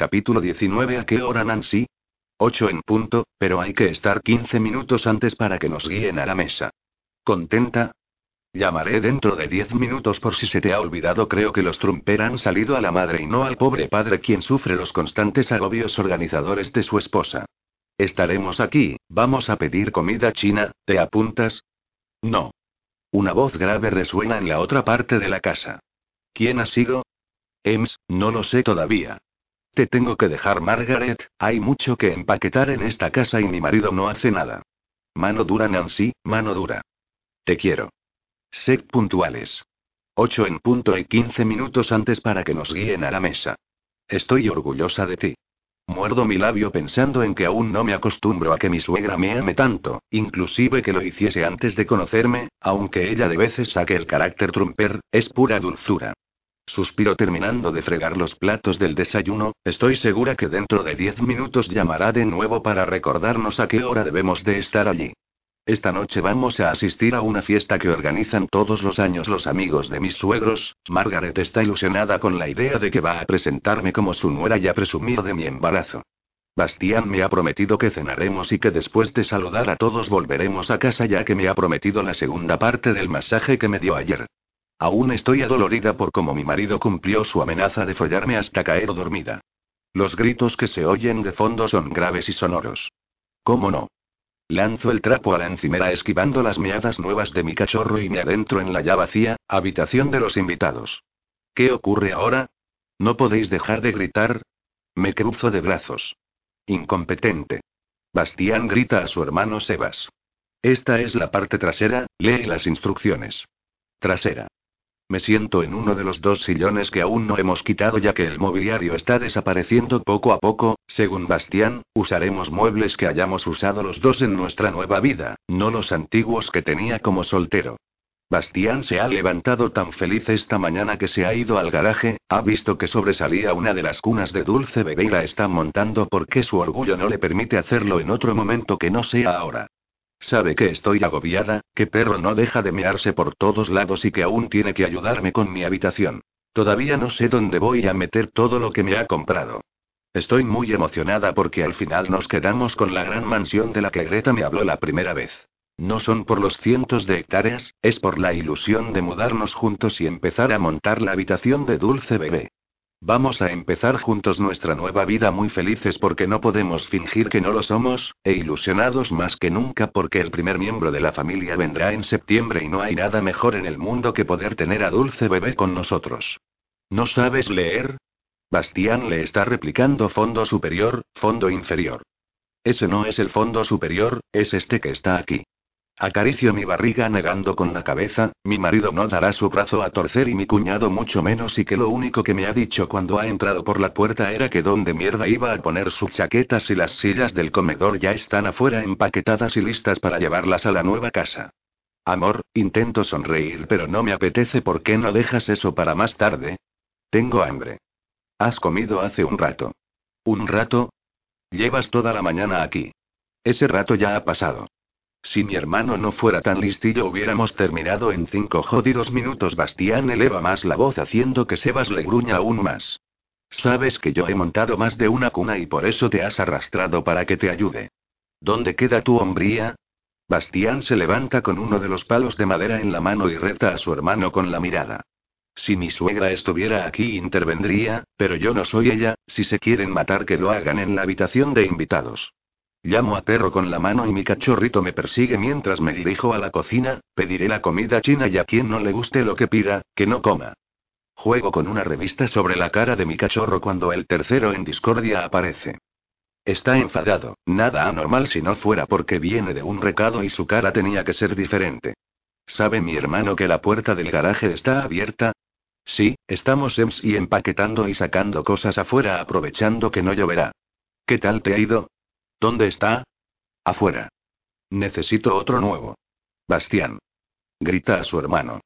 Capítulo 19 ¿A qué hora Nancy? 8 en punto, pero hay que estar 15 minutos antes para que nos guíen a la mesa. ¿Contenta? Llamaré dentro de 10 minutos por si se te ha olvidado. Creo que los Trumper han salido a la madre y no al pobre padre quien sufre los constantes agobios organizadores de su esposa. Estaremos aquí, vamos a pedir comida china, ¿te apuntas? No. Una voz grave resuena en la otra parte de la casa. ¿Quién ha sido? Ems, no lo sé todavía. Te tengo que dejar, Margaret, hay mucho que empaquetar en esta casa y mi marido no hace nada. Mano dura, Nancy, mano dura. Te quiero. Sed puntuales. Ocho en punto y quince minutos antes para que nos guíen a la mesa. Estoy orgullosa de ti. Muerdo mi labio pensando en que aún no me acostumbro a que mi suegra me ame tanto, inclusive que lo hiciese antes de conocerme, aunque ella de veces saque el carácter trumper, es pura dulzura. Suspiro terminando de fregar los platos del desayuno, estoy segura que dentro de diez minutos llamará de nuevo para recordarnos a qué hora debemos de estar allí. Esta noche vamos a asistir a una fiesta que organizan todos los años los amigos de mis suegros. Margaret está ilusionada con la idea de que va a presentarme como su nuera y a presumir de mi embarazo. Bastián me ha prometido que cenaremos y que después de saludar a todos volveremos a casa ya que me ha prometido la segunda parte del masaje que me dio ayer. Aún estoy adolorida por cómo mi marido cumplió su amenaza de follarme hasta caer dormida. Los gritos que se oyen de fondo son graves y sonoros. ¿Cómo no? Lanzo el trapo a la encimera esquivando las meadas nuevas de mi cachorro y me adentro en la ya vacía, habitación de los invitados. ¿Qué ocurre ahora? ¿No podéis dejar de gritar? Me cruzo de brazos. Incompetente. Bastián grita a su hermano Sebas. Esta es la parte trasera, lee las instrucciones. Trasera. Me siento en uno de los dos sillones que aún no hemos quitado ya que el mobiliario está desapareciendo poco a poco, según Bastián, usaremos muebles que hayamos usado los dos en nuestra nueva vida, no los antiguos que tenía como soltero. Bastián se ha levantado tan feliz esta mañana que se ha ido al garaje, ha visto que sobresalía una de las cunas de dulce bebé y la está montando porque su orgullo no le permite hacerlo en otro momento que no sea ahora. Sabe que estoy agobiada, que perro no deja de mearse por todos lados y que aún tiene que ayudarme con mi habitación. Todavía no sé dónde voy a meter todo lo que me ha comprado. Estoy muy emocionada porque al final nos quedamos con la gran mansión de la que Greta me habló la primera vez. No son por los cientos de hectáreas, es por la ilusión de mudarnos juntos y empezar a montar la habitación de Dulce Bebé. Vamos a empezar juntos nuestra nueva vida muy felices porque no podemos fingir que no lo somos, e ilusionados más que nunca porque el primer miembro de la familia vendrá en septiembre y no hay nada mejor en el mundo que poder tener a Dulce Bebé con nosotros. ¿No sabes leer? Bastián le está replicando fondo superior, fondo inferior. Ese no es el fondo superior, es este que está aquí. Acaricio mi barriga negando con la cabeza, mi marido no dará su brazo a torcer y mi cuñado mucho menos y que lo único que me ha dicho cuando ha entrado por la puerta era que donde mierda iba a poner sus chaquetas y las sillas del comedor ya están afuera empaquetadas y listas para llevarlas a la nueva casa. Amor, intento sonreír pero no me apetece ¿por qué no dejas eso para más tarde? Tengo hambre. Has comido hace un rato. ¿Un rato? Llevas toda la mañana aquí. Ese rato ya ha pasado. Si mi hermano no fuera tan listillo hubiéramos terminado en cinco jodidos minutos. Bastián eleva más la voz haciendo que Sebas le gruña aún más. Sabes que yo he montado más de una cuna y por eso te has arrastrado para que te ayude. ¿Dónde queda tu hombría? Bastián se levanta con uno de los palos de madera en la mano y reta a su hermano con la mirada. Si mi suegra estuviera aquí intervendría, pero yo no soy ella, si se quieren matar que lo hagan en la habitación de invitados. Llamo a perro con la mano y mi cachorrito me persigue mientras me dirijo a la cocina, pediré la comida china y a quien no le guste lo que pida, que no coma. Juego con una revista sobre la cara de mi cachorro cuando el tercero en discordia aparece. Está enfadado, nada anormal si no fuera porque viene de un recado y su cara tenía que ser diferente. ¿Sabe mi hermano que la puerta del garaje está abierta? Sí, estamos EMS y empaquetando y sacando cosas afuera aprovechando que no lloverá. ¿Qué tal te ha ido? ¿Dónde está? Afuera. Necesito otro nuevo. Bastián. Grita a su hermano.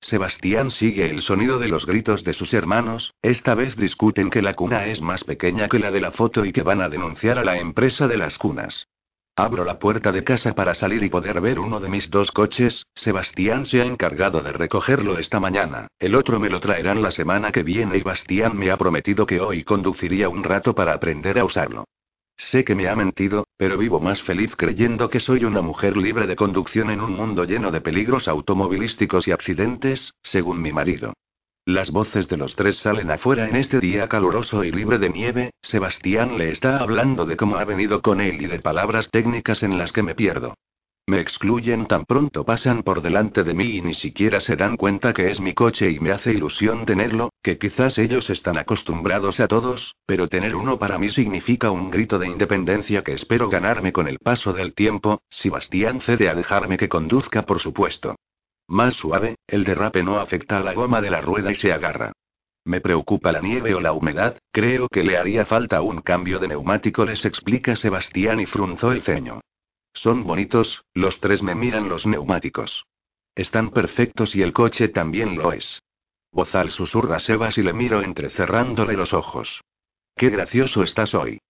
Sebastián sigue el sonido de los gritos de sus hermanos, esta vez discuten que la cuna es más pequeña que la de la foto y que van a denunciar a la empresa de las cunas. Abro la puerta de casa para salir y poder ver uno de mis dos coches, Sebastián se ha encargado de recogerlo esta mañana, el otro me lo traerán la semana que viene y Bastián me ha prometido que hoy conduciría un rato para aprender a usarlo. Sé que me ha mentido, pero vivo más feliz creyendo que soy una mujer libre de conducción en un mundo lleno de peligros automovilísticos y accidentes, según mi marido. Las voces de los tres salen afuera en este día caluroso y libre de nieve, Sebastián le está hablando de cómo ha venido con él y de palabras técnicas en las que me pierdo. Me excluyen tan pronto pasan por delante de mí y ni siquiera se dan cuenta que es mi coche y me hace ilusión tenerlo, que quizás ellos están acostumbrados a todos, pero tener uno para mí significa un grito de independencia que espero ganarme con el paso del tiempo, si Bastián cede a dejarme que conduzca por supuesto. Más suave, el derrape no afecta a la goma de la rueda y se agarra. Me preocupa la nieve o la humedad, creo que le haría falta un cambio de neumático, les explica Sebastián y frunzó el ceño. Son bonitos, los tres me miran los neumáticos. Están perfectos y el coche también lo es. Bozal susurra Sebas y le miro entrecerrándole los ojos. Qué gracioso estás hoy.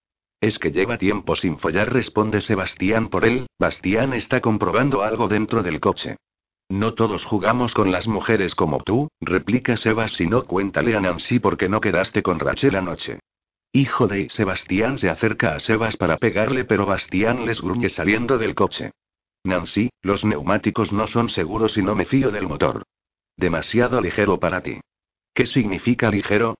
Es que lleva tiempo sin follar, responde Sebastián por él. Bastián está comprobando algo dentro del coche. No todos jugamos con las mujeres como tú, replica Sebas si no cuéntale a Nancy porque no quedaste con Rachel anoche. Hijo de Sebastián se acerca a Sebas para pegarle pero Bastián les gruñe saliendo del coche. Nancy, los neumáticos no son seguros y no me fío del motor. Demasiado ligero para ti. ¿Qué significa ligero?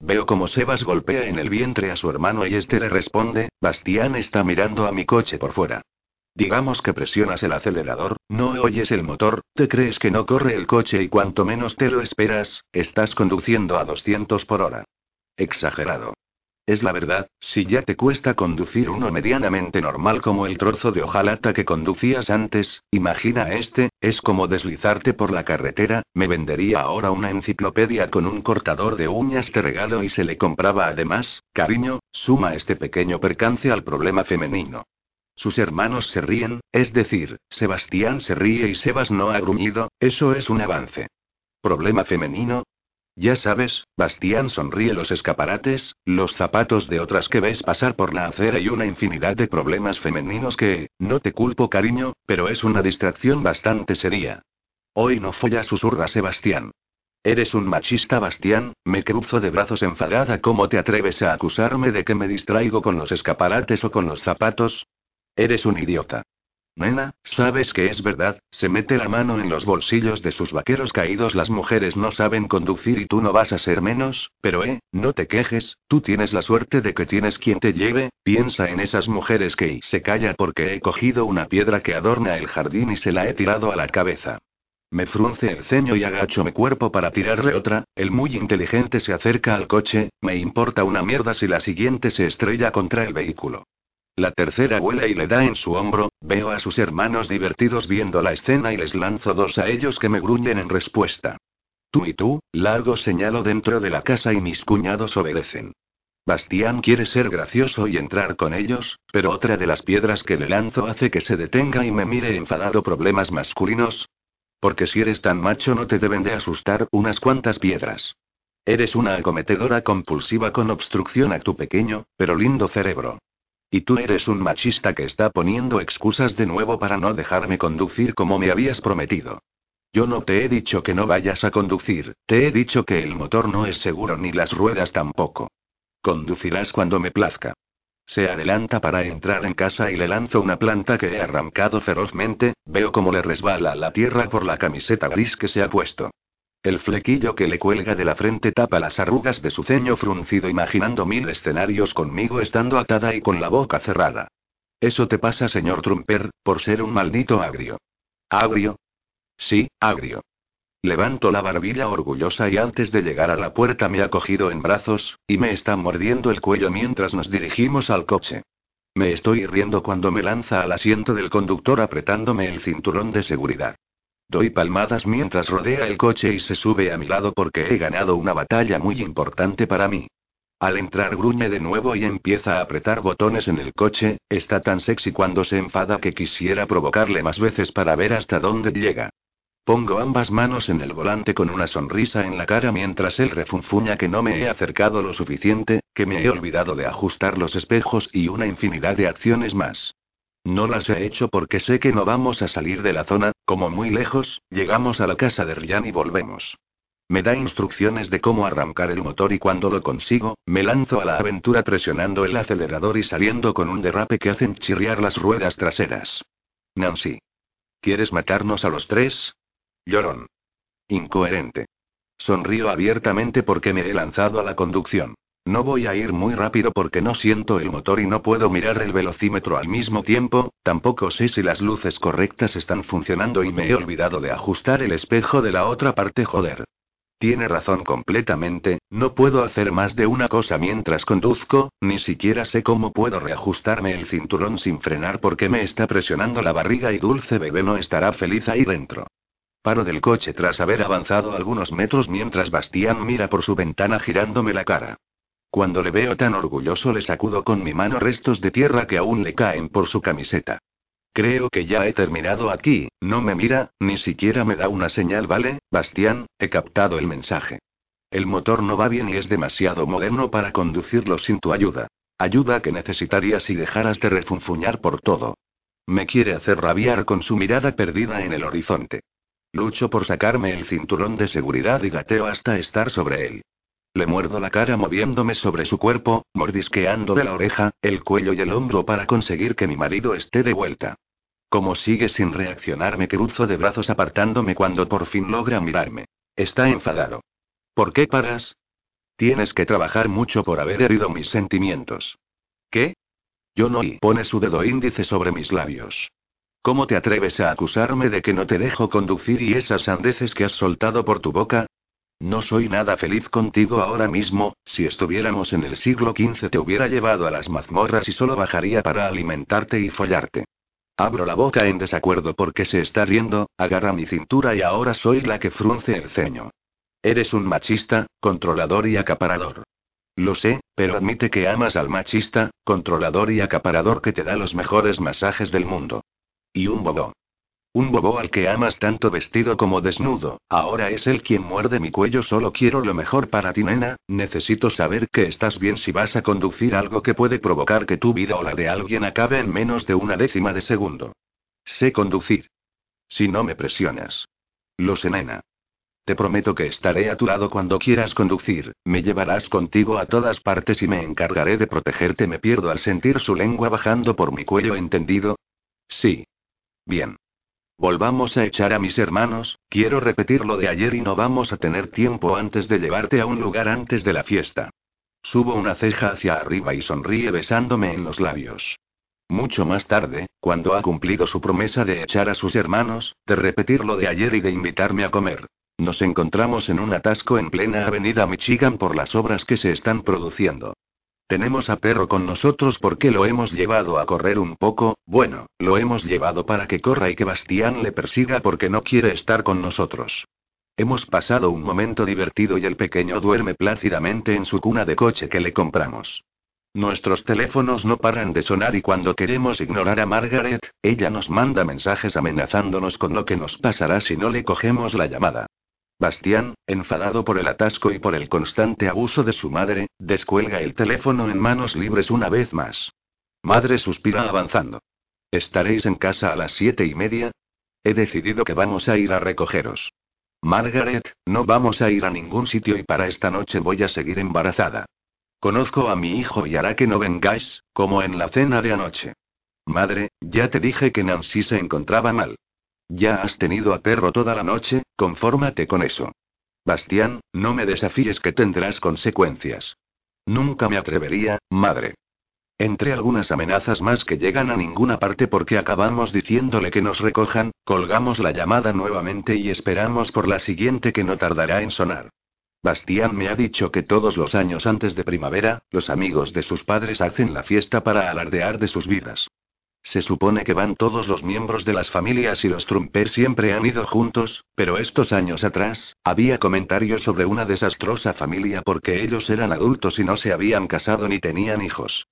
Veo como Sebas golpea en el vientre a su hermano y este le responde, Bastián está mirando a mi coche por fuera. Digamos que presionas el acelerador, no oyes el motor, te crees que no corre el coche y cuanto menos te lo esperas, estás conduciendo a 200 por hora. Exagerado. Es la verdad, si ya te cuesta conducir uno medianamente normal como el trozo de hojalata que conducías antes, imagina este, es como deslizarte por la carretera, me vendería ahora una enciclopedia con un cortador de uñas de regalo y se le compraba además, cariño, suma este pequeño percance al problema femenino. Sus hermanos se ríen, es decir, Sebastián se ríe y Sebas no ha gruñido, eso es un avance. ¿Problema femenino? Ya sabes, Bastián sonríe los escaparates, los zapatos de otras que ves pasar por la acera y una infinidad de problemas femeninos que, no te culpo cariño, pero es una distracción bastante seria. Hoy no folla susurra Sebastián. Eres un machista, Bastián, me cruzo de brazos enfadada. ¿Cómo te atreves a acusarme de que me distraigo con los escaparates o con los zapatos? Eres un idiota. Nena, sabes que es verdad, se mete la mano en los bolsillos de sus vaqueros caídos. Las mujeres no saben conducir y tú no vas a ser menos, pero eh, no te quejes, tú tienes la suerte de que tienes quien te lleve, piensa en esas mujeres que y se calla porque he cogido una piedra que adorna el jardín y se la he tirado a la cabeza. Me frunce el ceño y agacho mi cuerpo para tirarle otra, el muy inteligente se acerca al coche, me importa una mierda si la siguiente se estrella contra el vehículo. La tercera vuela y le da en su hombro, veo a sus hermanos divertidos viendo la escena y les lanzo dos a ellos que me gruñen en respuesta. Tú y tú, largo señalo dentro de la casa y mis cuñados obedecen. Bastián quiere ser gracioso y entrar con ellos, pero otra de las piedras que le lanzo hace que se detenga y me mire enfadado problemas masculinos. Porque si eres tan macho no te deben de asustar unas cuantas piedras. Eres una acometedora compulsiva con obstrucción a tu pequeño, pero lindo cerebro. Y tú eres un machista que está poniendo excusas de nuevo para no dejarme conducir como me habías prometido. Yo no te he dicho que no vayas a conducir, te he dicho que el motor no es seguro ni las ruedas tampoco. Conducirás cuando me plazca. Se adelanta para entrar en casa y le lanzo una planta que he arrancado ferozmente, veo cómo le resbala la tierra por la camiseta gris que se ha puesto. El flequillo que le cuelga de la frente tapa las arrugas de su ceño fruncido imaginando mil escenarios conmigo estando atada y con la boca cerrada. Eso te pasa, señor Trumper, por ser un maldito agrio. ¿Agrio? Sí, agrio. Levanto la barbilla orgullosa y antes de llegar a la puerta me ha cogido en brazos, y me está mordiendo el cuello mientras nos dirigimos al coche. Me estoy riendo cuando me lanza al asiento del conductor apretándome el cinturón de seguridad. Doy palmadas mientras rodea el coche y se sube a mi lado porque he ganado una batalla muy importante para mí. Al entrar gruñe de nuevo y empieza a apretar botones en el coche, está tan sexy cuando se enfada que quisiera provocarle más veces para ver hasta dónde llega. Pongo ambas manos en el volante con una sonrisa en la cara mientras él refunfuña que no me he acercado lo suficiente, que me he olvidado de ajustar los espejos y una infinidad de acciones más. No las he hecho porque sé que no vamos a salir de la zona, como muy lejos, llegamos a la casa de Ryan y volvemos. Me da instrucciones de cómo arrancar el motor y cuando lo consigo, me lanzo a la aventura presionando el acelerador y saliendo con un derrape que hacen chirriar las ruedas traseras. Nancy. ¿Quieres matarnos a los tres? Llorón. Incoherente. Sonrío abiertamente porque me he lanzado a la conducción. No voy a ir muy rápido porque no siento el motor y no puedo mirar el velocímetro al mismo tiempo, tampoco sé si las luces correctas están funcionando y me he olvidado de ajustar el espejo de la otra parte, joder. Tiene razón completamente, no puedo hacer más de una cosa mientras conduzco, ni siquiera sé cómo puedo reajustarme el cinturón sin frenar porque me está presionando la barriga y dulce bebé no estará feliz ahí dentro. Paro del coche tras haber avanzado algunos metros mientras Bastián mira por su ventana girándome la cara. Cuando le veo tan orgulloso le sacudo con mi mano restos de tierra que aún le caen por su camiseta. Creo que ya he terminado aquí, no me mira, ni siquiera me da una señal, ¿vale, Bastián? He captado el mensaje. El motor no va bien y es demasiado moderno para conducirlo sin tu ayuda. Ayuda que necesitarías si dejaras de refunfuñar por todo. Me quiere hacer rabiar con su mirada perdida en el horizonte. Lucho por sacarme el cinturón de seguridad y gateo hasta estar sobre él. Le muerdo la cara moviéndome sobre su cuerpo, mordisqueando de la oreja, el cuello y el hombro para conseguir que mi marido esté de vuelta. Como sigue sin reaccionar, me cruzo de brazos apartándome cuando por fin logra mirarme. Está enfadado. ¿Por qué paras? Tienes que trabajar mucho por haber herido mis sentimientos. ¿Qué? Yo no y pone su dedo índice sobre mis labios. ¿Cómo te atreves a acusarme de que no te dejo conducir y esas sandeces que has soltado por tu boca? No soy nada feliz contigo ahora mismo, si estuviéramos en el siglo XV te hubiera llevado a las mazmorras y solo bajaría para alimentarte y follarte. Abro la boca en desacuerdo porque se está riendo, agarra mi cintura y ahora soy la que frunce el ceño. Eres un machista, controlador y acaparador. Lo sé, pero admite que amas al machista, controlador y acaparador que te da los mejores masajes del mundo. Y un bobo. Un bobo al que amas tanto vestido como desnudo, ahora es él quien muerde mi cuello. Solo quiero lo mejor para ti, nena. Necesito saber que estás bien si vas a conducir algo que puede provocar que tu vida o la de alguien acabe en menos de una décima de segundo. Sé conducir. Si no me presionas. Lo sé, nena. Te prometo que estaré a tu lado cuando quieras conducir, me llevarás contigo a todas partes y me encargaré de protegerte. Me pierdo al sentir su lengua bajando por mi cuello, ¿entendido? Sí. Bien. Volvamos a echar a mis hermanos, quiero repetir lo de ayer y no vamos a tener tiempo antes de llevarte a un lugar antes de la fiesta. Subo una ceja hacia arriba y sonríe besándome en los labios. Mucho más tarde, cuando ha cumplido su promesa de echar a sus hermanos, de repetir lo de ayer y de invitarme a comer. Nos encontramos en un atasco en plena avenida Michigan por las obras que se están produciendo. Tenemos a perro con nosotros porque lo hemos llevado a correr un poco, bueno, lo hemos llevado para que corra y que Bastián le persiga porque no quiere estar con nosotros. Hemos pasado un momento divertido y el pequeño duerme plácidamente en su cuna de coche que le compramos. Nuestros teléfonos no paran de sonar y cuando queremos ignorar a Margaret, ella nos manda mensajes amenazándonos con lo que nos pasará si no le cogemos la llamada. Bastián, enfadado por el atasco y por el constante abuso de su madre, descuelga el teléfono en manos libres una vez más. Madre suspira avanzando. ¿Estaréis en casa a las siete y media? He decidido que vamos a ir a recogeros. Margaret, no vamos a ir a ningún sitio y para esta noche voy a seguir embarazada. Conozco a mi hijo y hará que no vengáis, como en la cena de anoche. Madre, ya te dije que Nancy se encontraba mal. Ya has tenido a perro toda la noche, confórmate con eso. Bastián, no me desafíes que tendrás consecuencias. Nunca me atrevería, madre. Entre algunas amenazas más que llegan a ninguna parte porque acabamos diciéndole que nos recojan, colgamos la llamada nuevamente y esperamos por la siguiente que no tardará en sonar. Bastián me ha dicho que todos los años antes de primavera, los amigos de sus padres hacen la fiesta para alardear de sus vidas. Se supone que van todos los miembros de las familias y los Trumper siempre han ido juntos, pero estos años atrás, había comentarios sobre una desastrosa familia porque ellos eran adultos y no se habían casado ni tenían hijos.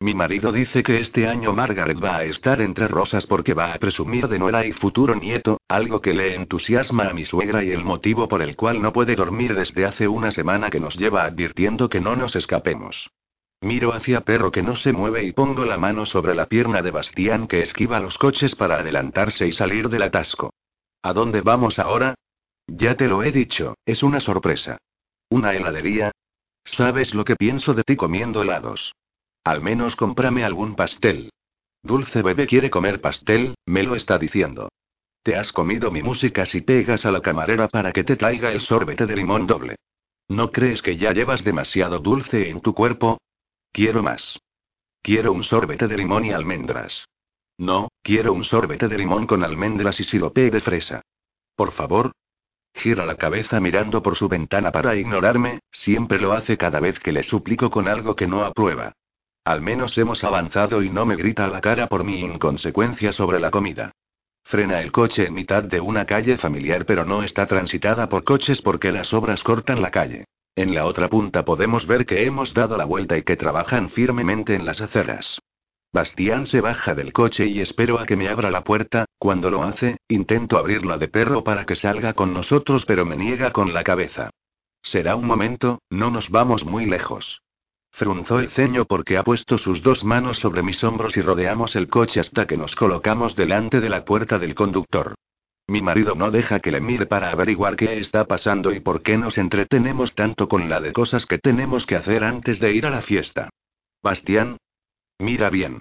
Mi marido dice que este año Margaret va a estar entre rosas porque va a presumir de nuera y futuro nieto, algo que le entusiasma a mi suegra y el motivo por el cual no puede dormir desde hace una semana que nos lleva advirtiendo que no nos escapemos. Miro hacia perro que no se mueve y pongo la mano sobre la pierna de Bastián que esquiva los coches para adelantarse y salir del atasco. ¿A dónde vamos ahora? Ya te lo he dicho, es una sorpresa. ¿Una heladería? ¿Sabes lo que pienso de ti comiendo helados? Al menos cómprame algún pastel. Dulce bebé quiere comer pastel, me lo está diciendo. Te has comido mi música si pegas a la camarera para que te traiga el sorbete de limón doble. ¿No crees que ya llevas demasiado dulce en tu cuerpo? Quiero más. Quiero un sorbete de limón y almendras. No, quiero un sorbete de limón con almendras y sirope de fresa. Por favor. Gira la cabeza mirando por su ventana para ignorarme, siempre lo hace cada vez que le suplico con algo que no aprueba. Al menos hemos avanzado y no me grita a la cara por mi inconsecuencia sobre la comida. Frena el coche en mitad de una calle familiar pero no está transitada por coches porque las obras cortan la calle. En la otra punta podemos ver que hemos dado la vuelta y que trabajan firmemente en las aceras. Bastián se baja del coche y espero a que me abra la puerta, cuando lo hace, intento abrirla de perro para que salga con nosotros pero me niega con la cabeza. Será un momento, no nos vamos muy lejos. Frunzó el ceño porque ha puesto sus dos manos sobre mis hombros y rodeamos el coche hasta que nos colocamos delante de la puerta del conductor. Mi marido no deja que le mire para averiguar qué está pasando y por qué nos entretenemos tanto con la de cosas que tenemos que hacer antes de ir a la fiesta. Bastián. Mira bien.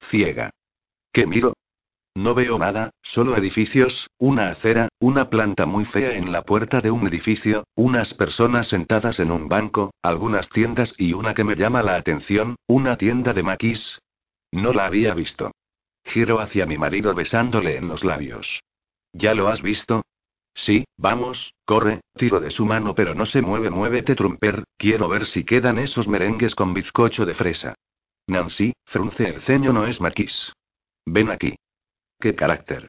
Ciega. ¿Qué miro? No veo nada, solo edificios, una acera, una planta muy fea en la puerta de un edificio, unas personas sentadas en un banco, algunas tiendas y una que me llama la atención, una tienda de maquis. No la había visto. Giro hacia mi marido besándole en los labios. ¿Ya lo has visto? Sí, vamos, corre, tiro de su mano pero no se mueve, muévete trumper, quiero ver si quedan esos merengues con bizcocho de fresa. Nancy, frunce el ceño no es maquis. Ven aquí. ¿Qué carácter?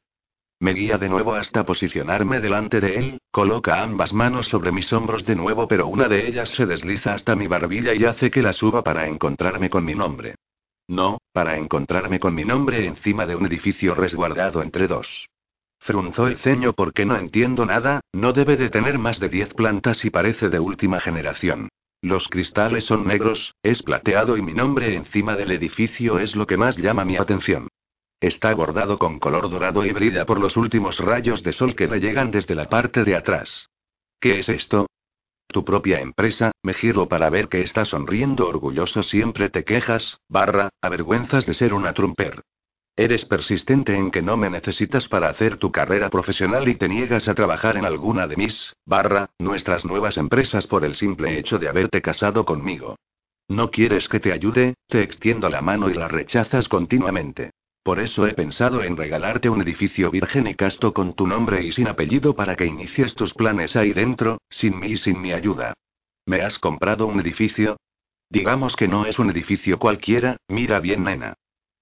Me guía de nuevo hasta posicionarme delante de él, coloca ambas manos sobre mis hombros de nuevo, pero una de ellas se desliza hasta mi barbilla y hace que la suba para encontrarme con mi nombre. No, para encontrarme con mi nombre encima de un edificio resguardado entre dos. Frunzó el ceño porque no entiendo nada, no debe de tener más de diez plantas y parece de última generación. Los cristales son negros, es plateado y mi nombre encima del edificio es lo que más llama mi atención. Está bordado con color dorado y brilla por los últimos rayos de sol que le llegan desde la parte de atrás. ¿Qué es esto? Tu propia empresa, me giro para ver que está sonriendo orgulloso. Siempre te quejas, barra, avergüenzas de ser una trumper. Eres persistente en que no me necesitas para hacer tu carrera profesional y te niegas a trabajar en alguna de mis, barra, nuestras nuevas empresas por el simple hecho de haberte casado conmigo. No quieres que te ayude, te extiendo la mano y la rechazas continuamente. Por eso he pensado en regalarte un edificio virgen y casto con tu nombre y sin apellido para que inicies tus planes ahí dentro, sin mí y sin mi ayuda. ¿Me has comprado un edificio? Digamos que no es un edificio cualquiera, mira bien nena.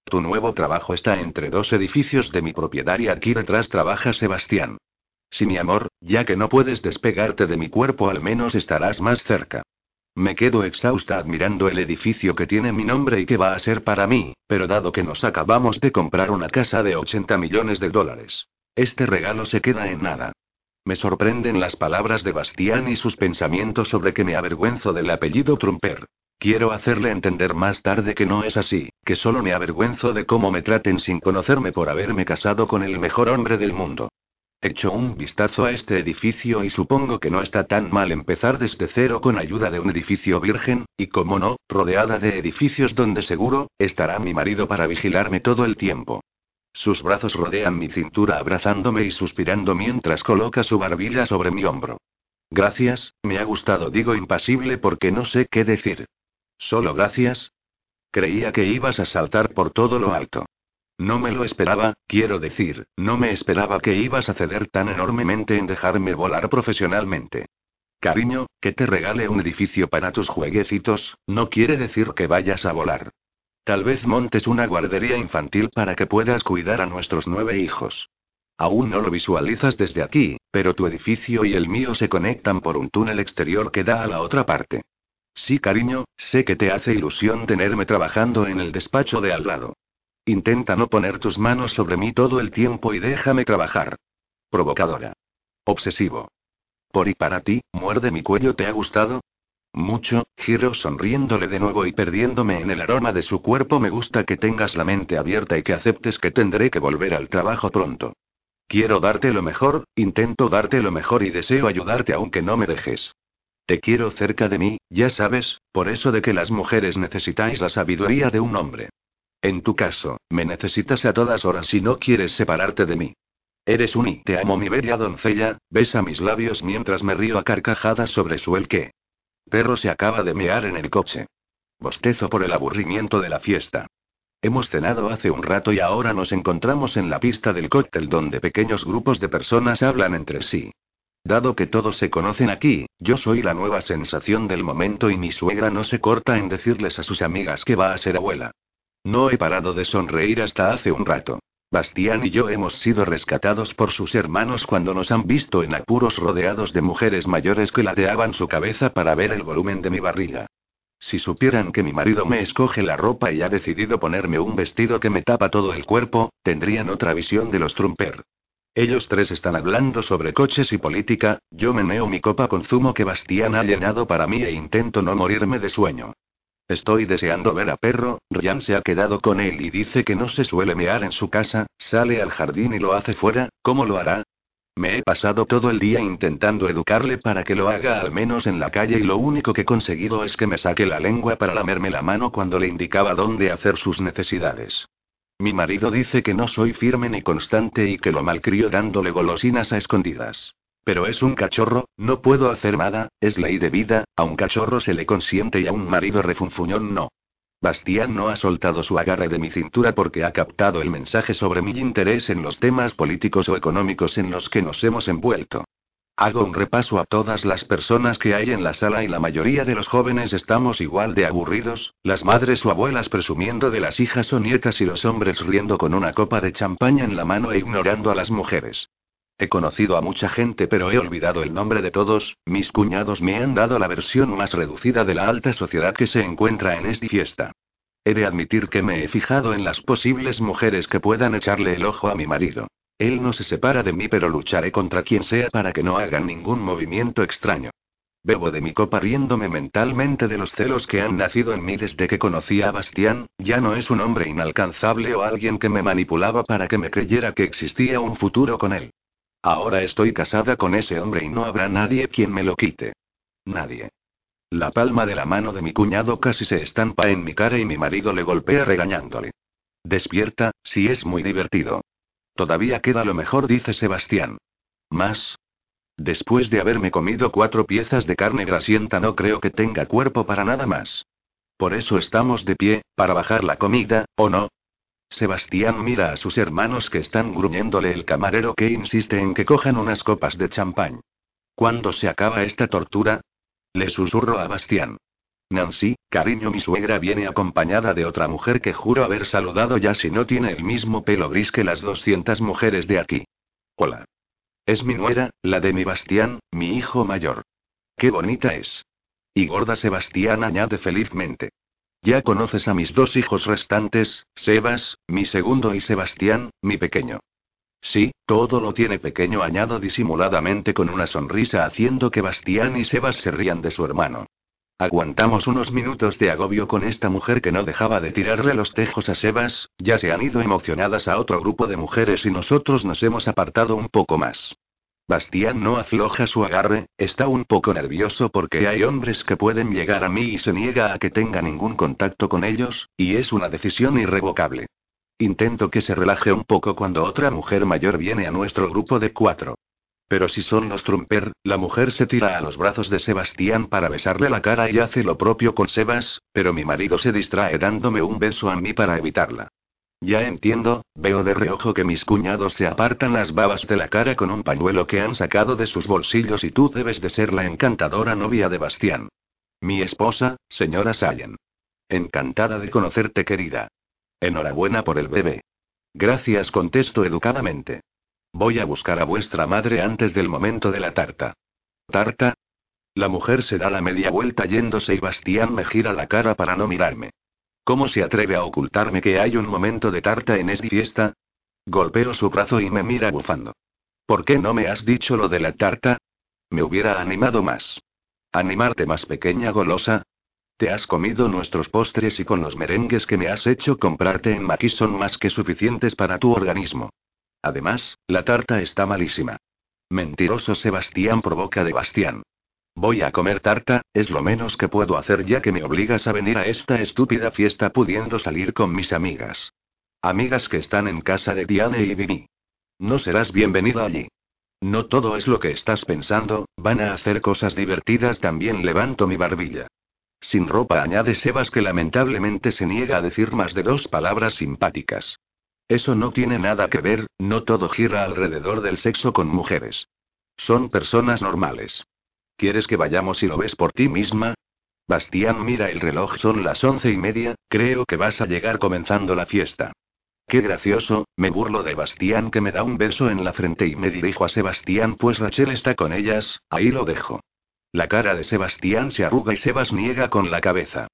Tu nuevo trabajo está entre dos edificios de mi propiedad y aquí detrás trabaja Sebastián. Si mi amor, ya que no puedes despegarte de mi cuerpo al menos estarás más cerca. Me quedo exhausta admirando el edificio que tiene mi nombre y que va a ser para mí, pero dado que nos acabamos de comprar una casa de 80 millones de dólares, este regalo se queda en nada. Me sorprenden las palabras de Bastián y sus pensamientos sobre que me avergüenzo del apellido Trumper. Quiero hacerle entender más tarde que no es así, que solo me avergüenzo de cómo me traten sin conocerme por haberme casado con el mejor hombre del mundo. Echo un vistazo a este edificio y supongo que no está tan mal empezar desde cero con ayuda de un edificio virgen, y como no, rodeada de edificios donde seguro, estará mi marido para vigilarme todo el tiempo. Sus brazos rodean mi cintura abrazándome y suspirando mientras coloca su barbilla sobre mi hombro. Gracias, me ha gustado, digo impasible porque no sé qué decir. ¿Solo gracias? Creía que ibas a saltar por todo lo alto. No me lo esperaba, quiero decir, no me esperaba que ibas a ceder tan enormemente en dejarme volar profesionalmente. Cariño, que te regale un edificio para tus jueguecitos, no quiere decir que vayas a volar. Tal vez montes una guardería infantil para que puedas cuidar a nuestros nueve hijos. Aún no lo visualizas desde aquí, pero tu edificio y el mío se conectan por un túnel exterior que da a la otra parte. Sí, cariño, sé que te hace ilusión tenerme trabajando en el despacho de al lado. Intenta no poner tus manos sobre mí todo el tiempo y déjame trabajar. Provocadora. Obsesivo. Por y para ti, muerde mi cuello, ¿te ha gustado? Mucho, giro sonriéndole de nuevo y perdiéndome en el aroma de su cuerpo. Me gusta que tengas la mente abierta y que aceptes que tendré que volver al trabajo pronto. Quiero darte lo mejor, intento darte lo mejor y deseo ayudarte aunque no me dejes. Te quiero cerca de mí, ya sabes, por eso de que las mujeres necesitáis la sabiduría de un hombre. En tu caso, me necesitas a todas horas si no quieres separarte de mí. Eres un y te amo mi bella doncella, besa mis labios mientras me río a carcajadas sobre su el que. Perro se acaba de mear en el coche. Bostezo por el aburrimiento de la fiesta. Hemos cenado hace un rato y ahora nos encontramos en la pista del cóctel donde pequeños grupos de personas hablan entre sí. Dado que todos se conocen aquí, yo soy la nueva sensación del momento y mi suegra no se corta en decirles a sus amigas que va a ser abuela. No he parado de sonreír hasta hace un rato. Bastián y yo hemos sido rescatados por sus hermanos cuando nos han visto en apuros rodeados de mujeres mayores que ladeaban su cabeza para ver el volumen de mi barriga. Si supieran que mi marido me escoge la ropa y ha decidido ponerme un vestido que me tapa todo el cuerpo, tendrían otra visión de los Trumper. Ellos tres están hablando sobre coches y política, yo meneo mi copa con zumo que Bastián ha llenado para mí e intento no morirme de sueño. Estoy deseando ver a perro, Ryan se ha quedado con él y dice que no se suele mear en su casa, sale al jardín y lo hace fuera, ¿cómo lo hará? Me he pasado todo el día intentando educarle para que lo haga al menos en la calle y lo único que he conseguido es que me saque la lengua para lamerme la mano cuando le indicaba dónde hacer sus necesidades. Mi marido dice que no soy firme ni constante y que lo malcrio dándole golosinas a escondidas. Pero es un cachorro, no puedo hacer nada, es ley de vida, a un cachorro se le consiente y a un marido refunfuñón no. Bastián no ha soltado su agarre de mi cintura porque ha captado el mensaje sobre mi interés en los temas políticos o económicos en los que nos hemos envuelto. Hago un repaso a todas las personas que hay en la sala y la mayoría de los jóvenes estamos igual de aburridos, las madres o abuelas presumiendo de las hijas o nietas y los hombres riendo con una copa de champaña en la mano e ignorando a las mujeres. He conocido a mucha gente pero he olvidado el nombre de todos, mis cuñados me han dado la versión más reducida de la alta sociedad que se encuentra en esta fiesta. He de admitir que me he fijado en las posibles mujeres que puedan echarle el ojo a mi marido. Él no se separa de mí pero lucharé contra quien sea para que no hagan ningún movimiento extraño. Bebo de mi copa riéndome mentalmente de los celos que han nacido en mí desde que conocí a Bastián, ya no es un hombre inalcanzable o alguien que me manipulaba para que me creyera que existía un futuro con él. Ahora estoy casada con ese hombre y no habrá nadie quien me lo quite. Nadie. La palma de la mano de mi cuñado casi se estampa en mi cara y mi marido le golpea regañándole. Despierta, si es muy divertido. Todavía queda lo mejor, dice Sebastián. ¿Más? Después de haberme comido cuatro piezas de carne grasienta no creo que tenga cuerpo para nada más. Por eso estamos de pie, para bajar la comida, ¿o no? Sebastián mira a sus hermanos que están gruñéndole el camarero que insiste en que cojan unas copas de champán. ¿Cuándo se acaba esta tortura? Le susurro a Bastián. Nancy, cariño, mi suegra viene acompañada de otra mujer que juro haber saludado ya si no tiene el mismo pelo gris que las 200 mujeres de aquí. Hola. Es mi nuera, la de mi Bastián, mi hijo mayor. Qué bonita es. Y gorda Sebastián añade felizmente. Ya conoces a mis dos hijos restantes, Sebas, mi segundo y Sebastián, mi pequeño. Sí, todo lo tiene pequeño, añado disimuladamente con una sonrisa haciendo que Bastián y Sebas se rían de su hermano. Aguantamos unos minutos de agobio con esta mujer que no dejaba de tirarle los tejos a Sebas, ya se han ido emocionadas a otro grupo de mujeres y nosotros nos hemos apartado un poco más. Bastián no afloja su agarre, está un poco nervioso porque hay hombres que pueden llegar a mí y se niega a que tenga ningún contacto con ellos, y es una decisión irrevocable. Intento que se relaje un poco cuando otra mujer mayor viene a nuestro grupo de cuatro. Pero si son los Trumper, la mujer se tira a los brazos de Sebastián para besarle la cara y hace lo propio con Sebas, pero mi marido se distrae dándome un beso a mí para evitarla. Ya entiendo, veo de reojo que mis cuñados se apartan las babas de la cara con un pañuelo que han sacado de sus bolsillos y tú debes de ser la encantadora novia de Bastián. Mi esposa, señora Sayen. Encantada de conocerte, querida. Enhorabuena por el bebé. Gracias, contesto educadamente. Voy a buscar a vuestra madre antes del momento de la tarta. ¿Tarta? La mujer se da la media vuelta yéndose y Bastián me gira la cara para no mirarme. ¿Cómo se atreve a ocultarme que hay un momento de tarta en esta fiesta? Golpeo su brazo y me mira bufando. ¿Por qué no me has dicho lo de la tarta? Me hubiera animado más. ¿Animarte más pequeña golosa? Te has comido nuestros postres y con los merengues que me has hecho comprarte en Maquis son más que suficientes para tu organismo. Además, la tarta está malísima. Mentiroso Sebastián provoca de Bastián. Voy a comer tarta, es lo menos que puedo hacer ya que me obligas a venir a esta estúpida fiesta pudiendo salir con mis amigas. Amigas que están en casa de Diane y Vivi. No serás bienvenido allí. No todo es lo que estás pensando, van a hacer cosas divertidas también levanto mi barbilla. Sin ropa añade Sebas que lamentablemente se niega a decir más de dos palabras simpáticas. Eso no tiene nada que ver, no todo gira alrededor del sexo con mujeres. Son personas normales. ¿Quieres que vayamos y lo ves por ti misma? Bastián mira el reloj, son las once y media, creo que vas a llegar comenzando la fiesta. Qué gracioso, me burlo de Bastián que me da un beso en la frente y me dirijo a Sebastián pues Rachel está con ellas, ahí lo dejo. La cara de Sebastián se arruga y Sebas niega con la cabeza.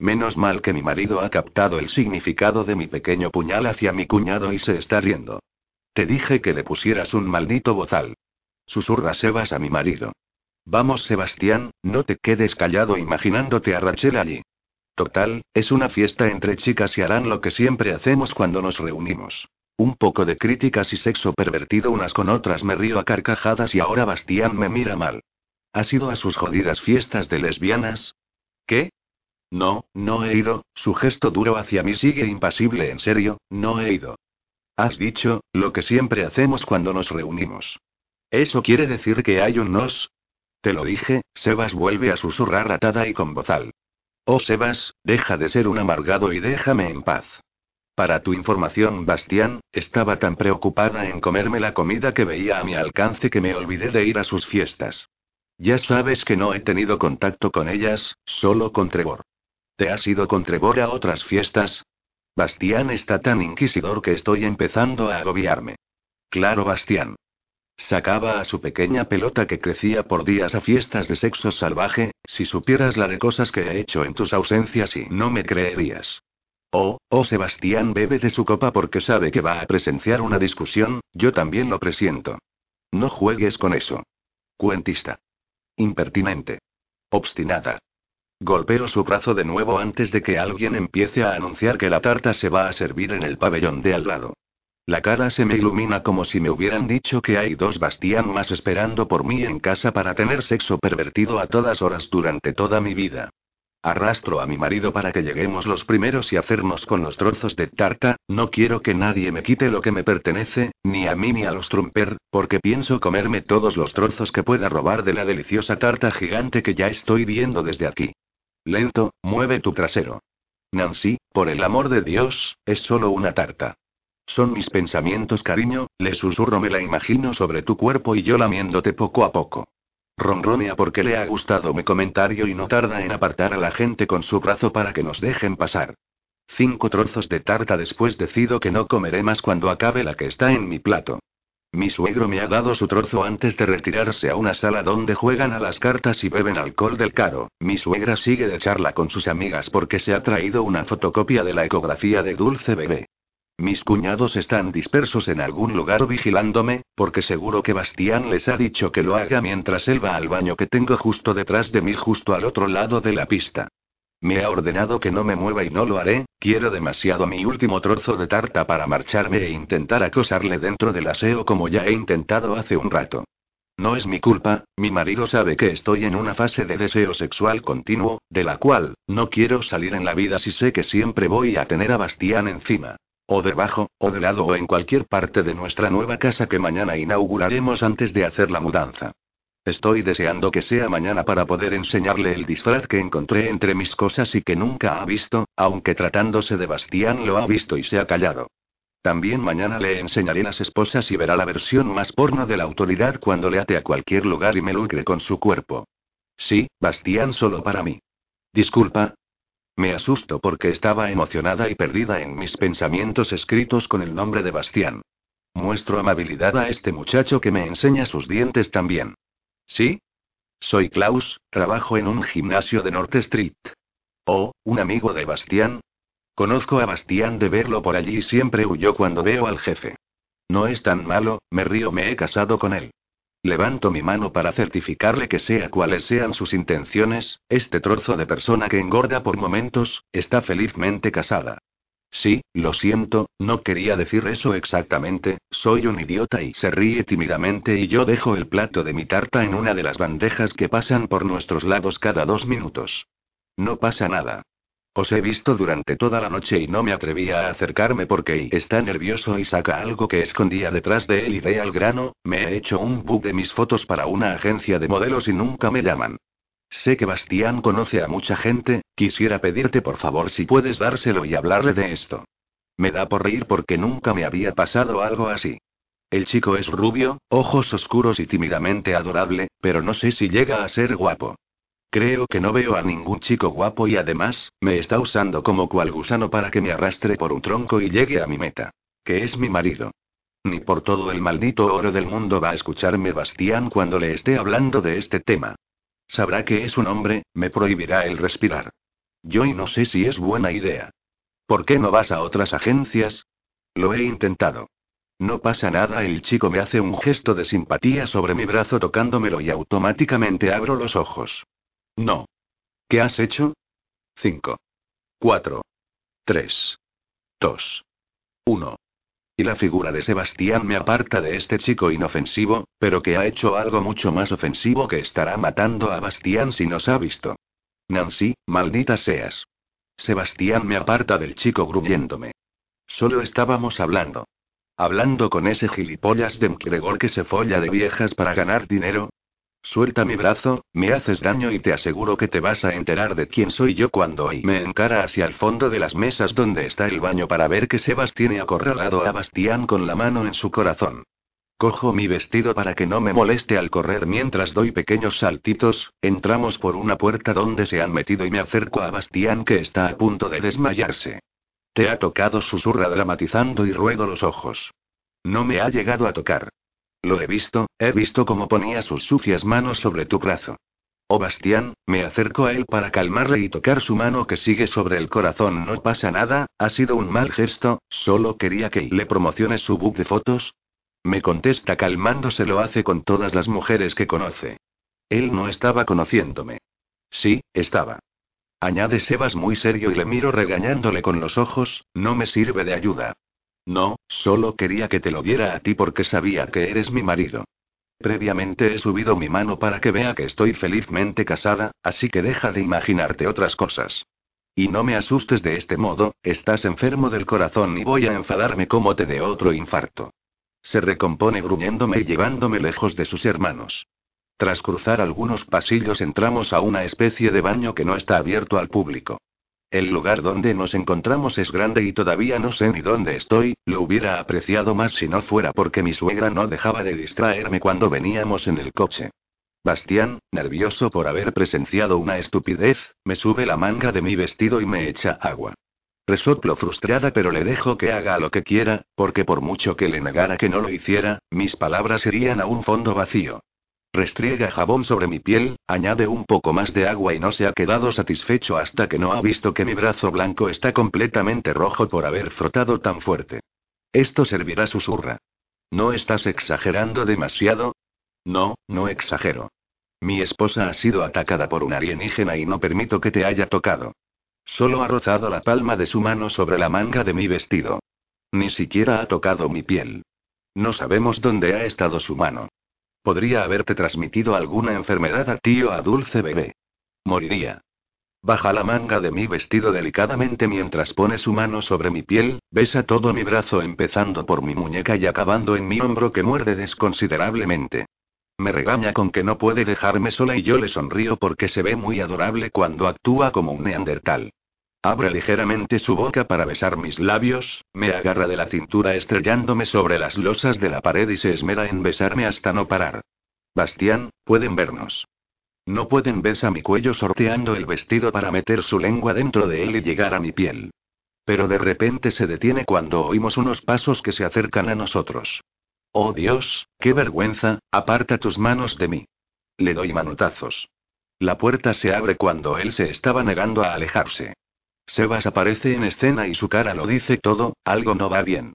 Menos mal que mi marido ha captado el significado de mi pequeño puñal hacia mi cuñado y se está riendo. Te dije que le pusieras un maldito bozal. Susurra Sebas a mi marido. Vamos, Sebastián, no te quedes callado imaginándote a Rachel allí. Total, es una fiesta entre chicas y harán lo que siempre hacemos cuando nos reunimos. Un poco de críticas y sexo pervertido unas con otras me río a carcajadas y ahora Bastián me mira mal. ¿Has ido a sus jodidas fiestas de lesbianas? ¿Qué? No, no he ido, su gesto duro hacia mí sigue impasible en serio, no he ido. Has dicho, lo que siempre hacemos cuando nos reunimos. ¿Eso quiere decir que hay un nos? Te lo dije, Sebas vuelve a susurrar atada y con bozal. Oh Sebas, deja de ser un amargado y déjame en paz. Para tu información, Bastián, estaba tan preocupada en comerme la comida que veía a mi alcance que me olvidé de ir a sus fiestas. Ya sabes que no he tenido contacto con ellas, solo con Trevor. ¿Te has ido con Trevor a otras fiestas? Bastián está tan inquisidor que estoy empezando a agobiarme. Claro, Bastián. Sacaba a su pequeña pelota que crecía por días a fiestas de sexo salvaje, si supieras la de cosas que he hecho en tus ausencias y no me creerías. Oh, oh Sebastián bebe de su copa porque sabe que va a presenciar una discusión, yo también lo presiento. No juegues con eso. Cuentista. Impertinente. Obstinada. Golpeo su brazo de nuevo antes de que alguien empiece a anunciar que la tarta se va a servir en el pabellón de al lado. La cara se me ilumina como si me hubieran dicho que hay dos Bastián más esperando por mí en casa para tener sexo pervertido a todas horas durante toda mi vida. Arrastro a mi marido para que lleguemos los primeros y hacernos con los trozos de tarta, no quiero que nadie me quite lo que me pertenece, ni a mí ni a los Trumper, porque pienso comerme todos los trozos que pueda robar de la deliciosa tarta gigante que ya estoy viendo desde aquí. Lento, mueve tu trasero. Nancy, por el amor de Dios, es solo una tarta. Son mis pensamientos, cariño, le susurro, me la imagino sobre tu cuerpo y yo lamiéndote poco a poco. Ronronea porque le ha gustado mi comentario y no tarda en apartar a la gente con su brazo para que nos dejen pasar. Cinco trozos de tarta después decido que no comeré más cuando acabe la que está en mi plato. Mi suegro me ha dado su trozo antes de retirarse a una sala donde juegan a las cartas y beben alcohol del caro. Mi suegra sigue de charla con sus amigas porque se ha traído una fotocopia de la ecografía de Dulce Bebé. Mis cuñados están dispersos en algún lugar vigilándome, porque seguro que Bastián les ha dicho que lo haga mientras él va al baño que tengo justo detrás de mí, justo al otro lado de la pista. Me ha ordenado que no me mueva y no lo haré, quiero demasiado mi último trozo de tarta para marcharme e intentar acosarle dentro del aseo como ya he intentado hace un rato. No es mi culpa, mi marido sabe que estoy en una fase de deseo sexual continuo, de la cual, no quiero salir en la vida si sé que siempre voy a tener a Bastián encima. O debajo, o de lado o en cualquier parte de nuestra nueva casa que mañana inauguraremos antes de hacer la mudanza. Estoy deseando que sea mañana para poder enseñarle el disfraz que encontré entre mis cosas y que nunca ha visto, aunque tratándose de Bastián lo ha visto y se ha callado. También mañana le enseñaré las esposas y verá la versión más porno de la autoridad cuando le ate a cualquier lugar y me lucre con su cuerpo. Sí, Bastián solo para mí. Disculpa, me asusto porque estaba emocionada y perdida en mis pensamientos escritos con el nombre de Bastián. Muestro amabilidad a este muchacho que me enseña sus dientes también. ¿Sí? Soy Klaus, trabajo en un gimnasio de North Street. Oh, un amigo de Bastián. Conozco a Bastián de verlo por allí y siempre huyó cuando veo al jefe. No es tan malo, me río, me he casado con él. Levanto mi mano para certificarle que sea cuales sean sus intenciones, este trozo de persona que engorda por momentos, está felizmente casada. Sí, lo siento, no quería decir eso exactamente, soy un idiota y se ríe tímidamente y yo dejo el plato de mi tarta en una de las bandejas que pasan por nuestros lados cada dos minutos. No pasa nada. Os he visto durante toda la noche y no me atrevía a acercarme porque está nervioso y saca algo que escondía detrás de él y ve al grano, me he hecho un book de mis fotos para una agencia de modelos y nunca me llaman. Sé que Bastián conoce a mucha gente, quisiera pedirte por favor si puedes dárselo y hablarle de esto. Me da por reír porque nunca me había pasado algo así. El chico es rubio, ojos oscuros y tímidamente adorable, pero no sé si llega a ser guapo. Creo que no veo a ningún chico guapo y además, me está usando como cual gusano para que me arrastre por un tronco y llegue a mi meta. Que es mi marido. Ni por todo el maldito oro del mundo va a escucharme Bastián cuando le esté hablando de este tema. Sabrá que es un hombre, me prohibirá el respirar. Yo y no sé si es buena idea. ¿Por qué no vas a otras agencias? Lo he intentado. No pasa nada, el chico me hace un gesto de simpatía sobre mi brazo tocándomelo y automáticamente abro los ojos. No. ¿Qué has hecho? 5. 4. 3. 2. 1. Y la figura de Sebastián me aparta de este chico inofensivo, pero que ha hecho algo mucho más ofensivo que estará matando a Bastián si nos ha visto. Nancy, maldita seas. Sebastián me aparta del chico gruñéndome. Solo estábamos hablando. Hablando con ese gilipollas de McGregor que se folla de viejas para ganar dinero, Suelta mi brazo, me haces daño y te aseguro que te vas a enterar de quién soy yo cuando hoy me encara hacia el fondo de las mesas donde está el baño para ver que Sebas tiene acorralado a Bastián con la mano en su corazón. Cojo mi vestido para que no me moleste al correr mientras doy pequeños saltitos, entramos por una puerta donde se han metido y me acerco a Bastián que está a punto de desmayarse. Te ha tocado, susurra dramatizando y ruedo los ojos. No me ha llegado a tocar. Lo he visto, he visto cómo ponía sus sucias manos sobre tu brazo. Oh Bastián, me acerco a él para calmarle y tocar su mano que sigue sobre el corazón. No pasa nada, ha sido un mal gesto, solo quería que le promociones su book de fotos. Me contesta calmándose, lo hace con todas las mujeres que conoce. Él no estaba conociéndome. Sí, estaba. Añade Sebas muy serio y le miro regañándole con los ojos, no me sirve de ayuda. No, solo quería que te lo diera a ti porque sabía que eres mi marido. Previamente he subido mi mano para que vea que estoy felizmente casada, así que deja de imaginarte otras cosas. Y no me asustes de este modo, estás enfermo del corazón y voy a enfadarme como te dé otro infarto. Se recompone gruñéndome y llevándome lejos de sus hermanos. Tras cruzar algunos pasillos entramos a una especie de baño que no está abierto al público. El lugar donde nos encontramos es grande y todavía no sé ni dónde estoy, lo hubiera apreciado más si no fuera porque mi suegra no dejaba de distraerme cuando veníamos en el coche. Bastián, nervioso por haber presenciado una estupidez, me sube la manga de mi vestido y me echa agua. Resoplo frustrada pero le dejo que haga lo que quiera, porque por mucho que le negara que no lo hiciera, mis palabras irían a un fondo vacío. Restriega jabón sobre mi piel, añade un poco más de agua y no se ha quedado satisfecho hasta que no ha visto que mi brazo blanco está completamente rojo por haber frotado tan fuerte. Esto servirá, susurra. ¿No estás exagerando demasiado? No, no exagero. Mi esposa ha sido atacada por un alienígena y no permito que te haya tocado. Solo ha rozado la palma de su mano sobre la manga de mi vestido. Ni siquiera ha tocado mi piel. No sabemos dónde ha estado su mano. Podría haberte transmitido alguna enfermedad a ti o a Dulce Bebé. Moriría. Baja la manga de mi vestido delicadamente mientras pone su mano sobre mi piel, besa todo mi brazo empezando por mi muñeca y acabando en mi hombro que muerde desconsiderablemente. Me regaña con que no puede dejarme sola y yo le sonrío porque se ve muy adorable cuando actúa como un neandertal. Abre ligeramente su boca para besar mis labios, me agarra de la cintura estrellándome sobre las losas de la pared y se esmera en besarme hasta no parar. Bastián, pueden vernos. No pueden besar mi cuello sorteando el vestido para meter su lengua dentro de él y llegar a mi piel. Pero de repente se detiene cuando oímos unos pasos que se acercan a nosotros. Oh Dios, qué vergüenza, aparta tus manos de mí. Le doy manotazos. La puerta se abre cuando él se estaba negando a alejarse. Sebas aparece en escena y su cara lo dice todo, algo no va bien.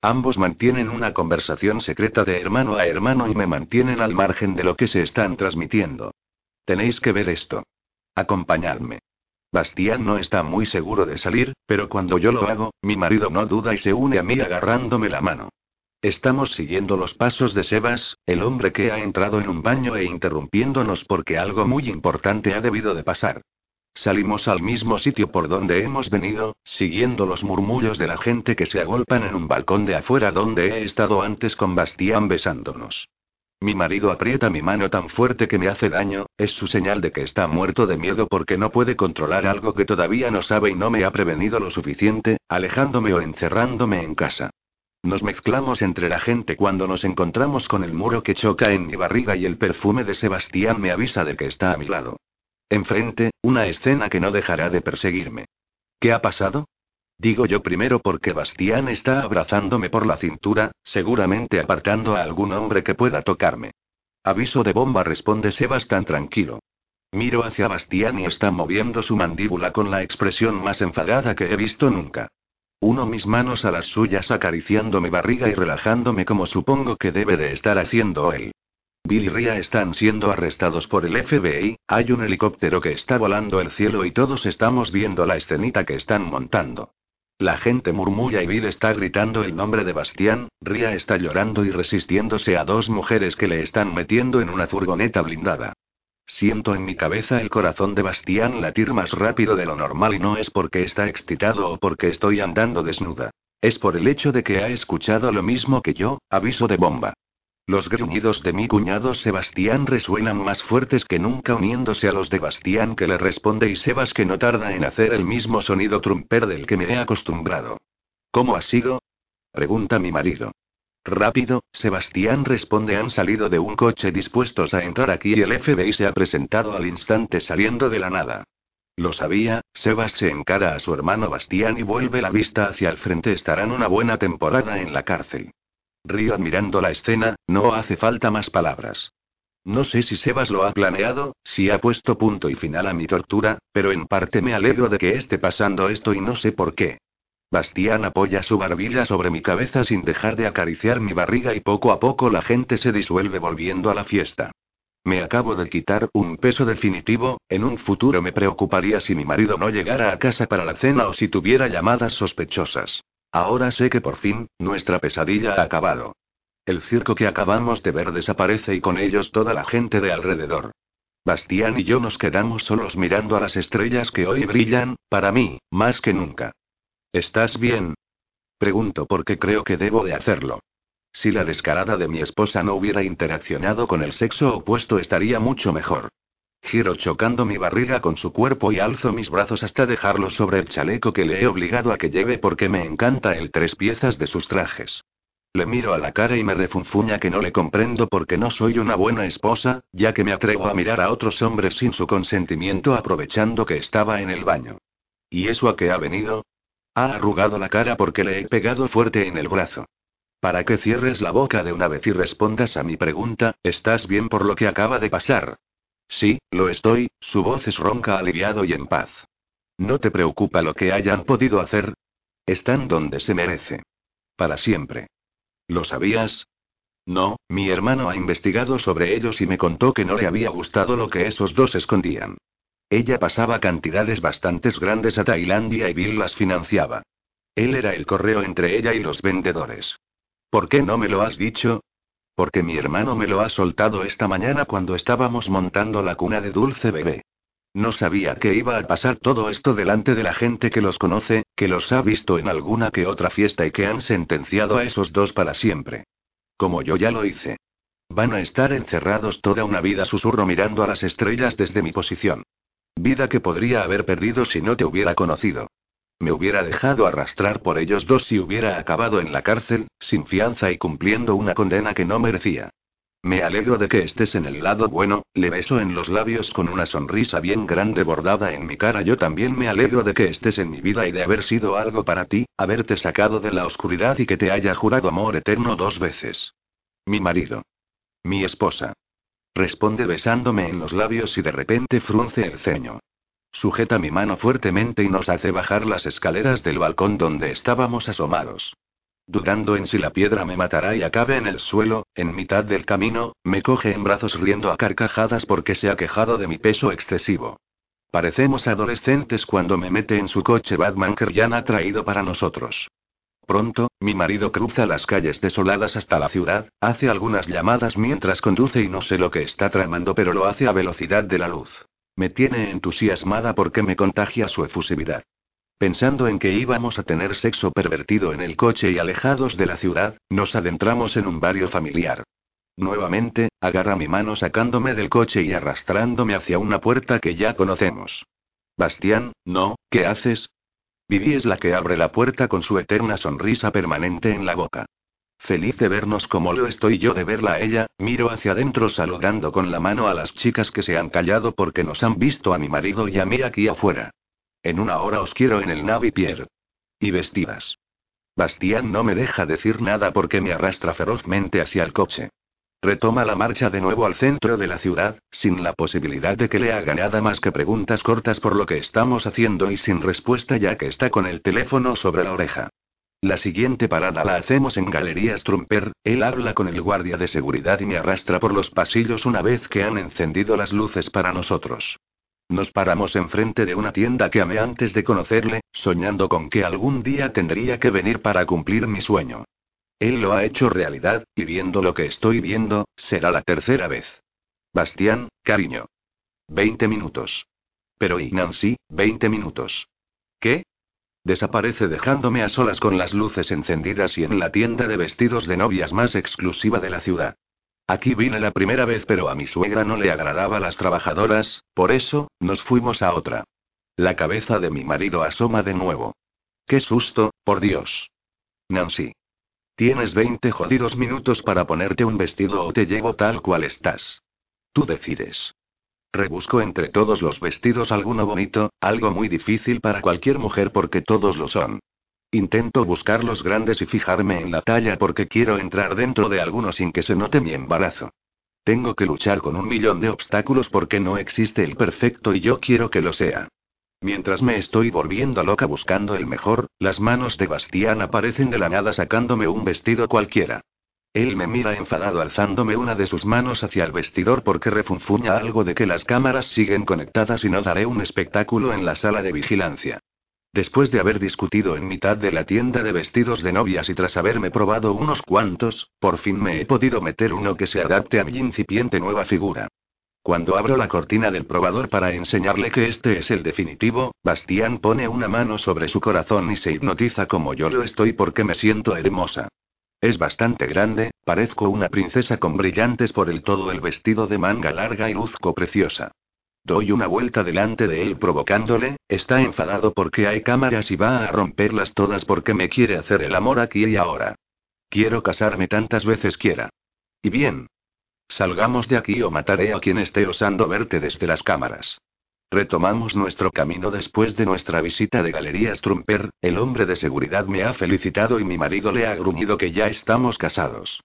Ambos mantienen una conversación secreta de hermano a hermano y me mantienen al margen de lo que se están transmitiendo. Tenéis que ver esto. Acompañadme. Bastián no está muy seguro de salir, pero cuando yo lo hago, mi marido no duda y se une a mí agarrándome la mano. Estamos siguiendo los pasos de Sebas, el hombre que ha entrado en un baño e interrumpiéndonos porque algo muy importante ha debido de pasar. Salimos al mismo sitio por donde hemos venido, siguiendo los murmullos de la gente que se agolpan en un balcón de afuera donde he estado antes con Bastián besándonos. Mi marido aprieta mi mano tan fuerte que me hace daño, es su señal de que está muerto de miedo porque no puede controlar algo que todavía no sabe y no me ha prevenido lo suficiente, alejándome o encerrándome en casa. Nos mezclamos entre la gente cuando nos encontramos con el muro que choca en mi barriga y el perfume de Sebastián me avisa de que está a mi lado. Enfrente, una escena que no dejará de perseguirme. ¿Qué ha pasado? Digo yo primero porque Bastián está abrazándome por la cintura, seguramente apartando a algún hombre que pueda tocarme. Aviso de bomba, responde Sebas tranquilo. Miro hacia Bastián y está moviendo su mandíbula con la expresión más enfadada que he visto nunca. Uno mis manos a las suyas acariciando mi barriga y relajándome como supongo que debe de estar haciendo él. Bill y Ria están siendo arrestados por el FBI, hay un helicóptero que está volando el cielo y todos estamos viendo la escenita que están montando. La gente murmulla y Bill está gritando el nombre de Bastián, Ria está llorando y resistiéndose a dos mujeres que le están metiendo en una furgoneta blindada. Siento en mi cabeza el corazón de Bastián latir más rápido de lo normal y no es porque está excitado o porque estoy andando desnuda. Es por el hecho de que ha escuchado lo mismo que yo, aviso de bomba. Los gruñidos de mi cuñado Sebastián resuenan más fuertes que nunca uniéndose a los de Bastián que le responde y Sebas que no tarda en hacer el mismo sonido trumper del que me he acostumbrado. ¿Cómo ha sido? pregunta mi marido. Rápido, Sebastián responde. Han salido de un coche dispuestos a entrar aquí y el FBI se ha presentado al instante saliendo de la nada. Lo sabía, Sebas se encara a su hermano Bastián y vuelve la vista hacia el frente. Estarán una buena temporada en la cárcel. Río admirando la escena, no hace falta más palabras. No sé si Sebas lo ha planeado, si ha puesto punto y final a mi tortura, pero en parte me alegro de que esté pasando esto y no sé por qué. Bastián apoya su barbilla sobre mi cabeza sin dejar de acariciar mi barriga y poco a poco la gente se disuelve volviendo a la fiesta. Me acabo de quitar un peso definitivo, en un futuro me preocuparía si mi marido no llegara a casa para la cena o si tuviera llamadas sospechosas. Ahora sé que por fin, nuestra pesadilla ha acabado. El circo que acabamos de ver desaparece y con ellos toda la gente de alrededor. Bastián y yo nos quedamos solos mirando a las estrellas que hoy brillan, para mí, más que nunca. ¿Estás bien? Pregunto porque creo que debo de hacerlo. Si la descarada de mi esposa no hubiera interaccionado con el sexo opuesto estaría mucho mejor. Giro chocando mi barriga con su cuerpo y alzo mis brazos hasta dejarlos sobre el chaleco que le he obligado a que lleve porque me encanta el tres piezas de sus trajes. Le miro a la cara y me refunfuña que no le comprendo porque no soy una buena esposa, ya que me atrevo a mirar a otros hombres sin su consentimiento aprovechando que estaba en el baño. ¿Y eso a qué ha venido? Ha arrugado la cara porque le he pegado fuerte en el brazo. Para que cierres la boca de una vez y respondas a mi pregunta, ¿estás bien por lo que acaba de pasar? Sí, lo estoy, su voz es ronca, aliviado y en paz. ¿No te preocupa lo que hayan podido hacer? Están donde se merece. Para siempre. ¿Lo sabías? No, mi hermano ha investigado sobre ellos y me contó que no le había gustado lo que esos dos escondían. Ella pasaba cantidades bastante grandes a Tailandia y Bill las financiaba. Él era el correo entre ella y los vendedores. ¿Por qué no me lo has dicho? Porque mi hermano me lo ha soltado esta mañana cuando estábamos montando la cuna de dulce bebé. No sabía que iba a pasar todo esto delante de la gente que los conoce, que los ha visto en alguna que otra fiesta y que han sentenciado a esos dos para siempre. Como yo ya lo hice. Van a estar encerrados toda una vida, susurro mirando a las estrellas desde mi posición. Vida que podría haber perdido si no te hubiera conocido. Me hubiera dejado arrastrar por ellos dos si hubiera acabado en la cárcel, sin fianza y cumpliendo una condena que no merecía. Me alegro de que estés en el lado bueno, le beso en los labios con una sonrisa bien grande bordada en mi cara. Yo también me alegro de que estés en mi vida y de haber sido algo para ti, haberte sacado de la oscuridad y que te haya jurado amor eterno dos veces. Mi marido. Mi esposa. Responde besándome en los labios y de repente frunce el ceño. Sujeta mi mano fuertemente y nos hace bajar las escaleras del balcón donde estábamos asomados. Dudando en si la piedra me matará y acabe en el suelo, en mitad del camino, me coge en brazos riendo a carcajadas porque se ha quejado de mi peso excesivo. Parecemos adolescentes cuando me mete en su coche Batman que Ryan ha traído para nosotros. Pronto, mi marido cruza las calles desoladas hasta la ciudad, hace algunas llamadas mientras conduce y no sé lo que está tramando, pero lo hace a velocidad de la luz. Me tiene entusiasmada porque me contagia su efusividad. Pensando en que íbamos a tener sexo pervertido en el coche y alejados de la ciudad, nos adentramos en un barrio familiar. Nuevamente, agarra mi mano sacándome del coche y arrastrándome hacia una puerta que ya conocemos. Bastián, no, ¿qué haces? Vivi es la que abre la puerta con su eterna sonrisa permanente en la boca. Feliz de vernos como lo estoy yo de verla a ella, miro hacia adentro saludando con la mano a las chicas que se han callado porque nos han visto a mi marido y a mí aquí afuera. En una hora os quiero en el Navipier. Y vestidas. Bastián no me deja decir nada porque me arrastra ferozmente hacia el coche. Retoma la marcha de nuevo al centro de la ciudad, sin la posibilidad de que le haga nada más que preguntas cortas por lo que estamos haciendo y sin respuesta ya que está con el teléfono sobre la oreja. La siguiente parada la hacemos en Galerías Trumper, él habla con el guardia de seguridad y me arrastra por los pasillos una vez que han encendido las luces para nosotros. Nos paramos enfrente de una tienda que amé antes de conocerle, soñando con que algún día tendría que venir para cumplir mi sueño. Él lo ha hecho realidad, y viendo lo que estoy viendo, será la tercera vez. Bastián, cariño. Veinte minutos. Pero y Nancy, veinte minutos. ¿Qué? Desaparece dejándome a solas con las luces encendidas y en la tienda de vestidos de novias más exclusiva de la ciudad. Aquí vine la primera vez, pero a mi suegra no le agradaba las trabajadoras, por eso, nos fuimos a otra. La cabeza de mi marido asoma de nuevo. ¡Qué susto, por Dios! Nancy. Tienes 20 jodidos minutos para ponerte un vestido o te llevo tal cual estás. Tú decides. Rebusco entre todos los vestidos alguno bonito, algo muy difícil para cualquier mujer porque todos lo son. Intento buscar los grandes y fijarme en la talla porque quiero entrar dentro de alguno sin que se note mi embarazo. Tengo que luchar con un millón de obstáculos porque no existe el perfecto y yo quiero que lo sea. Mientras me estoy volviendo loca buscando el mejor, las manos de Bastián aparecen de la nada sacándome un vestido cualquiera. Él me mira enfadado alzándome una de sus manos hacia el vestidor porque refunfuña algo de que las cámaras siguen conectadas y no daré un espectáculo en la sala de vigilancia. Después de haber discutido en mitad de la tienda de vestidos de novias y tras haberme probado unos cuantos, por fin me he podido meter uno que se adapte a mi incipiente nueva figura. Cuando abro la cortina del probador para enseñarle que este es el definitivo, Bastián pone una mano sobre su corazón y se hipnotiza como yo lo estoy porque me siento hermosa. Es bastante grande, parezco una princesa con brillantes por el todo el vestido de manga larga y luzco preciosa. Doy una vuelta delante de él provocándole, está enfadado porque hay cámaras y va a romperlas todas porque me quiere hacer el amor aquí y ahora. Quiero casarme tantas veces quiera. Y bien, Salgamos de aquí o mataré a quien esté osando verte desde las cámaras. Retomamos nuestro camino después de nuestra visita de Galerías Trumper, el hombre de seguridad me ha felicitado y mi marido le ha gruñido que ya estamos casados.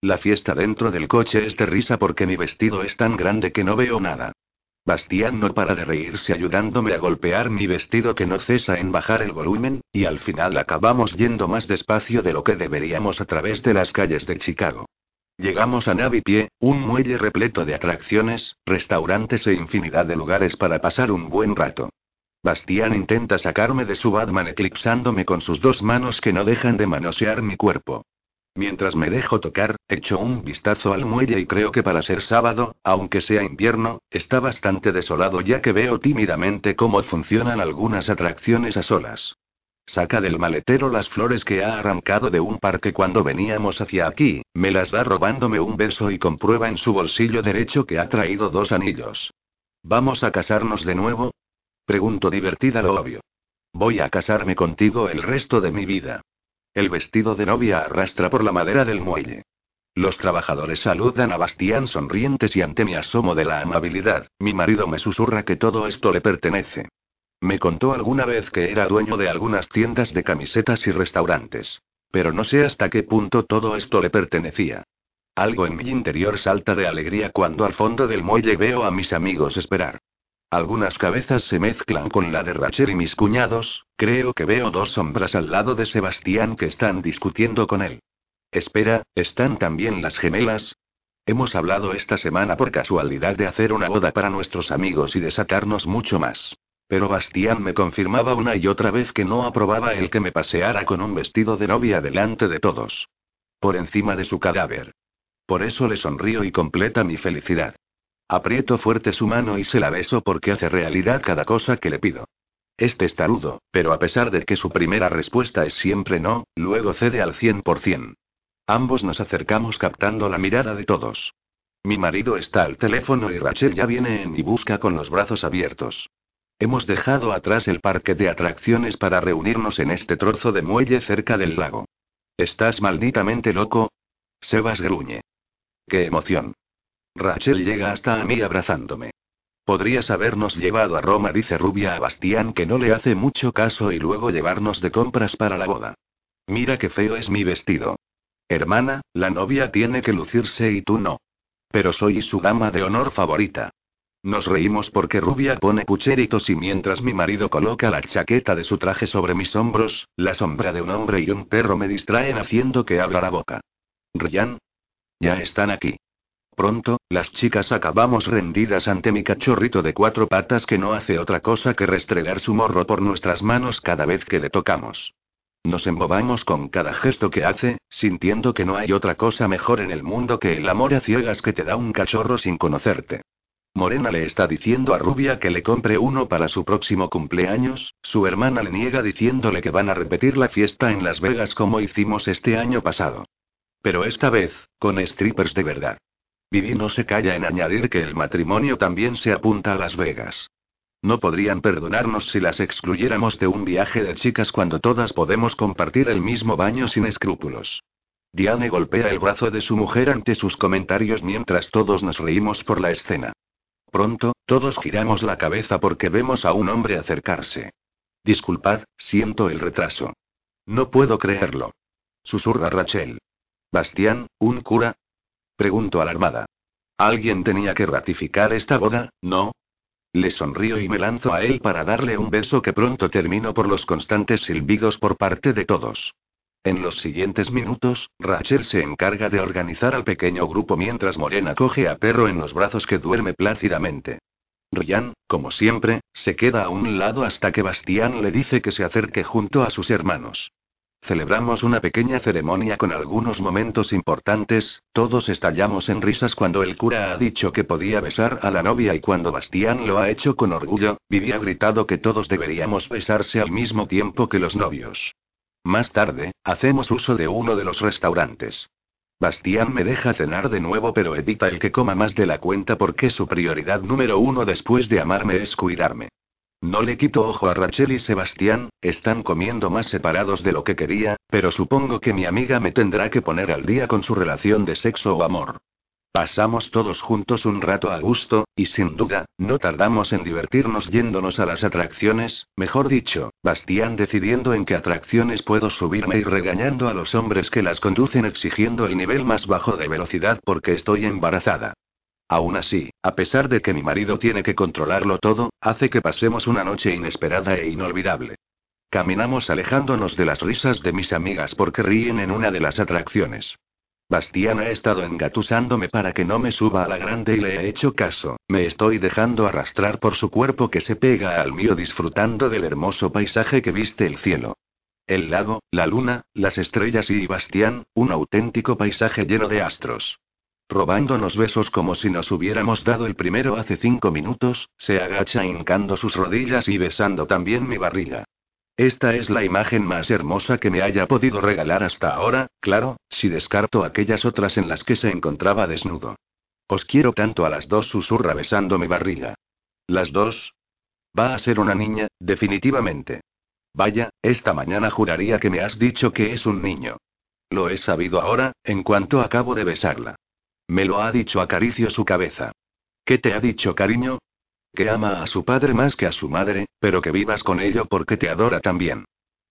La fiesta dentro del coche es de risa porque mi vestido es tan grande que no veo nada. Bastián no para de reírse ayudándome a golpear mi vestido que no cesa en bajar el volumen, y al final acabamos yendo más despacio de lo que deberíamos a través de las calles de Chicago. Llegamos a Navipie, un muelle repleto de atracciones, restaurantes e infinidad de lugares para pasar un buen rato. Bastián intenta sacarme de su Batman eclipsándome con sus dos manos que no dejan de manosear mi cuerpo. Mientras me dejo tocar, echo un vistazo al muelle y creo que para ser sábado, aunque sea invierno, está bastante desolado ya que veo tímidamente cómo funcionan algunas atracciones a solas. Saca del maletero las flores que ha arrancado de un parque cuando veníamos hacia aquí, me las da robándome un beso y comprueba en su bolsillo derecho que ha traído dos anillos. ¿Vamos a casarnos de nuevo? Pregunto divertida lo obvio. Voy a casarme contigo el resto de mi vida. El vestido de novia arrastra por la madera del muelle. Los trabajadores saludan a Bastián sonrientes y ante mi asomo de la amabilidad, mi marido me susurra que todo esto le pertenece. Me contó alguna vez que era dueño de algunas tiendas de camisetas y restaurantes. Pero no sé hasta qué punto todo esto le pertenecía. Algo en mi interior salta de alegría cuando al fondo del muelle veo a mis amigos esperar. Algunas cabezas se mezclan con la de Rachel y mis cuñados, creo que veo dos sombras al lado de Sebastián que están discutiendo con él. Espera, ¿están también las gemelas? Hemos hablado esta semana por casualidad de hacer una boda para nuestros amigos y desatarnos mucho más. Pero Bastián me confirmaba una y otra vez que no aprobaba el que me paseara con un vestido de novia delante de todos. Por encima de su cadáver. Por eso le sonrío y completa mi felicidad. Aprieto fuerte su mano y se la beso porque hace realidad cada cosa que le pido. Es testarudo, pero a pesar de que su primera respuesta es siempre no, luego cede al 100%. Ambos nos acercamos captando la mirada de todos. Mi marido está al teléfono y Rachel ya viene en mi busca con los brazos abiertos. Hemos dejado atrás el parque de atracciones para reunirnos en este trozo de muelle cerca del lago. ¿Estás malditamente loco? Sebas gruñe. ¡Qué emoción! Rachel llega hasta a mí abrazándome. Podrías habernos llevado a Roma, dice Rubia a Bastián que no le hace mucho caso y luego llevarnos de compras para la boda. Mira qué feo es mi vestido. Hermana, la novia tiene que lucirse y tú no. Pero soy su dama de honor favorita. Nos reímos porque Rubia pone pucheritos y mientras mi marido coloca la chaqueta de su traje sobre mis hombros, la sombra de un hombre y un perro me distraen haciendo que abra la boca. Ryan. Ya están aquí. Pronto, las chicas acabamos rendidas ante mi cachorrito de cuatro patas que no hace otra cosa que restregar su morro por nuestras manos cada vez que le tocamos. Nos embobamos con cada gesto que hace, sintiendo que no hay otra cosa mejor en el mundo que el amor a ciegas que te da un cachorro sin conocerte. Morena le está diciendo a Rubia que le compre uno para su próximo cumpleaños, su hermana le niega diciéndole que van a repetir la fiesta en Las Vegas como hicimos este año pasado. Pero esta vez, con strippers de verdad. Vivi no se calla en añadir que el matrimonio también se apunta a Las Vegas. No podrían perdonarnos si las excluyéramos de un viaje de chicas cuando todas podemos compartir el mismo baño sin escrúpulos. Diane golpea el brazo de su mujer ante sus comentarios mientras todos nos reímos por la escena. Pronto, todos giramos la cabeza porque vemos a un hombre acercarse. Disculpad, siento el retraso. No puedo creerlo. Susurra Rachel. Bastián, un cura, Pregunto alarmada. Alguien tenía que ratificar esta boda, ¿no? Le sonrío y me lanzo a él para darle un beso que pronto termino por los constantes silbidos por parte de todos. En los siguientes minutos, Rachel se encarga de organizar al pequeño grupo mientras Morena coge a Perro en los brazos que duerme plácidamente. Ryan, como siempre, se queda a un lado hasta que Bastián le dice que se acerque junto a sus hermanos. Celebramos una pequeña ceremonia con algunos momentos importantes, todos estallamos en risas cuando el cura ha dicho que podía besar a la novia y cuando Bastián lo ha hecho con orgullo, Vivi ha gritado que todos deberíamos besarse al mismo tiempo que los novios. Más tarde, hacemos uso de uno de los restaurantes. Bastián me deja cenar de nuevo pero evita el que coma más de la cuenta porque su prioridad número uno después de amarme es cuidarme. No le quito ojo a Rachel y Sebastián, están comiendo más separados de lo que quería, pero supongo que mi amiga me tendrá que poner al día con su relación de sexo o amor. Pasamos todos juntos un rato a gusto, y sin duda, no tardamos en divertirnos yéndonos a las atracciones, mejor dicho, Bastián decidiendo en qué atracciones puedo subirme y regañando a los hombres que las conducen exigiendo el nivel más bajo de velocidad porque estoy embarazada. Aún así, a pesar de que mi marido tiene que controlarlo todo, hace que pasemos una noche inesperada e inolvidable. Caminamos alejándonos de las risas de mis amigas porque ríen en una de las atracciones. Bastián ha estado engatusándome para que no me suba a la grande y le he hecho caso, me estoy dejando arrastrar por su cuerpo que se pega al mío disfrutando del hermoso paisaje que viste el cielo. El lago, la luna, las estrellas y Bastián, un auténtico paisaje lleno de astros robándonos besos como si nos hubiéramos dado el primero hace cinco minutos, se agacha hincando sus rodillas y besando también mi barriga. Esta es la imagen más hermosa que me haya podido regalar hasta ahora, claro, si descarto aquellas otras en las que se encontraba desnudo. Os quiero tanto a las dos, susurra besando mi barriga. ¿Las dos? Va a ser una niña, definitivamente. Vaya, esta mañana juraría que me has dicho que es un niño. Lo he sabido ahora, en cuanto acabo de besarla. Me lo ha dicho, acaricio su cabeza. ¿Qué te ha dicho, cariño? Que ama a su padre más que a su madre, pero que vivas con ello porque te adora también.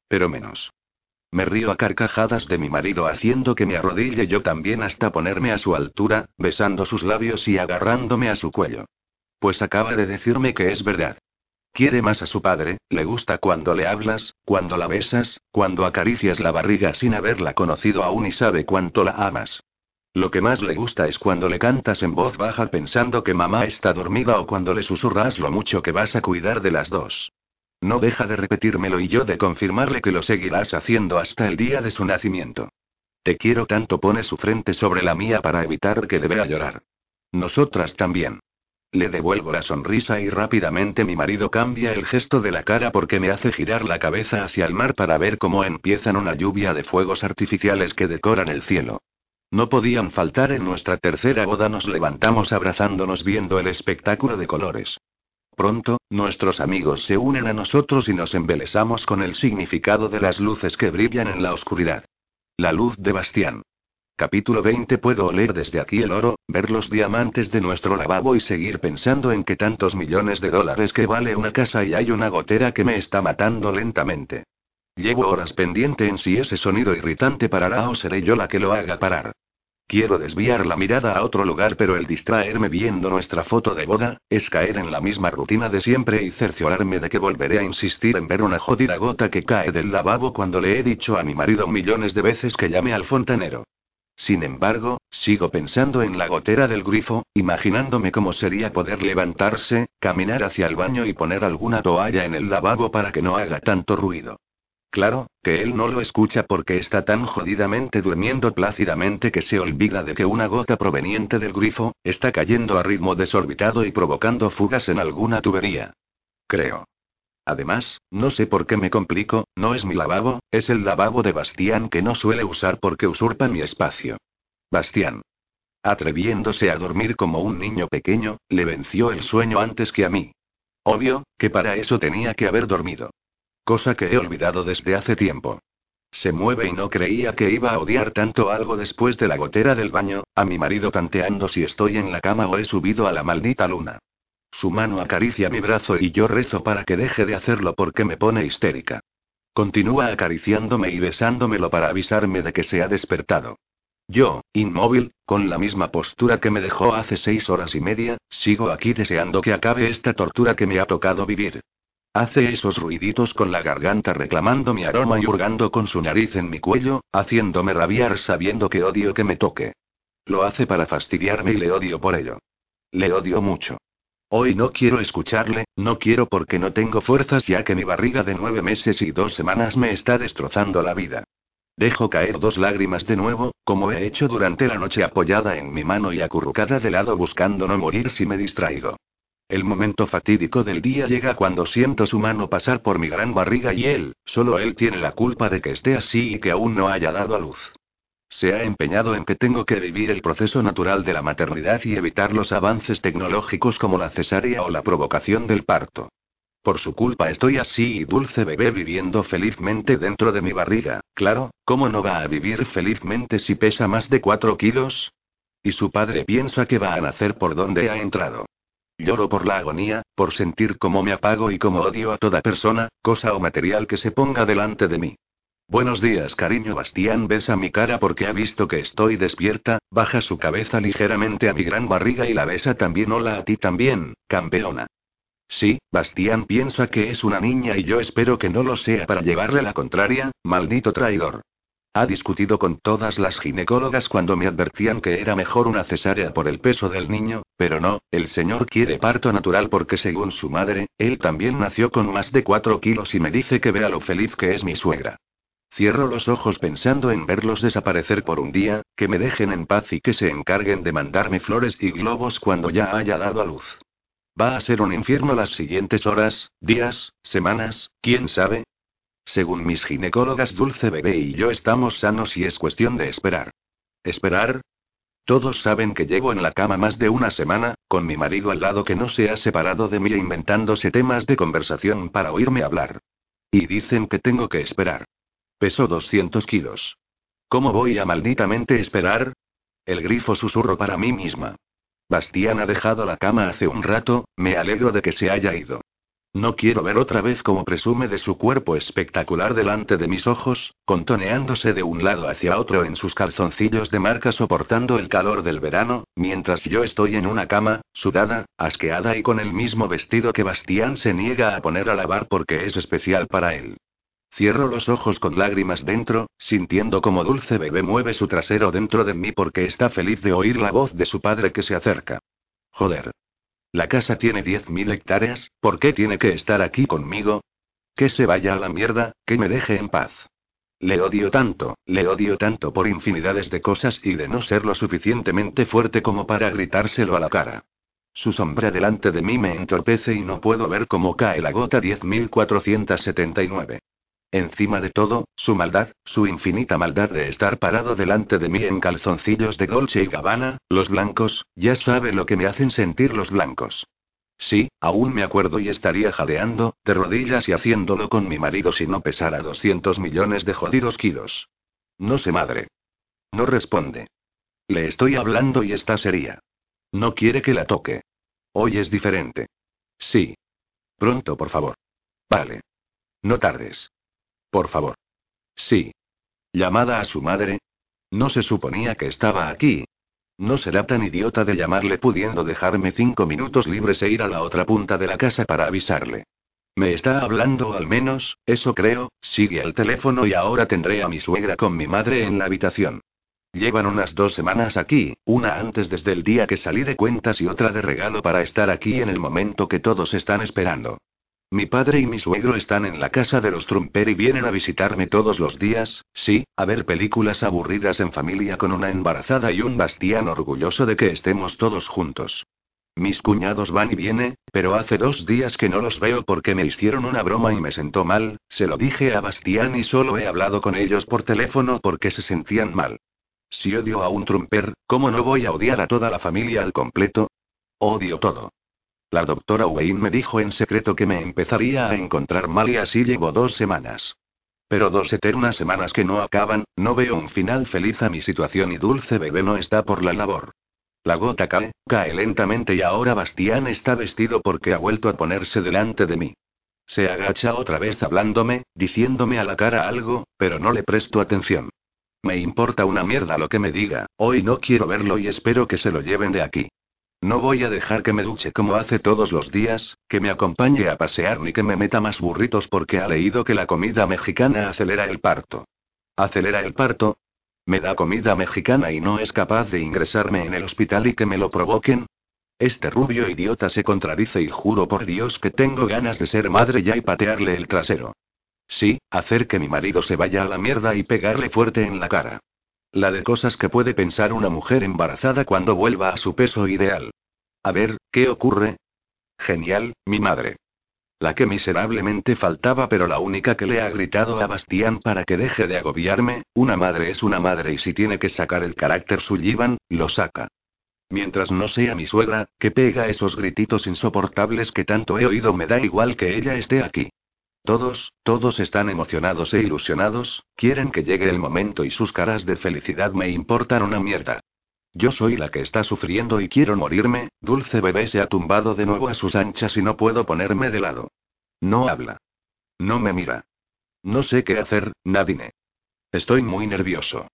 Pero menos. Me río a carcajadas de mi marido haciendo que me arrodille yo también hasta ponerme a su altura, besando sus labios y agarrándome a su cuello. Pues acaba de decirme que es verdad. Quiere más a su padre, le gusta cuando le hablas, cuando la besas, cuando acaricias la barriga sin haberla conocido aún y sabe cuánto la amas. Lo que más le gusta es cuando le cantas en voz baja pensando que mamá está dormida o cuando le susurras lo mucho que vas a cuidar de las dos. No deja de repetírmelo y yo de confirmarle que lo seguirás haciendo hasta el día de su nacimiento. Te quiero tanto, pone su frente sobre la mía para evitar que deba llorar. Nosotras también. Le devuelvo la sonrisa y rápidamente mi marido cambia el gesto de la cara porque me hace girar la cabeza hacia el mar para ver cómo empiezan una lluvia de fuegos artificiales que decoran el cielo. No podían faltar en nuestra tercera boda, nos levantamos abrazándonos viendo el espectáculo de colores. Pronto, nuestros amigos se unen a nosotros y nos embelesamos con el significado de las luces que brillan en la oscuridad. La luz de Bastián. Capítulo 20 Puedo oler desde aquí el oro, ver los diamantes de nuestro lavabo y seguir pensando en que tantos millones de dólares que vale una casa y hay una gotera que me está matando lentamente. Llevo horas pendiente en si ese sonido irritante parará o seré yo la que lo haga parar. Quiero desviar la mirada a otro lugar, pero el distraerme viendo nuestra foto de boda, es caer en la misma rutina de siempre y cerciorarme de que volveré a insistir en ver una jodida gota que cae del lavabo cuando le he dicho a mi marido millones de veces que llame al fontanero. Sin embargo, sigo pensando en la gotera del grifo, imaginándome cómo sería poder levantarse, caminar hacia el baño y poner alguna toalla en el lavabo para que no haga tanto ruido. Claro, que él no lo escucha porque está tan jodidamente durmiendo plácidamente que se olvida de que una gota proveniente del grifo, está cayendo a ritmo desorbitado y provocando fugas en alguna tubería. Creo. Además, no sé por qué me complico, no es mi lavabo, es el lavabo de Bastián que no suele usar porque usurpa mi espacio. Bastián. Atreviéndose a dormir como un niño pequeño, le venció el sueño antes que a mí. Obvio, que para eso tenía que haber dormido. Cosa que he olvidado desde hace tiempo. Se mueve y no creía que iba a odiar tanto algo después de la gotera del baño, a mi marido tanteando si estoy en la cama o he subido a la maldita luna. Su mano acaricia mi brazo y yo rezo para que deje de hacerlo porque me pone histérica. Continúa acariciándome y besándomelo para avisarme de que se ha despertado. Yo, inmóvil, con la misma postura que me dejó hace seis horas y media, sigo aquí deseando que acabe esta tortura que me ha tocado vivir. Hace esos ruiditos con la garganta reclamando mi aroma y hurgando con su nariz en mi cuello, haciéndome rabiar sabiendo que odio que me toque. Lo hace para fastidiarme y le odio por ello. Le odio mucho. Hoy no quiero escucharle, no quiero porque no tengo fuerzas ya que mi barriga de nueve meses y dos semanas me está destrozando la vida. Dejo caer dos lágrimas de nuevo, como he hecho durante la noche apoyada en mi mano y acurrucada de lado buscando no morir si me distraigo. El momento fatídico del día llega cuando siento su mano pasar por mi gran barriga y él, solo él tiene la culpa de que esté así y que aún no haya dado a luz. Se ha empeñado en que tengo que vivir el proceso natural de la maternidad y evitar los avances tecnológicos como la cesárea o la provocación del parto. Por su culpa estoy así y dulce bebé viviendo felizmente dentro de mi barriga, claro, ¿cómo no va a vivir felizmente si pesa más de 4 kilos? Y su padre piensa que va a nacer por donde ha entrado. Lloro por la agonía, por sentir cómo me apago y cómo odio a toda persona, cosa o material que se ponga delante de mí. Buenos días, cariño. Bastián besa mi cara porque ha visto que estoy despierta, baja su cabeza ligeramente a mi gran barriga y la besa también. Hola a ti también, campeona. Sí, Bastián piensa que es una niña y yo espero que no lo sea para llevarle la contraria, maldito traidor. Ha discutido con todas las ginecólogas cuando me advertían que era mejor una cesárea por el peso del niño, pero no, el señor quiere parto natural porque según su madre, él también nació con más de 4 kilos y me dice que vea lo feliz que es mi suegra. Cierro los ojos pensando en verlos desaparecer por un día, que me dejen en paz y que se encarguen de mandarme flores y globos cuando ya haya dado a luz. Va a ser un infierno las siguientes horas, días, semanas, quién sabe, según mis ginecólogas Dulce Bebé y yo estamos sanos y es cuestión de esperar. ¿Esperar? Todos saben que llevo en la cama más de una semana, con mi marido al lado que no se ha separado de mí e inventándose temas de conversación para oírme hablar. Y dicen que tengo que esperar. Peso 200 kilos. ¿Cómo voy a malditamente esperar? El grifo susurro para mí misma. Bastián ha dejado la cama hace un rato, me alegro de que se haya ido. No quiero ver otra vez cómo presume de su cuerpo espectacular delante de mis ojos, contoneándose de un lado hacia otro en sus calzoncillos de marca soportando el calor del verano, mientras yo estoy en una cama, sudada, asqueada y con el mismo vestido que Bastián se niega a poner a lavar porque es especial para él. Cierro los ojos con lágrimas dentro, sintiendo como dulce bebé mueve su trasero dentro de mí porque está feliz de oír la voz de su padre que se acerca. Joder. La casa tiene 10.000 hectáreas, ¿por qué tiene que estar aquí conmigo? Que se vaya a la mierda, que me deje en paz. Le odio tanto, le odio tanto por infinidades de cosas y de no ser lo suficientemente fuerte como para gritárselo a la cara. Su sombra delante de mí me entorpece y no puedo ver cómo cae la gota 10.479. Encima de todo, su maldad, su infinita maldad de estar parado delante de mí en calzoncillos de Dolce y Gabbana, los blancos, ya sabe lo que me hacen sentir los blancos. Sí, aún me acuerdo y estaría jadeando, de rodillas y haciéndolo con mi marido si no pesara 200 millones de jodidos kilos. No sé madre. No responde. Le estoy hablando y está seria. No quiere que la toque. Hoy es diferente. Sí. Pronto, por favor. Vale. No tardes. Por favor. Sí. ¿Llamada a su madre? No se suponía que estaba aquí. No será tan idiota de llamarle pudiendo dejarme cinco minutos libres e ir a la otra punta de la casa para avisarle. Me está hablando al menos, eso creo, sigue el teléfono y ahora tendré a mi suegra con mi madre en la habitación. Llevan unas dos semanas aquí, una antes desde el día que salí de cuentas y otra de regalo para estar aquí en el momento que todos están esperando. Mi padre y mi suegro están en la casa de los Trumper y vienen a visitarme todos los días, sí, a ver películas aburridas en familia con una embarazada y un Bastián orgulloso de que estemos todos juntos. Mis cuñados van y vienen, pero hace dos días que no los veo porque me hicieron una broma y me sentó mal, se lo dije a Bastián y solo he hablado con ellos por teléfono porque se sentían mal. Si odio a un Trumper, ¿cómo no voy a odiar a toda la familia al completo? Odio todo. La doctora Wayne me dijo en secreto que me empezaría a encontrar mal y así llevo dos semanas. Pero dos eternas semanas que no acaban, no veo un final feliz a mi situación y Dulce Bebé no está por la labor. La gota cae, cae lentamente y ahora Bastián está vestido porque ha vuelto a ponerse delante de mí. Se agacha otra vez hablándome, diciéndome a la cara algo, pero no le presto atención. Me importa una mierda lo que me diga, hoy no quiero verlo y espero que se lo lleven de aquí. No voy a dejar que me duche como hace todos los días, que me acompañe a pasear ni que me meta más burritos porque ha leído que la comida mexicana acelera el parto. ¿Acelera el parto? ¿Me da comida mexicana y no es capaz de ingresarme en el hospital y que me lo provoquen? Este rubio idiota se contradice y juro por Dios que tengo ganas de ser madre ya y patearle el trasero. Sí, hacer que mi marido se vaya a la mierda y pegarle fuerte en la cara. La de cosas que puede pensar una mujer embarazada cuando vuelva a su peso ideal. A ver, ¿qué ocurre? Genial, mi madre. La que miserablemente faltaba, pero la única que le ha gritado a Bastián para que deje de agobiarme, una madre es una madre y si tiene que sacar el carácter sullivan, lo saca. Mientras no sea mi suegra, que pega esos grititos insoportables que tanto he oído, me da igual que ella esté aquí. Todos, todos están emocionados e ilusionados, quieren que llegue el momento y sus caras de felicidad me importan una mierda. Yo soy la que está sufriendo y quiero morirme, dulce bebé se ha tumbado de nuevo a sus anchas y no puedo ponerme de lado. No habla. No me mira. No sé qué hacer, Nadine. Estoy muy nervioso.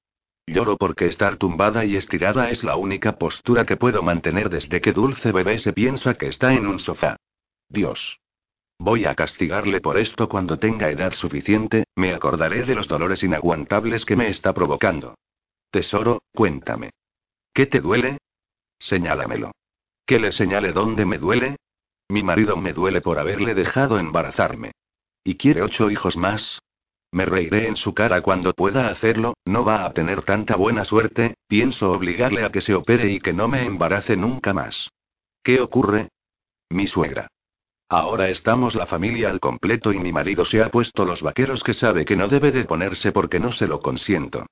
Lloro porque estar tumbada y estirada es la única postura que puedo mantener desde que Dulce Bebé se piensa que está en un sofá. Dios. Voy a castigarle por esto cuando tenga edad suficiente, me acordaré de los dolores inaguantables que me está provocando. Tesoro, cuéntame. ¿Qué te duele? Señálamelo. ¿Que le señale dónde me duele? Mi marido me duele por haberle dejado embarazarme. ¿Y quiere ocho hijos más? Me reiré en su cara cuando pueda hacerlo, no va a tener tanta buena suerte, pienso obligarle a que se opere y que no me embarace nunca más. ¿Qué ocurre? Mi suegra. Ahora estamos la familia al completo y mi marido se ha puesto los vaqueros que sabe que no debe de ponerse porque no se lo consiento.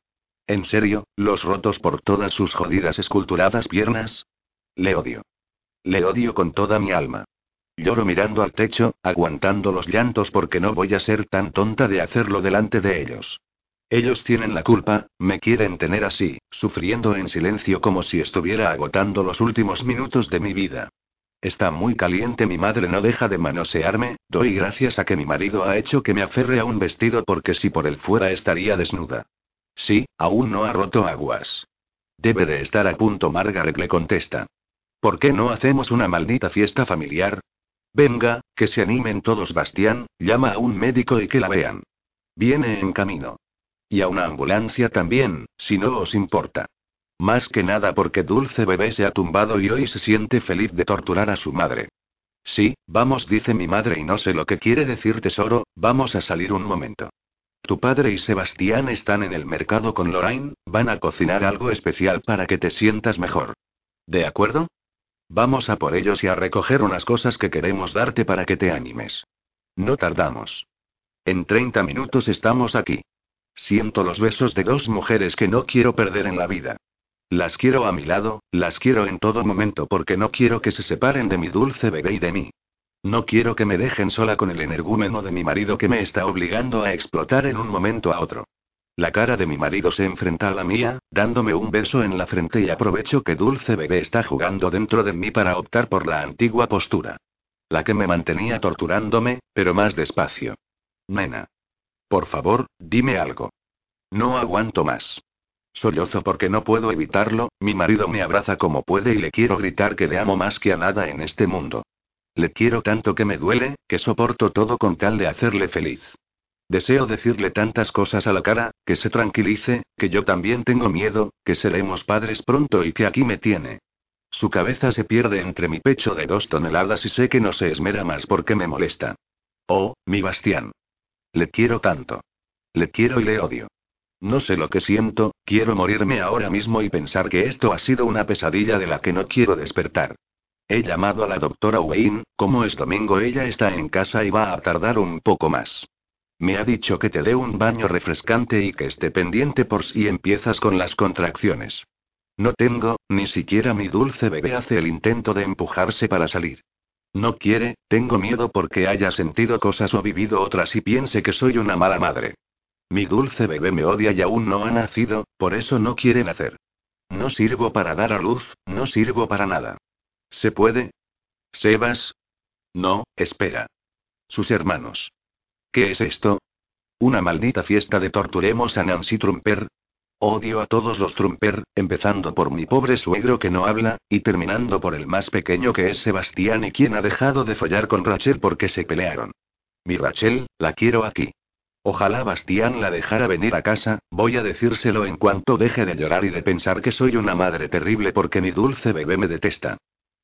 En serio, los rotos por todas sus jodidas esculturadas piernas. Le odio. Le odio con toda mi alma. Lloro mirando al techo, aguantando los llantos porque no voy a ser tan tonta de hacerlo delante de ellos. Ellos tienen la culpa, me quieren tener así, sufriendo en silencio como si estuviera agotando los últimos minutos de mi vida. Está muy caliente. Mi madre no deja de manosearme. Doy gracias a que mi marido ha hecho que me aferre a un vestido porque si por él fuera estaría desnuda. Sí, aún no ha roto aguas. Debe de estar a punto, Margaret le contesta. ¿Por qué no hacemos una maldita fiesta familiar? Venga, que se animen todos, Bastián, llama a un médico y que la vean. Viene en camino. Y a una ambulancia también, si no os importa. Más que nada porque Dulce Bebé se ha tumbado y hoy se siente feliz de torturar a su madre. Sí, vamos, dice mi madre y no sé lo que quiere decir tesoro, vamos a salir un momento. Tu padre y Sebastián están en el mercado con Lorraine, van a cocinar algo especial para que te sientas mejor. ¿De acuerdo? Vamos a por ellos y a recoger unas cosas que queremos darte para que te animes. No tardamos. En 30 minutos estamos aquí. Siento los besos de dos mujeres que no quiero perder en la vida. Las quiero a mi lado, las quiero en todo momento porque no quiero que se separen de mi dulce bebé y de mí. No quiero que me dejen sola con el energúmeno de mi marido que me está obligando a explotar en un momento a otro. La cara de mi marido se enfrenta a la mía, dándome un beso en la frente y aprovecho que Dulce Bebé está jugando dentro de mí para optar por la antigua postura. La que me mantenía torturándome, pero más despacio. Nena. Por favor, dime algo. No aguanto más. Sollozo porque no puedo evitarlo, mi marido me abraza como puede y le quiero gritar que le amo más que a nada en este mundo. Le quiero tanto que me duele, que soporto todo con tal de hacerle feliz. Deseo decirle tantas cosas a la cara, que se tranquilice, que yo también tengo miedo, que seremos padres pronto y que aquí me tiene. Su cabeza se pierde entre mi pecho de dos toneladas y sé que no se esmera más porque me molesta. Oh, mi Bastián. Le quiero tanto. Le quiero y le odio. No sé lo que siento, quiero morirme ahora mismo y pensar que esto ha sido una pesadilla de la que no quiero despertar. He llamado a la doctora Wayne, como es domingo ella está en casa y va a tardar un poco más. Me ha dicho que te dé un baño refrescante y que esté pendiente por si empiezas con las contracciones. No tengo, ni siquiera mi dulce bebé hace el intento de empujarse para salir. No quiere, tengo miedo porque haya sentido cosas o vivido otras y piense que soy una mala madre. Mi dulce bebé me odia y aún no ha nacido, por eso no quiere nacer. No sirvo para dar a luz, no sirvo para nada. ¿Se puede? ¿Sebas? No, espera. Sus hermanos. ¿Qué es esto? ¿Una maldita fiesta de torturemos a Nancy Trumper? Odio a todos los Trumper, empezando por mi pobre suegro que no habla, y terminando por el más pequeño que es Sebastián y quien ha dejado de follar con Rachel porque se pelearon. Mi Rachel, la quiero aquí. Ojalá Bastián la dejara venir a casa, voy a decírselo en cuanto deje de llorar y de pensar que soy una madre terrible porque mi dulce bebé me detesta.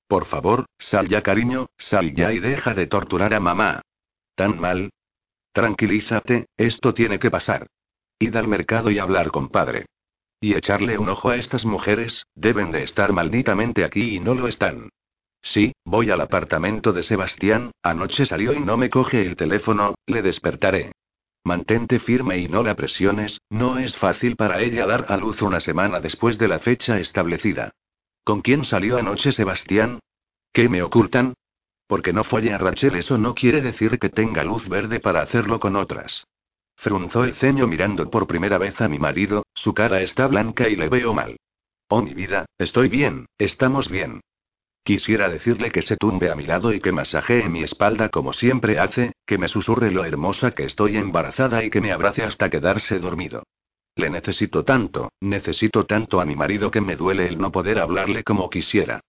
Por favor, sal ya cariño, sal ya y deja de torturar a mamá. Tan mal, Tranquilízate, esto tiene que pasar. Id al mercado y hablar con padre. Y echarle un ojo a estas mujeres, deben de estar malditamente aquí y no lo están. Sí, voy al apartamento de Sebastián, anoche salió y no me coge el teléfono, le despertaré. Mantente firme y no la presiones, no es fácil para ella dar a luz una semana después de la fecha establecida. ¿Con quién salió anoche Sebastián? ¿Qué me ocultan? Porque no folle a Rachel eso no quiere decir que tenga luz verde para hacerlo con otras. Frunzó el ceño mirando por primera vez a mi marido, su cara está blanca y le veo mal. Oh mi vida, estoy bien, estamos bien. Quisiera decirle que se tumbe a mi lado y que masajee mi espalda como siempre hace, que me susurre lo hermosa que estoy embarazada y que me abrace hasta quedarse dormido. Le necesito tanto, necesito tanto a mi marido que me duele el no poder hablarle como quisiera.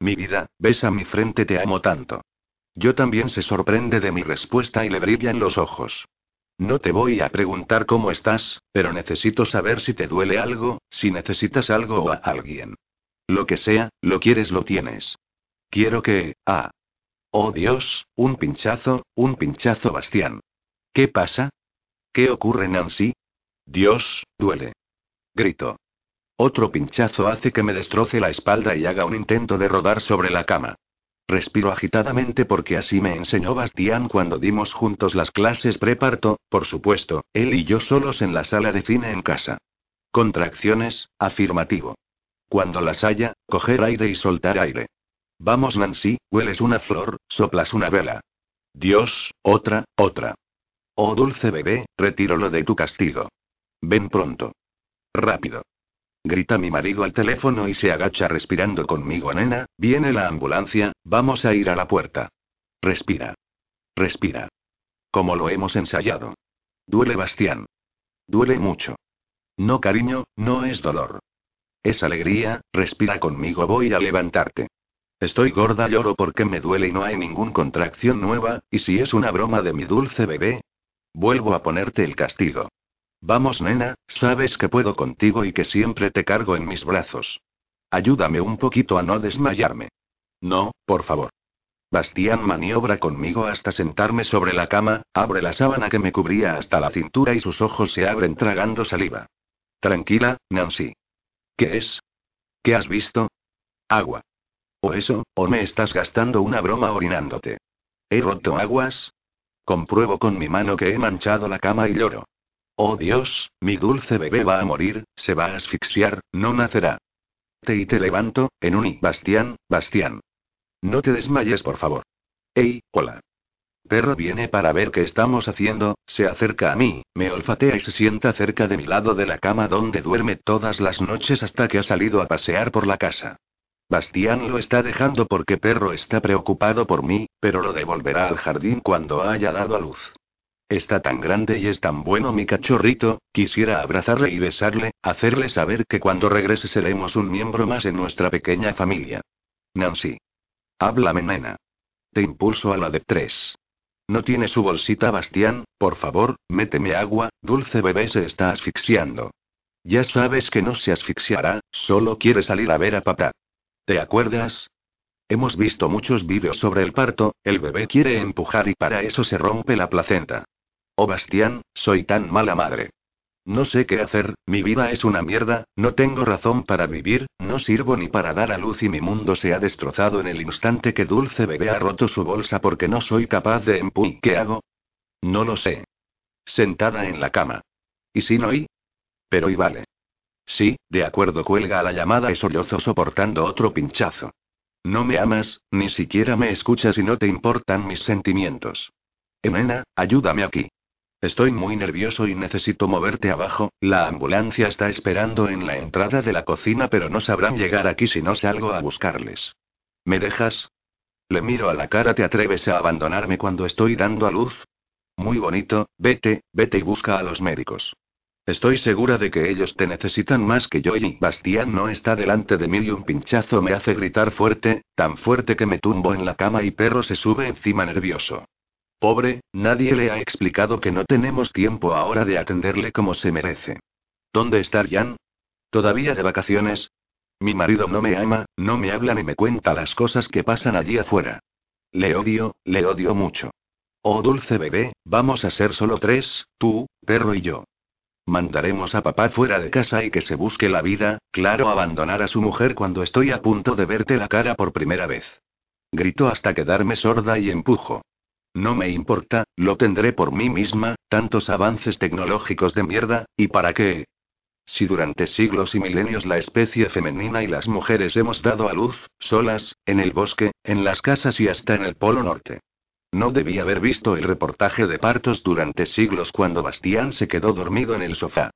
Mi vida, besa mi frente, te amo tanto. Yo también se sorprende de mi respuesta y le brillan los ojos. No te voy a preguntar cómo estás, pero necesito saber si te duele algo, si necesitas algo o a alguien. Lo que sea, lo quieres, lo tienes. Quiero que... Ah. Oh Dios, un pinchazo, un pinchazo, Bastián. ¿Qué pasa? ¿Qué ocurre, Nancy? Dios, duele. Grito. Otro pinchazo hace que me destroce la espalda y haga un intento de rodar sobre la cama. Respiro agitadamente porque así me enseñó Bastián cuando dimos juntos las clases preparto, por supuesto, él y yo solos en la sala de cine en casa. Contracciones, afirmativo. Cuando las haya, coger aire y soltar aire. Vamos Nancy, hueles una flor, soplas una vela. Dios, otra, otra. Oh dulce bebé, retíralo de tu castigo. Ven pronto. Rápido. Grita mi marido al teléfono y se agacha respirando conmigo, nena. Viene la ambulancia, vamos a ir a la puerta. Respira. Respira. Como lo hemos ensayado. Duele, Bastián. Duele mucho. No, cariño, no es dolor. Es alegría, respira conmigo, voy a levantarte. Estoy gorda, lloro porque me duele y no hay ninguna contracción nueva, y si es una broma de mi dulce bebé, vuelvo a ponerte el castigo. Vamos, nena, sabes que puedo contigo y que siempre te cargo en mis brazos. Ayúdame un poquito a no desmayarme. No, por favor. Bastián maniobra conmigo hasta sentarme sobre la cama, abre la sábana que me cubría hasta la cintura y sus ojos se abren tragando saliva. Tranquila, Nancy. ¿Qué es? ¿Qué has visto? Agua. O eso, o me estás gastando una broma orinándote. ¿He roto aguas? Compruebo con mi mano que he manchado la cama y lloro. Oh Dios, mi dulce bebé va a morir, se va a asfixiar, no nacerá. Te y te levanto, en un. Bastián, Bastián. No te desmayes, por favor. Ey, hola. Perro viene para ver qué estamos haciendo, se acerca a mí, me olfatea y se sienta cerca de mi lado de la cama donde duerme todas las noches hasta que ha salido a pasear por la casa. Bastián lo está dejando porque Perro está preocupado por mí, pero lo devolverá al jardín cuando haya dado a luz. Está tan grande y es tan bueno mi cachorrito, quisiera abrazarle y besarle, hacerle saber que cuando regrese seremos un miembro más en nuestra pequeña familia. Nancy. Háblame, nena. Te impulso a la de tres. ¿No tiene su bolsita, Bastián? Por favor, méteme agua, dulce bebé se está asfixiando. Ya sabes que no se asfixiará, solo quiere salir a ver a papá. ¿Te acuerdas? Hemos visto muchos vídeos sobre el parto, el bebé quiere empujar y para eso se rompe la placenta. Oh Bastián, soy tan mala madre. No sé qué hacer, mi vida es una mierda, no tengo razón para vivir, no sirvo ni para dar a luz y mi mundo se ha destrozado en el instante que Dulce Bebé ha roto su bolsa porque no soy capaz de empujar. ¿Qué hago? No lo sé. Sentada en la cama. ¿Y si no y? Pero y vale. Sí, de acuerdo, cuelga a la llamada y sollozo soportando otro pinchazo. No me amas, ni siquiera me escuchas y no te importan mis sentimientos. Emena, ayúdame aquí. Estoy muy nervioso y necesito moverte abajo, la ambulancia está esperando en la entrada de la cocina pero no sabrán llegar aquí si no salgo a buscarles. ¿Me dejas? Le miro a la cara, ¿te atreves a abandonarme cuando estoy dando a luz? Muy bonito, vete, vete y busca a los médicos. Estoy segura de que ellos te necesitan más que yo y Bastián no está delante de mí y un pinchazo me hace gritar fuerte, tan fuerte que me tumbo en la cama y perro se sube encima nervioso. Pobre, nadie le ha explicado que no tenemos tiempo ahora de atenderle como se merece. ¿Dónde está Jan? ¿Todavía de vacaciones? Mi marido no me ama, no me habla ni me cuenta las cosas que pasan allí afuera. Le odio, le odio mucho. Oh dulce bebé, vamos a ser solo tres, tú, perro y yo. Mandaremos a papá fuera de casa y que se busque la vida, claro, abandonar a su mujer cuando estoy a punto de verte la cara por primera vez. Grito hasta quedarme sorda y empujo. No me importa, lo tendré por mí misma, tantos avances tecnológicos de mierda, ¿y para qué? Si durante siglos y milenios la especie femenina y las mujeres hemos dado a luz, solas, en el bosque, en las casas y hasta en el Polo Norte. No debí haber visto el reportaje de partos durante siglos cuando Bastián se quedó dormido en el sofá.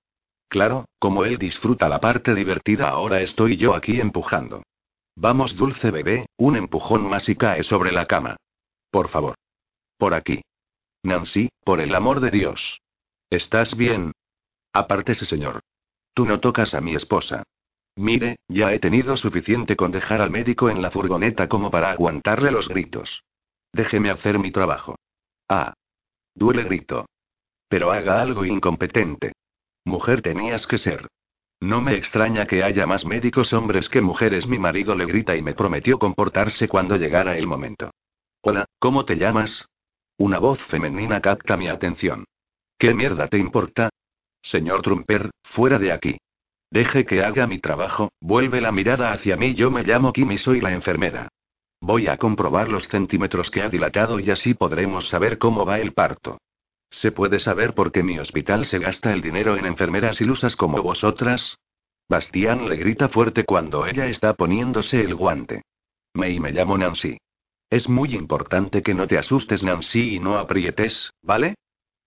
Claro, como él disfruta la parte divertida, ahora estoy yo aquí empujando. Vamos, dulce bebé, un empujón más y cae sobre la cama. Por favor. Por aquí. Nancy, por el amor de Dios. ¿Estás bien? Apártese, señor. Tú no tocas a mi esposa. Mire, ya he tenido suficiente con dejar al médico en la furgoneta como para aguantarle los gritos. Déjeme hacer mi trabajo. Ah. Duele grito. Pero haga algo incompetente. Mujer tenías que ser. No me extraña que haya más médicos hombres que mujeres. Mi marido le grita y me prometió comportarse cuando llegara el momento. Hola, ¿cómo te llamas? Una voz femenina capta mi atención. ¿Qué mierda te importa? Señor Trumper, fuera de aquí. Deje que haga mi trabajo, vuelve la mirada hacia mí. Yo me llamo Kim y soy la enfermera. Voy a comprobar los centímetros que ha dilatado y así podremos saber cómo va el parto. ¿Se puede saber por qué mi hospital se gasta el dinero en enfermeras ilusas como vosotras? Bastián le grita fuerte cuando ella está poniéndose el guante. Me y me llamo Nancy. Es muy importante que no te asustes, Nancy, y no aprietes, ¿vale?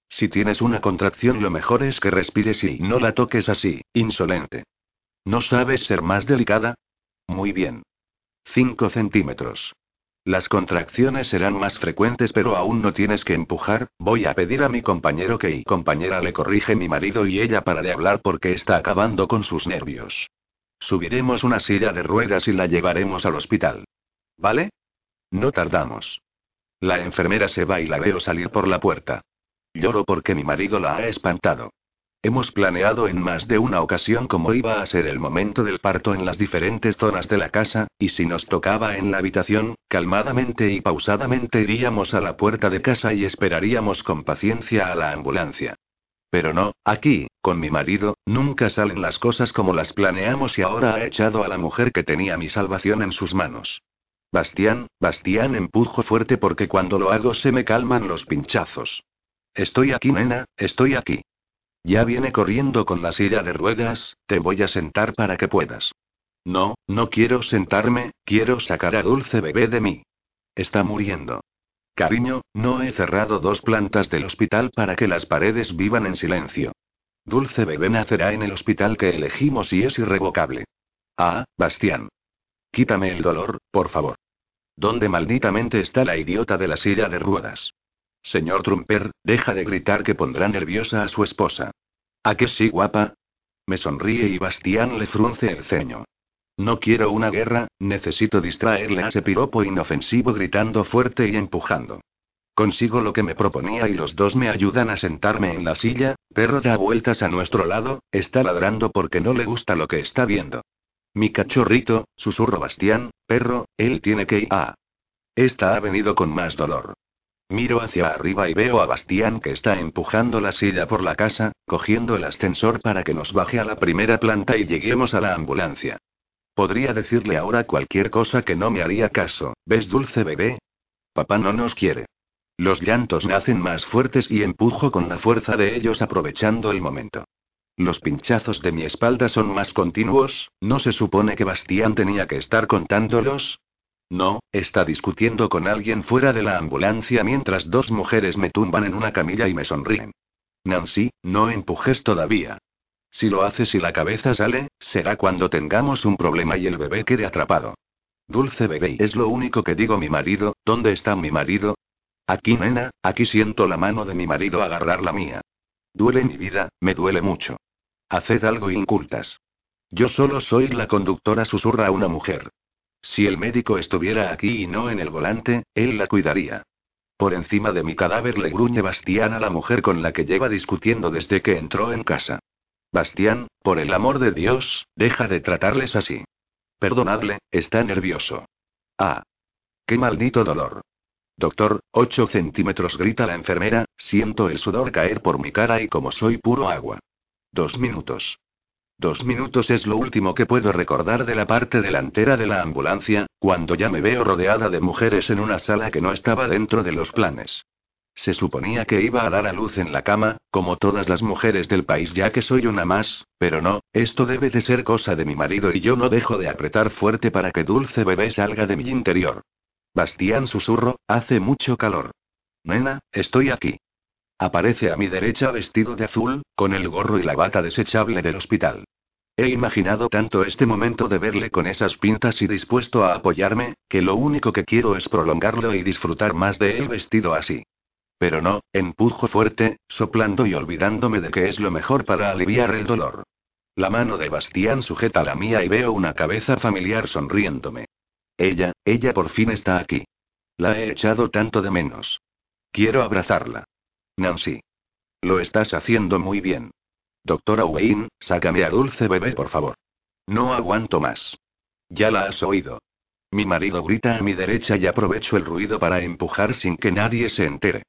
Si tienes una contracción, lo mejor es que respires y no la toques así, insolente. ¿No sabes ser más delicada? Muy bien. 5 centímetros. Las contracciones serán más frecuentes, pero aún no tienes que empujar. Voy a pedir a mi compañero que y compañera le corrige mi marido y ella para de hablar porque está acabando con sus nervios. Subiremos una silla de ruedas y la llevaremos al hospital. ¿Vale? No tardamos. La enfermera se va y la veo salir por la puerta. Lloro porque mi marido la ha espantado. Hemos planeado en más de una ocasión cómo iba a ser el momento del parto en las diferentes zonas de la casa, y si nos tocaba en la habitación, calmadamente y pausadamente iríamos a la puerta de casa y esperaríamos con paciencia a la ambulancia. Pero no, aquí, con mi marido, nunca salen las cosas como las planeamos y ahora ha echado a la mujer que tenía mi salvación en sus manos. Bastián, Bastián, empujo fuerte porque cuando lo hago se me calman los pinchazos. Estoy aquí, nena, estoy aquí. Ya viene corriendo con la silla de ruedas, te voy a sentar para que puedas. No, no quiero sentarme, quiero sacar a Dulce Bebé de mí. Está muriendo. Cariño, no he cerrado dos plantas del hospital para que las paredes vivan en silencio. Dulce Bebé nacerá en el hospital que elegimos y es irrevocable. Ah, Bastián. Quítame el dolor, por favor. ¿Dónde malditamente está la idiota de la silla de ruedas? Señor Trumper, deja de gritar que pondrá nerviosa a su esposa. ¿A qué sí, guapa? Me sonríe y Bastián le frunce el ceño. No quiero una guerra, necesito distraerle a ese piropo inofensivo gritando fuerte y empujando. Consigo lo que me proponía y los dos me ayudan a sentarme en la silla, perro da vueltas a nuestro lado, está ladrando porque no le gusta lo que está viendo. Mi cachorrito, susurro Bastián, perro, él tiene que ir a... Esta ha venido con más dolor. Miro hacia arriba y veo a Bastián que está empujando la silla por la casa, cogiendo el ascensor para que nos baje a la primera planta y lleguemos a la ambulancia. Podría decirle ahora cualquier cosa que no me haría caso, ¿ves dulce bebé? Papá no nos quiere. Los llantos nacen más fuertes y empujo con la fuerza de ellos aprovechando el momento. Los pinchazos de mi espalda son más continuos, ¿no se supone que Bastián tenía que estar contándolos? No, está discutiendo con alguien fuera de la ambulancia mientras dos mujeres me tumban en una camilla y me sonríen. Nancy, no empujes todavía. Si lo haces y la cabeza sale, será cuando tengamos un problema y el bebé quede atrapado. Dulce bebé, es lo único que digo mi marido, ¿dónde está mi marido? Aquí, nena, aquí siento la mano de mi marido agarrar la mía. Duele mi vida, me duele mucho. Haced algo incultas. Yo solo soy la conductora, susurra una mujer. Si el médico estuviera aquí y no en el volante, él la cuidaría. Por encima de mi cadáver le gruñe Bastián a la mujer con la que lleva discutiendo desde que entró en casa. Bastián, por el amor de Dios, deja de tratarles así. Perdonadle, está nervioso. Ah. Qué maldito dolor. Doctor, 8 centímetros grita la enfermera, siento el sudor caer por mi cara y como soy puro agua. Dos minutos. Dos minutos es lo último que puedo recordar de la parte delantera de la ambulancia, cuando ya me veo rodeada de mujeres en una sala que no estaba dentro de los planes. Se suponía que iba a dar a luz en la cama, como todas las mujeres del país ya que soy una más, pero no, esto debe de ser cosa de mi marido y yo no dejo de apretar fuerte para que dulce bebé salga de mi interior. Bastián susurro, hace mucho calor. Nena, estoy aquí. Aparece a mi derecha vestido de azul, con el gorro y la bata desechable del hospital. He imaginado tanto este momento de verle con esas pintas y dispuesto a apoyarme, que lo único que quiero es prolongarlo y disfrutar más de él vestido así. Pero no, empujo fuerte, soplando y olvidándome de que es lo mejor para aliviar el dolor. La mano de Bastián sujeta la mía y veo una cabeza familiar sonriéndome. Ella, ella por fin está aquí. La he echado tanto de menos. Quiero abrazarla. Nancy. Lo estás haciendo muy bien. Doctora Wayne, sácame a Dulce Bebé, por favor. No aguanto más. Ya la has oído. Mi marido grita a mi derecha y aprovecho el ruido para empujar sin que nadie se entere.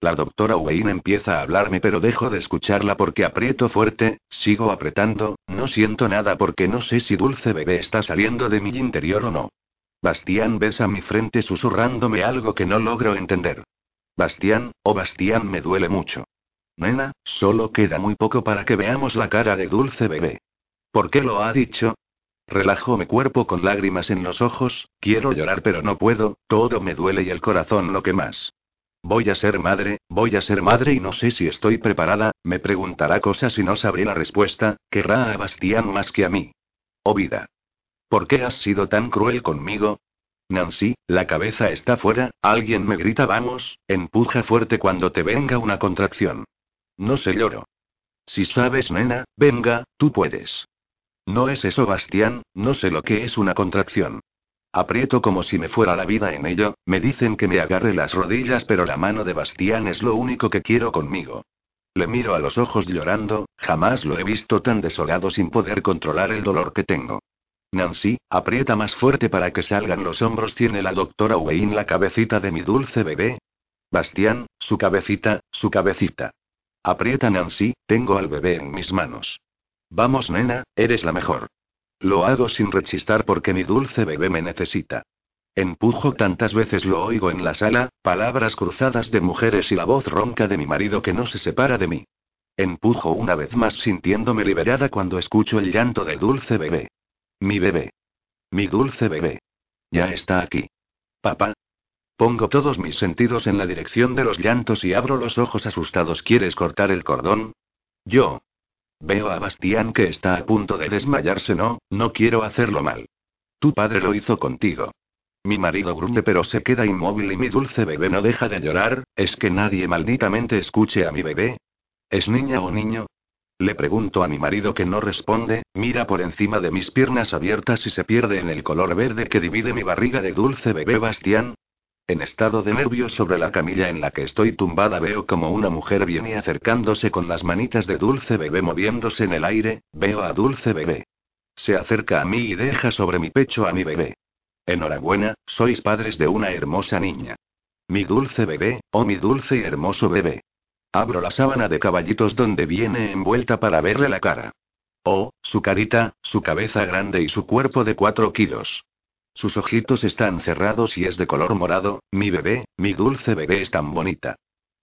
La doctora Wayne empieza a hablarme pero dejo de escucharla porque aprieto fuerte, sigo apretando, no siento nada porque no sé si Dulce Bebé está saliendo de mi interior o no. Bastián besa mi frente susurrándome algo que no logro entender. Bastián, oh Bastián, me duele mucho. Nena, solo queda muy poco para que veamos la cara de dulce bebé. ¿Por qué lo ha dicho? Relajo mi cuerpo con lágrimas en los ojos, quiero llorar pero no puedo, todo me duele y el corazón lo que más. Voy a ser madre, voy a ser madre y no sé si estoy preparada, me preguntará cosas y no sabré la respuesta, querrá a Bastián más que a mí. Oh vida. ¿Por qué has sido tan cruel conmigo? Nancy, la cabeza está fuera, alguien me grita vamos, empuja fuerte cuando te venga una contracción. No se lloro. Si sabes, nena, venga, tú puedes. No es eso, Bastián, no sé lo que es una contracción. Aprieto como si me fuera la vida en ello, me dicen que me agarre las rodillas, pero la mano de Bastián es lo único que quiero conmigo. Le miro a los ojos llorando, jamás lo he visto tan desolado sin poder controlar el dolor que tengo. Nancy, aprieta más fuerte para que salgan los hombros. ¿Tiene la doctora Wayne la cabecita de mi dulce bebé? Bastián, su cabecita, su cabecita. Aprieta Nancy, tengo al bebé en mis manos. Vamos, nena, eres la mejor. Lo hago sin rechistar porque mi dulce bebé me necesita. Empujo tantas veces lo oigo en la sala, palabras cruzadas de mujeres y la voz ronca de mi marido que no se separa de mí. Empujo una vez más sintiéndome liberada cuando escucho el llanto del dulce bebé. Mi bebé. Mi dulce bebé. Ya está aquí. Papá. Pongo todos mis sentidos en la dirección de los llantos y abro los ojos asustados. ¿Quieres cortar el cordón? Yo. Veo a Bastián que está a punto de desmayarse. No, no quiero hacerlo mal. Tu padre lo hizo contigo. Mi marido gruñe pero se queda inmóvil y mi dulce bebé no deja de llorar. ¿Es que nadie malditamente escuche a mi bebé? ¿Es niña o niño? Le pregunto a mi marido que no responde, mira por encima de mis piernas abiertas y se pierde en el color verde que divide mi barriga de dulce bebé Bastián. En estado de nervios sobre la camilla en la que estoy tumbada veo como una mujer viene acercándose con las manitas de dulce bebé moviéndose en el aire, veo a dulce bebé. Se acerca a mí y deja sobre mi pecho a mi bebé. Enhorabuena, sois padres de una hermosa niña. Mi dulce bebé, oh mi dulce y hermoso bebé. Abro la sábana de caballitos donde viene envuelta para verle la cara. Oh, su carita, su cabeza grande y su cuerpo de cuatro kilos. Sus ojitos están cerrados y es de color morado, mi bebé, mi dulce bebé es tan bonita.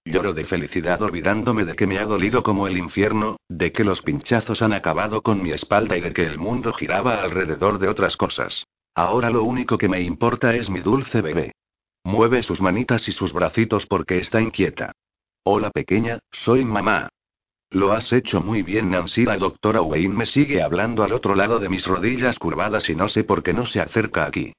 Lloro de felicidad olvidándome de que me ha dolido como el infierno, de que los pinchazos han acabado con mi espalda y de que el mundo giraba alrededor de otras cosas. Ahora lo único que me importa es mi dulce bebé. Mueve sus manitas y sus bracitos porque está inquieta. Hola pequeña, soy mamá. Lo has hecho muy bien Nancy. La doctora Wayne me sigue hablando al otro lado de mis rodillas curvadas y no sé por qué no se acerca aquí.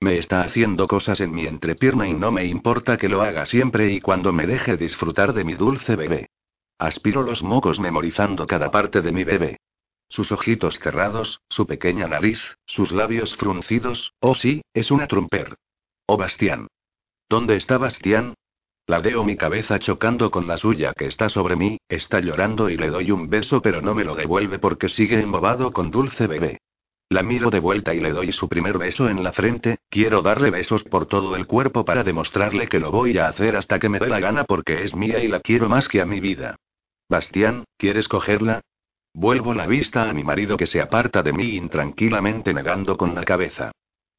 Me está haciendo cosas en mi entrepierna y no me importa que lo haga siempre y cuando me deje disfrutar de mi dulce bebé. Aspiro los mocos memorizando cada parte de mi bebé. Sus ojitos cerrados, su pequeña nariz, sus labios fruncidos, oh sí, es una tromper. Oh Bastián. ¿Dónde está Bastián? Ladeo mi cabeza chocando con la suya que está sobre mí, está llorando y le doy un beso pero no me lo devuelve porque sigue embobado con dulce bebé. La miro de vuelta y le doy su primer beso en la frente, quiero darle besos por todo el cuerpo para demostrarle que lo voy a hacer hasta que me dé la gana porque es mía y la quiero más que a mi vida. Bastián, ¿quieres cogerla? Vuelvo la vista a mi marido que se aparta de mí intranquilamente negando con la cabeza.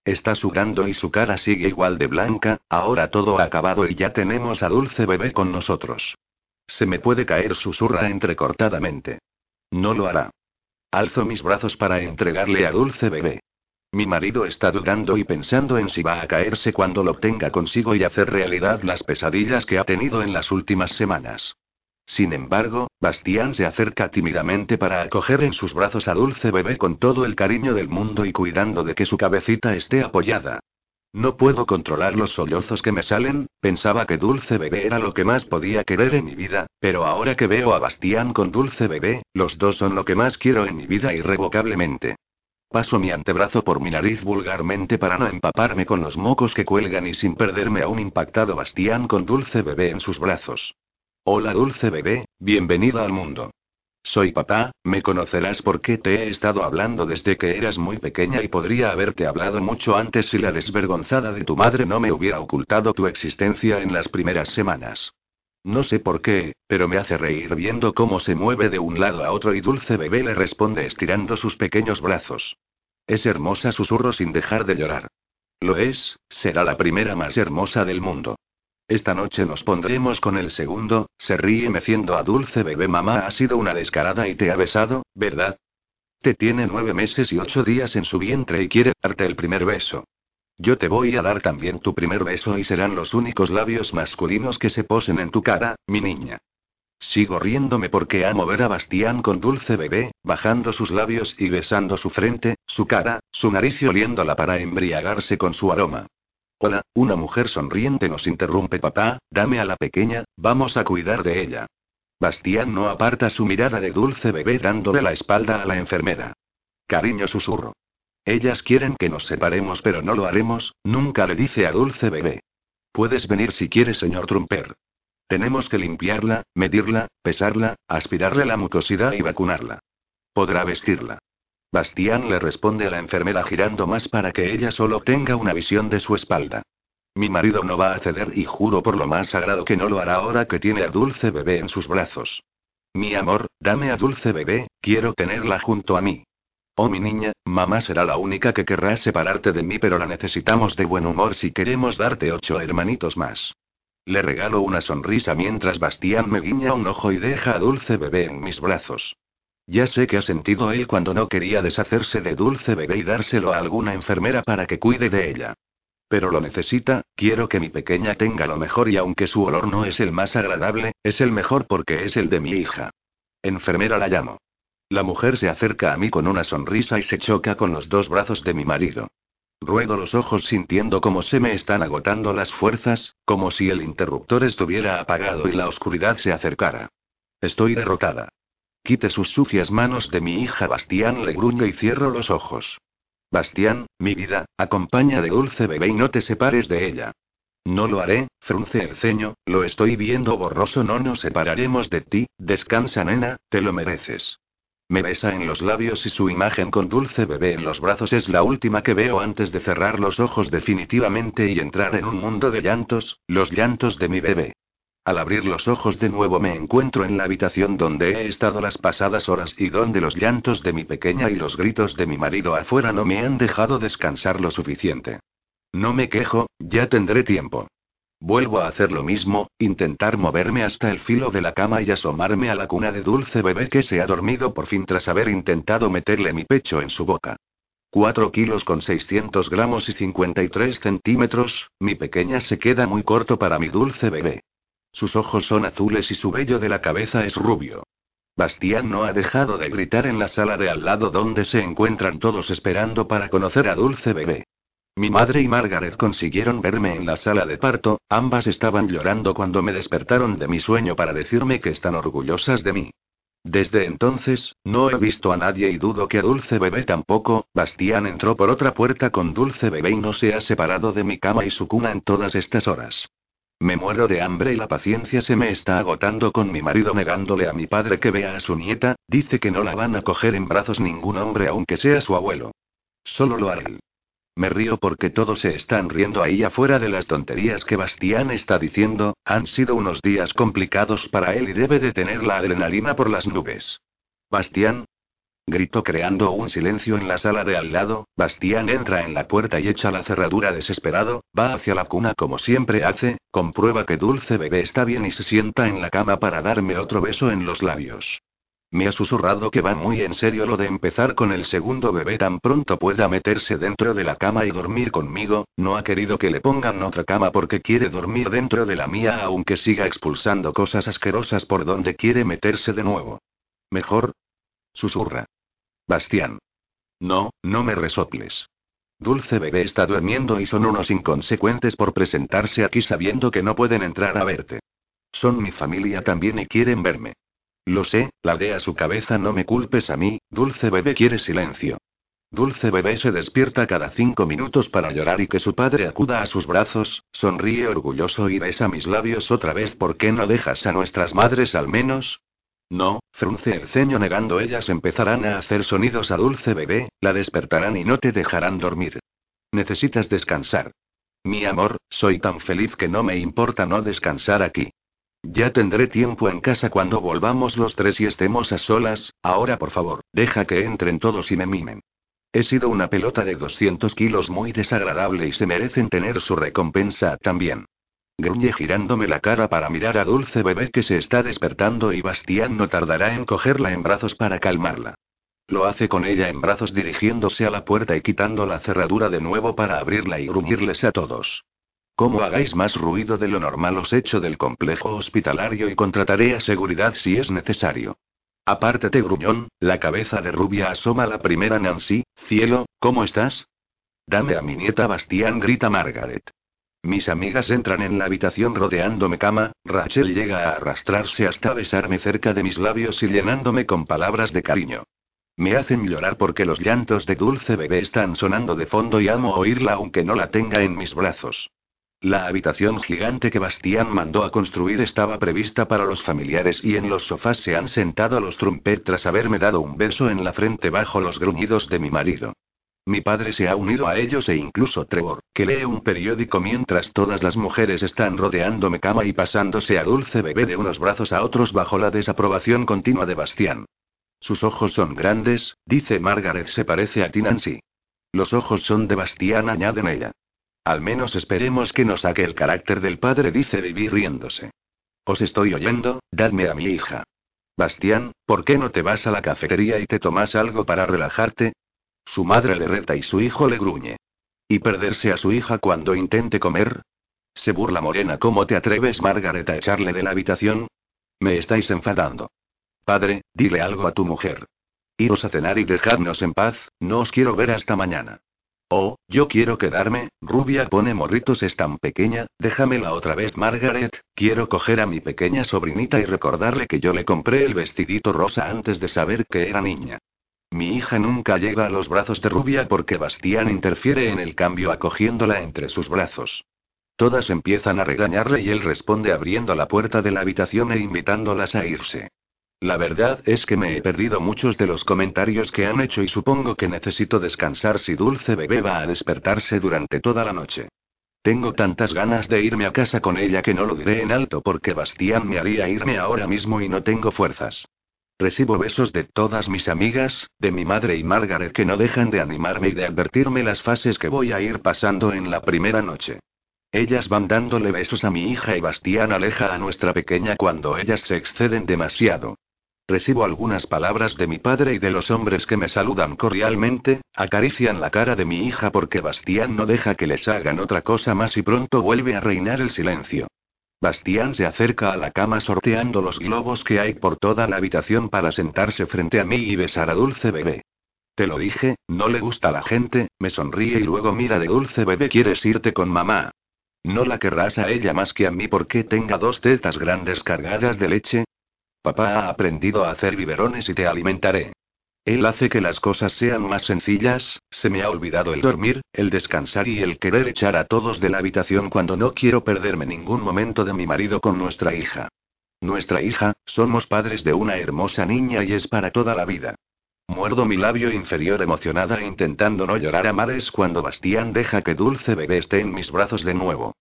Está sudando y su cara sigue igual de blanca, ahora todo ha acabado y ya tenemos a Dulce Bebé con nosotros. Se me puede caer, susurra entrecortadamente. No lo hará. Alzo mis brazos para entregarle a Dulce Bebé. Mi marido está dudando y pensando en si va a caerse cuando lo tenga consigo y hacer realidad las pesadillas que ha tenido en las últimas semanas. Sin embargo, Bastián se acerca tímidamente para acoger en sus brazos a Dulce Bebé con todo el cariño del mundo y cuidando de que su cabecita esté apoyada. No puedo controlar los sollozos que me salen, pensaba que Dulce Bebé era lo que más podía querer en mi vida, pero ahora que veo a Bastián con Dulce Bebé, los dos son lo que más quiero en mi vida irrevocablemente. Paso mi antebrazo por mi nariz vulgarmente para no empaparme con los mocos que cuelgan y sin perderme a un impactado Bastián con Dulce Bebé en sus brazos. Hola dulce bebé, bienvenida al mundo. Soy papá, me conocerás porque te he estado hablando desde que eras muy pequeña y podría haberte hablado mucho antes si la desvergonzada de tu madre no me hubiera ocultado tu existencia en las primeras semanas. No sé por qué, pero me hace reír viendo cómo se mueve de un lado a otro y dulce bebé le responde estirando sus pequeños brazos. Es hermosa, susurro sin dejar de llorar. Lo es, será la primera más hermosa del mundo. Esta noche nos pondremos con el segundo, se ríe meciendo a dulce bebé mamá ha sido una descarada y te ha besado, ¿verdad? Te tiene nueve meses y ocho días en su vientre y quiere darte el primer beso. Yo te voy a dar también tu primer beso y serán los únicos labios masculinos que se posen en tu cara, mi niña. Sigo riéndome porque amo ver a Bastián con dulce bebé, bajando sus labios y besando su frente, su cara, su nariz y oliéndola para embriagarse con su aroma. Hola, una mujer sonriente nos interrumpe papá, dame a la pequeña, vamos a cuidar de ella. Bastián no aparta su mirada de dulce bebé dándole la espalda a la enfermera. Cariño susurro. Ellas quieren que nos separemos pero no lo haremos, nunca le dice a dulce bebé. Puedes venir si quieres, señor Trumper. Tenemos que limpiarla, medirla, pesarla, aspirarle la mucosidad y vacunarla. Podrá vestirla. Bastián le responde a la enfermera girando más para que ella solo tenga una visión de su espalda. Mi marido no va a ceder y juro por lo más sagrado que no lo hará ahora que tiene a Dulce Bebé en sus brazos. Mi amor, dame a Dulce Bebé, quiero tenerla junto a mí. Oh mi niña, mamá será la única que querrá separarte de mí pero la necesitamos de buen humor si queremos darte ocho hermanitos más. Le regalo una sonrisa mientras Bastián me guiña un ojo y deja a Dulce Bebé en mis brazos. Ya sé que ha sentido él cuando no quería deshacerse de Dulce Bebé y dárselo a alguna enfermera para que cuide de ella. Pero lo necesita, quiero que mi pequeña tenga lo mejor y aunque su olor no es el más agradable, es el mejor porque es el de mi hija. Enfermera la llamo. La mujer se acerca a mí con una sonrisa y se choca con los dos brazos de mi marido. Ruego los ojos sintiendo como se me están agotando las fuerzas, como si el interruptor estuviera apagado y la oscuridad se acercara. Estoy derrotada. Quite sus sucias manos de mi hija Bastián, le gruño y cierro los ojos. Bastián, mi vida, acompaña de dulce bebé y no te separes de ella. No lo haré, frunce el ceño, lo estoy viendo borroso, no nos separaremos de ti, descansa nena, te lo mereces. Me besa en los labios y su imagen con dulce bebé en los brazos es la última que veo antes de cerrar los ojos definitivamente y entrar en un mundo de llantos, los llantos de mi bebé. Al abrir los ojos de nuevo me encuentro en la habitación donde he estado las pasadas horas y donde los llantos de mi pequeña y los gritos de mi marido afuera no me han dejado descansar lo suficiente. No me quejo, ya tendré tiempo. Vuelvo a hacer lo mismo, intentar moverme hasta el filo de la cama y asomarme a la cuna de dulce bebé que se ha dormido por fin tras haber intentado meterle mi pecho en su boca. 4 kilos con 600 gramos y 53 centímetros, mi pequeña se queda muy corto para mi dulce bebé. Sus ojos son azules y su vello de la cabeza es rubio. Bastián no ha dejado de gritar en la sala de al lado donde se encuentran todos esperando para conocer a Dulce Bebé. Mi madre y Margaret consiguieron verme en la sala de parto, ambas estaban llorando cuando me despertaron de mi sueño para decirme que están orgullosas de mí. Desde entonces, no he visto a nadie y dudo que a Dulce Bebé tampoco, Bastián entró por otra puerta con Dulce Bebé y no se ha separado de mi cama y su cuna en todas estas horas. Me muero de hambre y la paciencia se me está agotando con mi marido negándole a mi padre que vea a su nieta, dice que no la van a coger en brazos ningún hombre aunque sea su abuelo. Solo lo hará él. Me río porque todos se están riendo ahí afuera de las tonterías que Bastián está diciendo, han sido unos días complicados para él y debe de tener la adrenalina por las nubes. Bastián. Gritó creando un silencio en la sala de al lado, Bastián entra en la puerta y echa la cerradura desesperado, va hacia la cuna como siempre hace, comprueba que Dulce Bebé está bien y se sienta en la cama para darme otro beso en los labios. Me ha susurrado que va muy en serio lo de empezar con el segundo bebé tan pronto pueda meterse dentro de la cama y dormir conmigo, no ha querido que le pongan otra cama porque quiere dormir dentro de la mía aunque siga expulsando cosas asquerosas por donde quiere meterse de nuevo. Mejor. Susurra. Bastián. No, no me resoples. Dulce bebé está durmiendo y son unos inconsecuentes por presentarse aquí sabiendo que no pueden entrar a verte. Son mi familia también y quieren verme. Lo sé, ladea su cabeza, no me culpes a mí, Dulce Bebé quiere silencio. Dulce Bebé se despierta cada cinco minutos para llorar y que su padre acuda a sus brazos, sonríe orgulloso y besa mis labios otra vez. ¿Por qué no dejas a nuestras madres al menos? No, frunce el ceño negando ellas empezarán a hacer sonidos a Dulce Bebé, la despertarán y no te dejarán dormir. Necesitas descansar. Mi amor, soy tan feliz que no me importa no descansar aquí. Ya tendré tiempo en casa cuando volvamos los tres y estemos a solas, ahora por favor, deja que entren todos y me mimen. He sido una pelota de 200 kilos muy desagradable y se merecen tener su recompensa también. Gruñe girándome la cara para mirar a Dulce Bebé que se está despertando y Bastián no tardará en cogerla en brazos para calmarla. Lo hace con ella en brazos dirigiéndose a la puerta y quitando la cerradura de nuevo para abrirla y gruñirles a todos. como hagáis más ruido de lo normal os echo del complejo hospitalario y contrataré a seguridad si es necesario. Apártate, gruñón, la cabeza de rubia asoma la primera Nancy, cielo, ¿cómo estás? Dame a mi nieta Bastián, grita Margaret. Mis amigas entran en la habitación rodeándome cama, Rachel llega a arrastrarse hasta besarme cerca de mis labios y llenándome con palabras de cariño. Me hacen llorar porque los llantos de dulce bebé están sonando de fondo y amo oírla aunque no la tenga en mis brazos. La habitación gigante que Bastián mandó a construir estaba prevista para los familiares y en los sofás se han sentado los Trumpet tras haberme dado un beso en la frente bajo los gruñidos de mi marido. Mi padre se ha unido a ellos e incluso Trevor, que lee un periódico mientras todas las mujeres están rodeándome cama y pasándose a dulce bebé de unos brazos a otros bajo la desaprobación continua de Bastián. Sus ojos son grandes, dice Margaret, se parece a ti Nancy. Los ojos son de Bastián, añaden ella. Al menos esperemos que no saque el carácter del padre, dice Vivi riéndose. Os estoy oyendo, dadme a mi hija. Bastián, ¿por qué no te vas a la cafetería y te tomas algo para relajarte? Su madre le reta y su hijo le gruñe. ¿Y perderse a su hija cuando intente comer? Se burla Morena, ¿cómo te atreves, Margaret, a echarle de la habitación? Me estáis enfadando. Padre, dile algo a tu mujer. Iros a cenar y dejadnos en paz, no os quiero ver hasta mañana. Oh, yo quiero quedarme, rubia pone morritos es tan pequeña, déjamela otra vez Margaret, quiero coger a mi pequeña sobrinita y recordarle que yo le compré el vestidito rosa antes de saber que era niña. Mi hija nunca llega a los brazos de Rubia porque Bastián interfiere en el cambio acogiéndola entre sus brazos. Todas empiezan a regañarle y él responde abriendo la puerta de la habitación e invitándolas a irse. La verdad es que me he perdido muchos de los comentarios que han hecho y supongo que necesito descansar si Dulce Bebé va a despertarse durante toda la noche. Tengo tantas ganas de irme a casa con ella que no lo diré en alto porque Bastián me haría irme ahora mismo y no tengo fuerzas. Recibo besos de todas mis amigas, de mi madre y Margaret que no dejan de animarme y de advertirme las fases que voy a ir pasando en la primera noche. Ellas van dándole besos a mi hija y Bastián aleja a nuestra pequeña cuando ellas se exceden demasiado. Recibo algunas palabras de mi padre y de los hombres que me saludan cordialmente, acarician la cara de mi hija porque Bastián no deja que les hagan otra cosa más y pronto vuelve a reinar el silencio. Bastián se acerca a la cama sorteando los globos que hay por toda la habitación para sentarse frente a mí y besar a Dulce Bebé. Te lo dije, no le gusta la gente, me sonríe y luego mira de Dulce Bebé, ¿quieres irte con mamá? No la querrás a ella más que a mí porque tenga dos tetas grandes cargadas de leche. Papá ha aprendido a hacer biberones y te alimentaré. Él hace que las cosas sean más sencillas, se me ha olvidado el dormir, el descansar y el querer echar a todos de la habitación cuando no quiero perderme ningún momento de mi marido con nuestra hija. Nuestra hija, somos padres de una hermosa niña y es para toda la vida. Muerdo mi labio inferior emocionada intentando no llorar a mares cuando Bastián deja que Dulce Bebé esté en mis brazos de nuevo.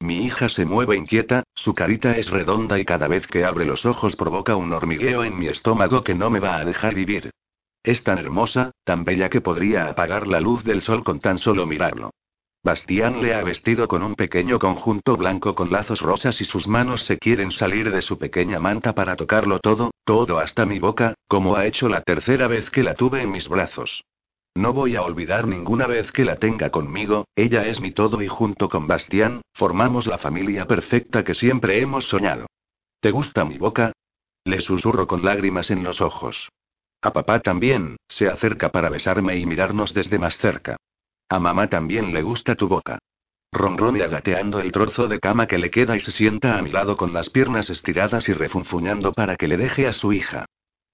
Mi hija se mueve inquieta, su carita es redonda y cada vez que abre los ojos provoca un hormigueo en mi estómago que no me va a dejar vivir. Es tan hermosa, tan bella que podría apagar la luz del sol con tan solo mirarlo. Bastián le ha vestido con un pequeño conjunto blanco con lazos rosas y sus manos se quieren salir de su pequeña manta para tocarlo todo, todo hasta mi boca, como ha hecho la tercera vez que la tuve en mis brazos. No voy a olvidar ninguna vez que la tenga conmigo, ella es mi todo y junto con Bastián, formamos la familia perfecta que siempre hemos soñado. ¿Te gusta mi boca? Le susurro con lágrimas en los ojos. A papá también, se acerca para besarme y mirarnos desde más cerca. A mamá también le gusta tu boca. Ronrone agateando el trozo de cama que le queda y se sienta a mi lado con las piernas estiradas y refunfuñando para que le deje a su hija.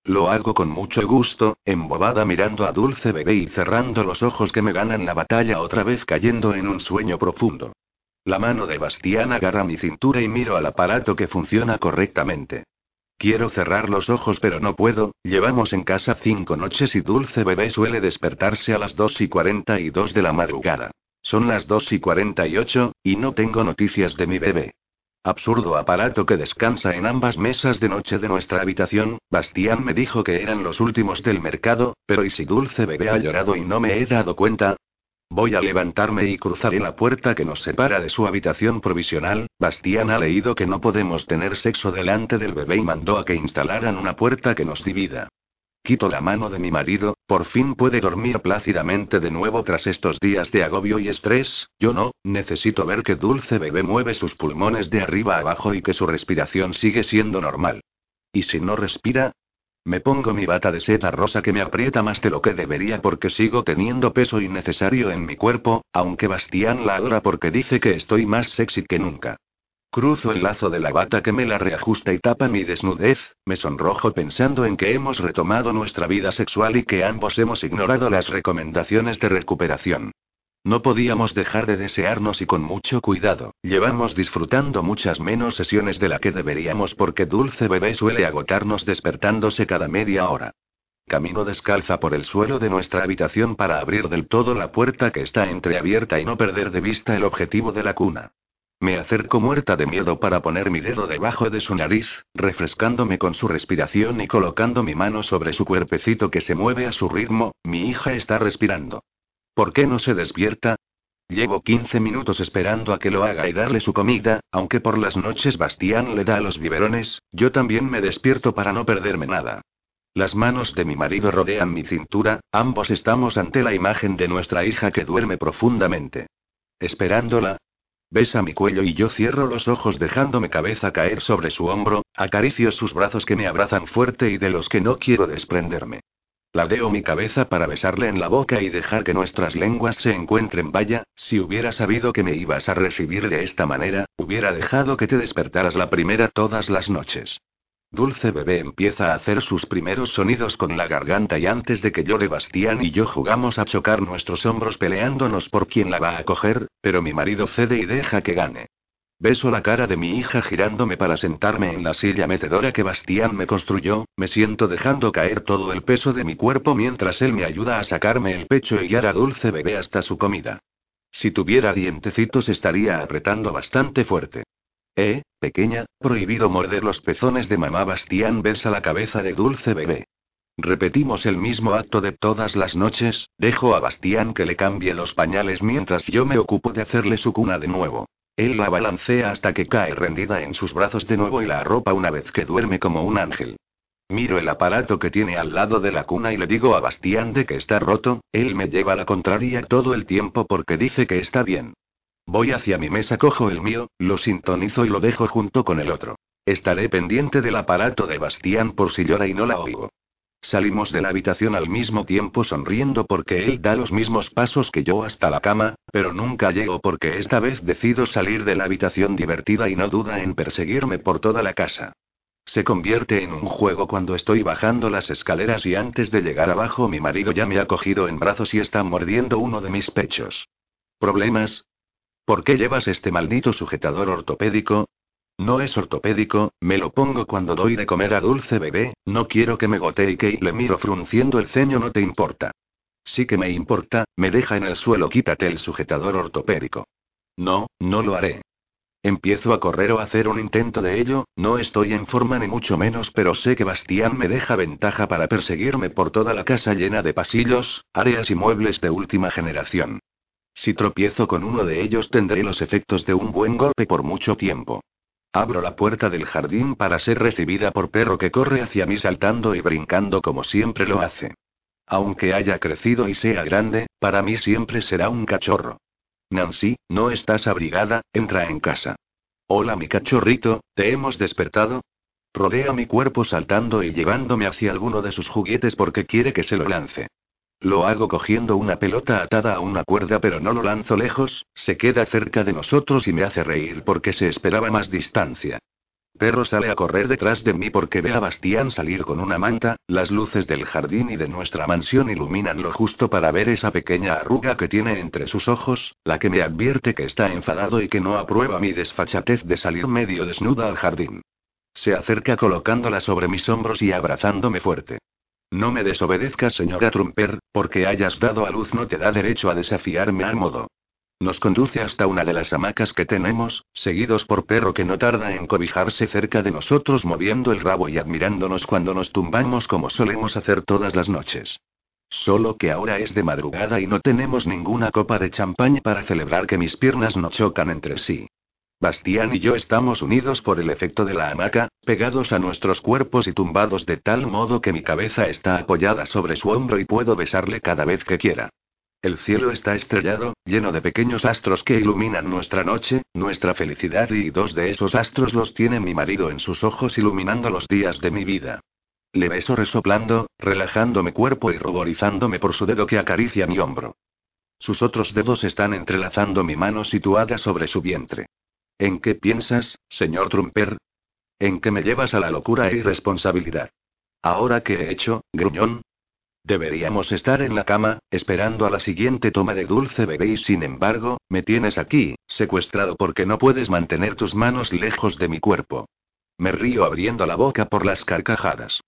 Lo hago con mucho gusto, embobada mirando a Dulce Bebé y cerrando los ojos que me ganan la batalla otra vez cayendo en un sueño profundo. La mano de Bastián agarra mi cintura y miro al aparato que funciona correctamente. Quiero cerrar los ojos pero no puedo, llevamos en casa cinco noches y Dulce Bebé suele despertarse a las 2 y 42 de la madrugada. Son las 2 y 48, y no tengo noticias de mi bebé. Absurdo aparato que descansa en ambas mesas de noche de nuestra habitación, Bastián me dijo que eran los últimos del mercado, pero ¿y si Dulce Bebé ha llorado y no me he dado cuenta? Voy a levantarme y cruzaré la puerta que nos separa de su habitación provisional. Bastián ha leído que no podemos tener sexo delante del bebé y mandó a que instalaran una puerta que nos divida. Quito la mano de mi marido, por fin puede dormir plácidamente de nuevo tras estos días de agobio y estrés. Yo no, necesito ver que Dulce Bebé mueve sus pulmones de arriba abajo y que su respiración sigue siendo normal. ¿Y si no respira? Me pongo mi bata de seda rosa que me aprieta más de lo que debería porque sigo teniendo peso innecesario en mi cuerpo, aunque Bastián la adora porque dice que estoy más sexy que nunca. Cruzo el lazo de la bata que me la reajusta y tapa mi desnudez, me sonrojo pensando en que hemos retomado nuestra vida sexual y que ambos hemos ignorado las recomendaciones de recuperación. No podíamos dejar de desearnos y con mucho cuidado, llevamos disfrutando muchas menos sesiones de la que deberíamos porque Dulce Bebé suele agotarnos despertándose cada media hora. Camino descalza por el suelo de nuestra habitación para abrir del todo la puerta que está entreabierta y no perder de vista el objetivo de la cuna. Me acerco muerta de miedo para poner mi dedo debajo de su nariz, refrescándome con su respiración y colocando mi mano sobre su cuerpecito que se mueve a su ritmo, mi hija está respirando. ¿Por qué no se despierta? Llevo 15 minutos esperando a que lo haga y darle su comida, aunque por las noches Bastián le da los biberones, yo también me despierto para no perderme nada. Las manos de mi marido rodean mi cintura, ambos estamos ante la imagen de nuestra hija que duerme profundamente. Esperándola, Besa mi cuello y yo cierro los ojos dejándome cabeza caer sobre su hombro, acaricio sus brazos que me abrazan fuerte y de los que no quiero desprenderme. Ladeo mi cabeza para besarle en la boca y dejar que nuestras lenguas se encuentren. Vaya, si hubiera sabido que me ibas a recibir de esta manera, hubiera dejado que te despertaras la primera todas las noches. Dulce bebé empieza a hacer sus primeros sonidos con la garganta y antes de que llore Bastián y yo jugamos a chocar nuestros hombros peleándonos por quién la va a coger, pero mi marido cede y deja que gane. Beso la cara de mi hija girándome para sentarme en la silla metedora que Bastián me construyó, me siento dejando caer todo el peso de mi cuerpo mientras él me ayuda a sacarme el pecho y guiar a Dulce bebé hasta su comida. Si tuviera dientecitos estaría apretando bastante fuerte. Eh, pequeña, prohibido morder los pezones de mamá Bastián besa la cabeza de dulce bebé. Repetimos el mismo acto de todas las noches, dejo a Bastián que le cambie los pañales mientras yo me ocupo de hacerle su cuna de nuevo. Él la balancea hasta que cae rendida en sus brazos de nuevo y la arropa una vez que duerme como un ángel. Miro el aparato que tiene al lado de la cuna y le digo a Bastián de que está roto, él me lleva la contraria todo el tiempo porque dice que está bien. Voy hacia mi mesa, cojo el mío, lo sintonizo y lo dejo junto con el otro. Estaré pendiente del aparato de Bastián por si llora y no la oigo. Salimos de la habitación al mismo tiempo sonriendo porque él da los mismos pasos que yo hasta la cama, pero nunca llego porque esta vez decido salir de la habitación divertida y no duda en perseguirme por toda la casa. Se convierte en un juego cuando estoy bajando las escaleras y antes de llegar abajo mi marido ya me ha cogido en brazos y está mordiendo uno de mis pechos. ¿Problemas? ¿Por qué llevas este maldito sujetador ortopédico? No es ortopédico, me lo pongo cuando doy de comer a dulce bebé, no quiero que me gotee y le miro frunciendo el ceño, no te importa. Sí que me importa, me deja en el suelo, quítate el sujetador ortopédico. No, no lo haré. Empiezo a correr o a hacer un intento de ello, no estoy en forma ni mucho menos, pero sé que Bastián me deja ventaja para perseguirme por toda la casa llena de pasillos, áreas y muebles de última generación. Si tropiezo con uno de ellos tendré los efectos de un buen golpe por mucho tiempo. Abro la puerta del jardín para ser recibida por perro que corre hacia mí saltando y brincando como siempre lo hace. Aunque haya crecido y sea grande, para mí siempre será un cachorro. Nancy, ¿no estás abrigada? Entra en casa. Hola mi cachorrito, ¿te hemos despertado? Rodea mi cuerpo saltando y llevándome hacia alguno de sus juguetes porque quiere que se lo lance. Lo hago cogiendo una pelota atada a una cuerda pero no lo lanzo lejos, se queda cerca de nosotros y me hace reír porque se esperaba más distancia. Perro sale a correr detrás de mí porque ve a Bastián salir con una manta, las luces del jardín y de nuestra mansión iluminan lo justo para ver esa pequeña arruga que tiene entre sus ojos, la que me advierte que está enfadado y que no aprueba mi desfachatez de salir medio desnuda al jardín. Se acerca colocándola sobre mis hombros y abrazándome fuerte. No me desobedezcas, señora Trumper, porque hayas dado a luz no te da derecho a desafiarme al modo. Nos conduce hasta una de las hamacas que tenemos, seguidos por perro que no tarda en cobijarse cerca de nosotros moviendo el rabo y admirándonos cuando nos tumbamos como solemos hacer todas las noches. Solo que ahora es de madrugada y no tenemos ninguna copa de champaña para celebrar que mis piernas no chocan entre sí. Bastián y yo estamos unidos por el efecto de la hamaca, pegados a nuestros cuerpos y tumbados de tal modo que mi cabeza está apoyada sobre su hombro y puedo besarle cada vez que quiera. El cielo está estrellado, lleno de pequeños astros que iluminan nuestra noche, nuestra felicidad y dos de esos astros los tiene mi marido en sus ojos iluminando los días de mi vida. Le beso resoplando, relajando mi cuerpo y ruborizándome por su dedo que acaricia mi hombro. Sus otros dedos están entrelazando mi mano situada sobre su vientre. ¿En qué piensas, señor Trumper? ¿En qué me llevas a la locura e irresponsabilidad? ¿Ahora qué he hecho, gruñón? Deberíamos estar en la cama, esperando a la siguiente toma de dulce bebé y sin embargo, me tienes aquí, secuestrado porque no puedes mantener tus manos lejos de mi cuerpo. Me río abriendo la boca por las carcajadas.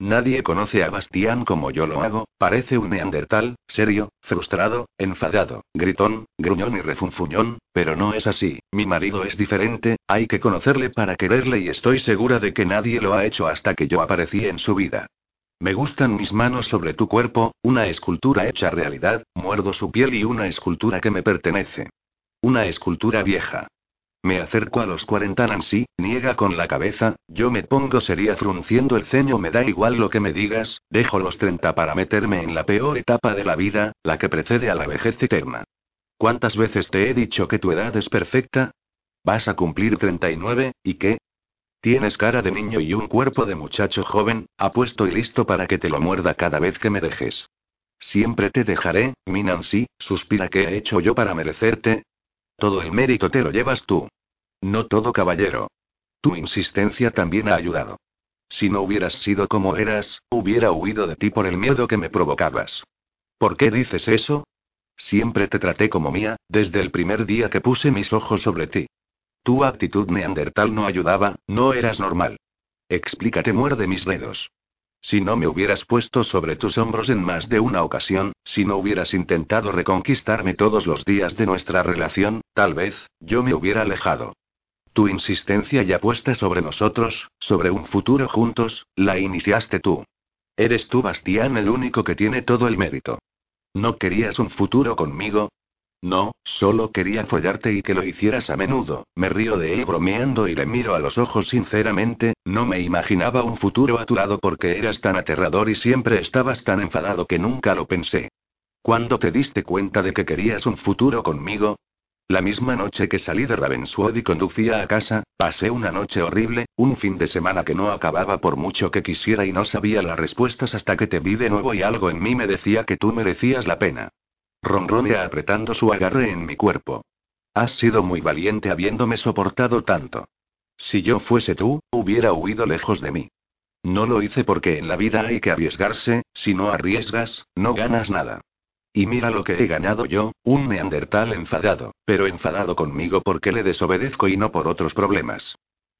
Nadie conoce a Bastián como yo lo hago, parece un neandertal, serio, frustrado, enfadado, gritón, gruñón y refunfuñón, pero no es así, mi marido es diferente, hay que conocerle para quererle y estoy segura de que nadie lo ha hecho hasta que yo aparecí en su vida. Me gustan mis manos sobre tu cuerpo, una escultura hecha realidad, muerdo su piel y una escultura que me pertenece. Una escultura vieja. Me acerco a los 40 Nancy, niega con la cabeza, yo me pongo sería frunciendo el ceño me da igual lo que me digas, dejo los 30 para meterme en la peor etapa de la vida, la que precede a la vejez eterna. ¿Cuántas veces te he dicho que tu edad es perfecta? Vas a cumplir 39, ¿y qué? Tienes cara de niño y un cuerpo de muchacho joven, apuesto y listo para que te lo muerda cada vez que me dejes. Siempre te dejaré, mi Nancy, suspira que he hecho yo para merecerte, todo el mérito te lo llevas tú. No todo caballero. Tu insistencia también ha ayudado. Si no hubieras sido como eras, hubiera huido de ti por el miedo que me provocabas. ¿Por qué dices eso? Siempre te traté como mía, desde el primer día que puse mis ojos sobre ti. Tu actitud neandertal no ayudaba, no eras normal. Explícate, muerde mis dedos. Si no me hubieras puesto sobre tus hombros en más de una ocasión, si no hubieras intentado reconquistarme todos los días de nuestra relación, tal vez, yo me hubiera alejado. Tu insistencia y apuesta sobre nosotros, sobre un futuro juntos, la iniciaste tú. Eres tú, Bastián, el único que tiene todo el mérito. ¿No querías un futuro conmigo? No, solo quería follarte y que lo hicieras a menudo. Me río de él bromeando y le miro a los ojos sinceramente, no me imaginaba un futuro a tu lado porque eras tan aterrador y siempre estabas tan enfadado que nunca lo pensé. ¿Cuándo te diste cuenta de que querías un futuro conmigo? La misma noche que salí de Ravenswood y conducía a casa, pasé una noche horrible, un fin de semana que no acababa por mucho que quisiera y no sabía las respuestas hasta que te vi de nuevo y algo en mí me decía que tú merecías la pena. Ronronea apretando su agarre en mi cuerpo. Has sido muy valiente habiéndome soportado tanto. Si yo fuese tú, hubiera huido lejos de mí. No lo hice porque en la vida hay que arriesgarse, si no arriesgas, no ganas nada. Y mira lo que he ganado yo, un neandertal enfadado, pero enfadado conmigo porque le desobedezco y no por otros problemas.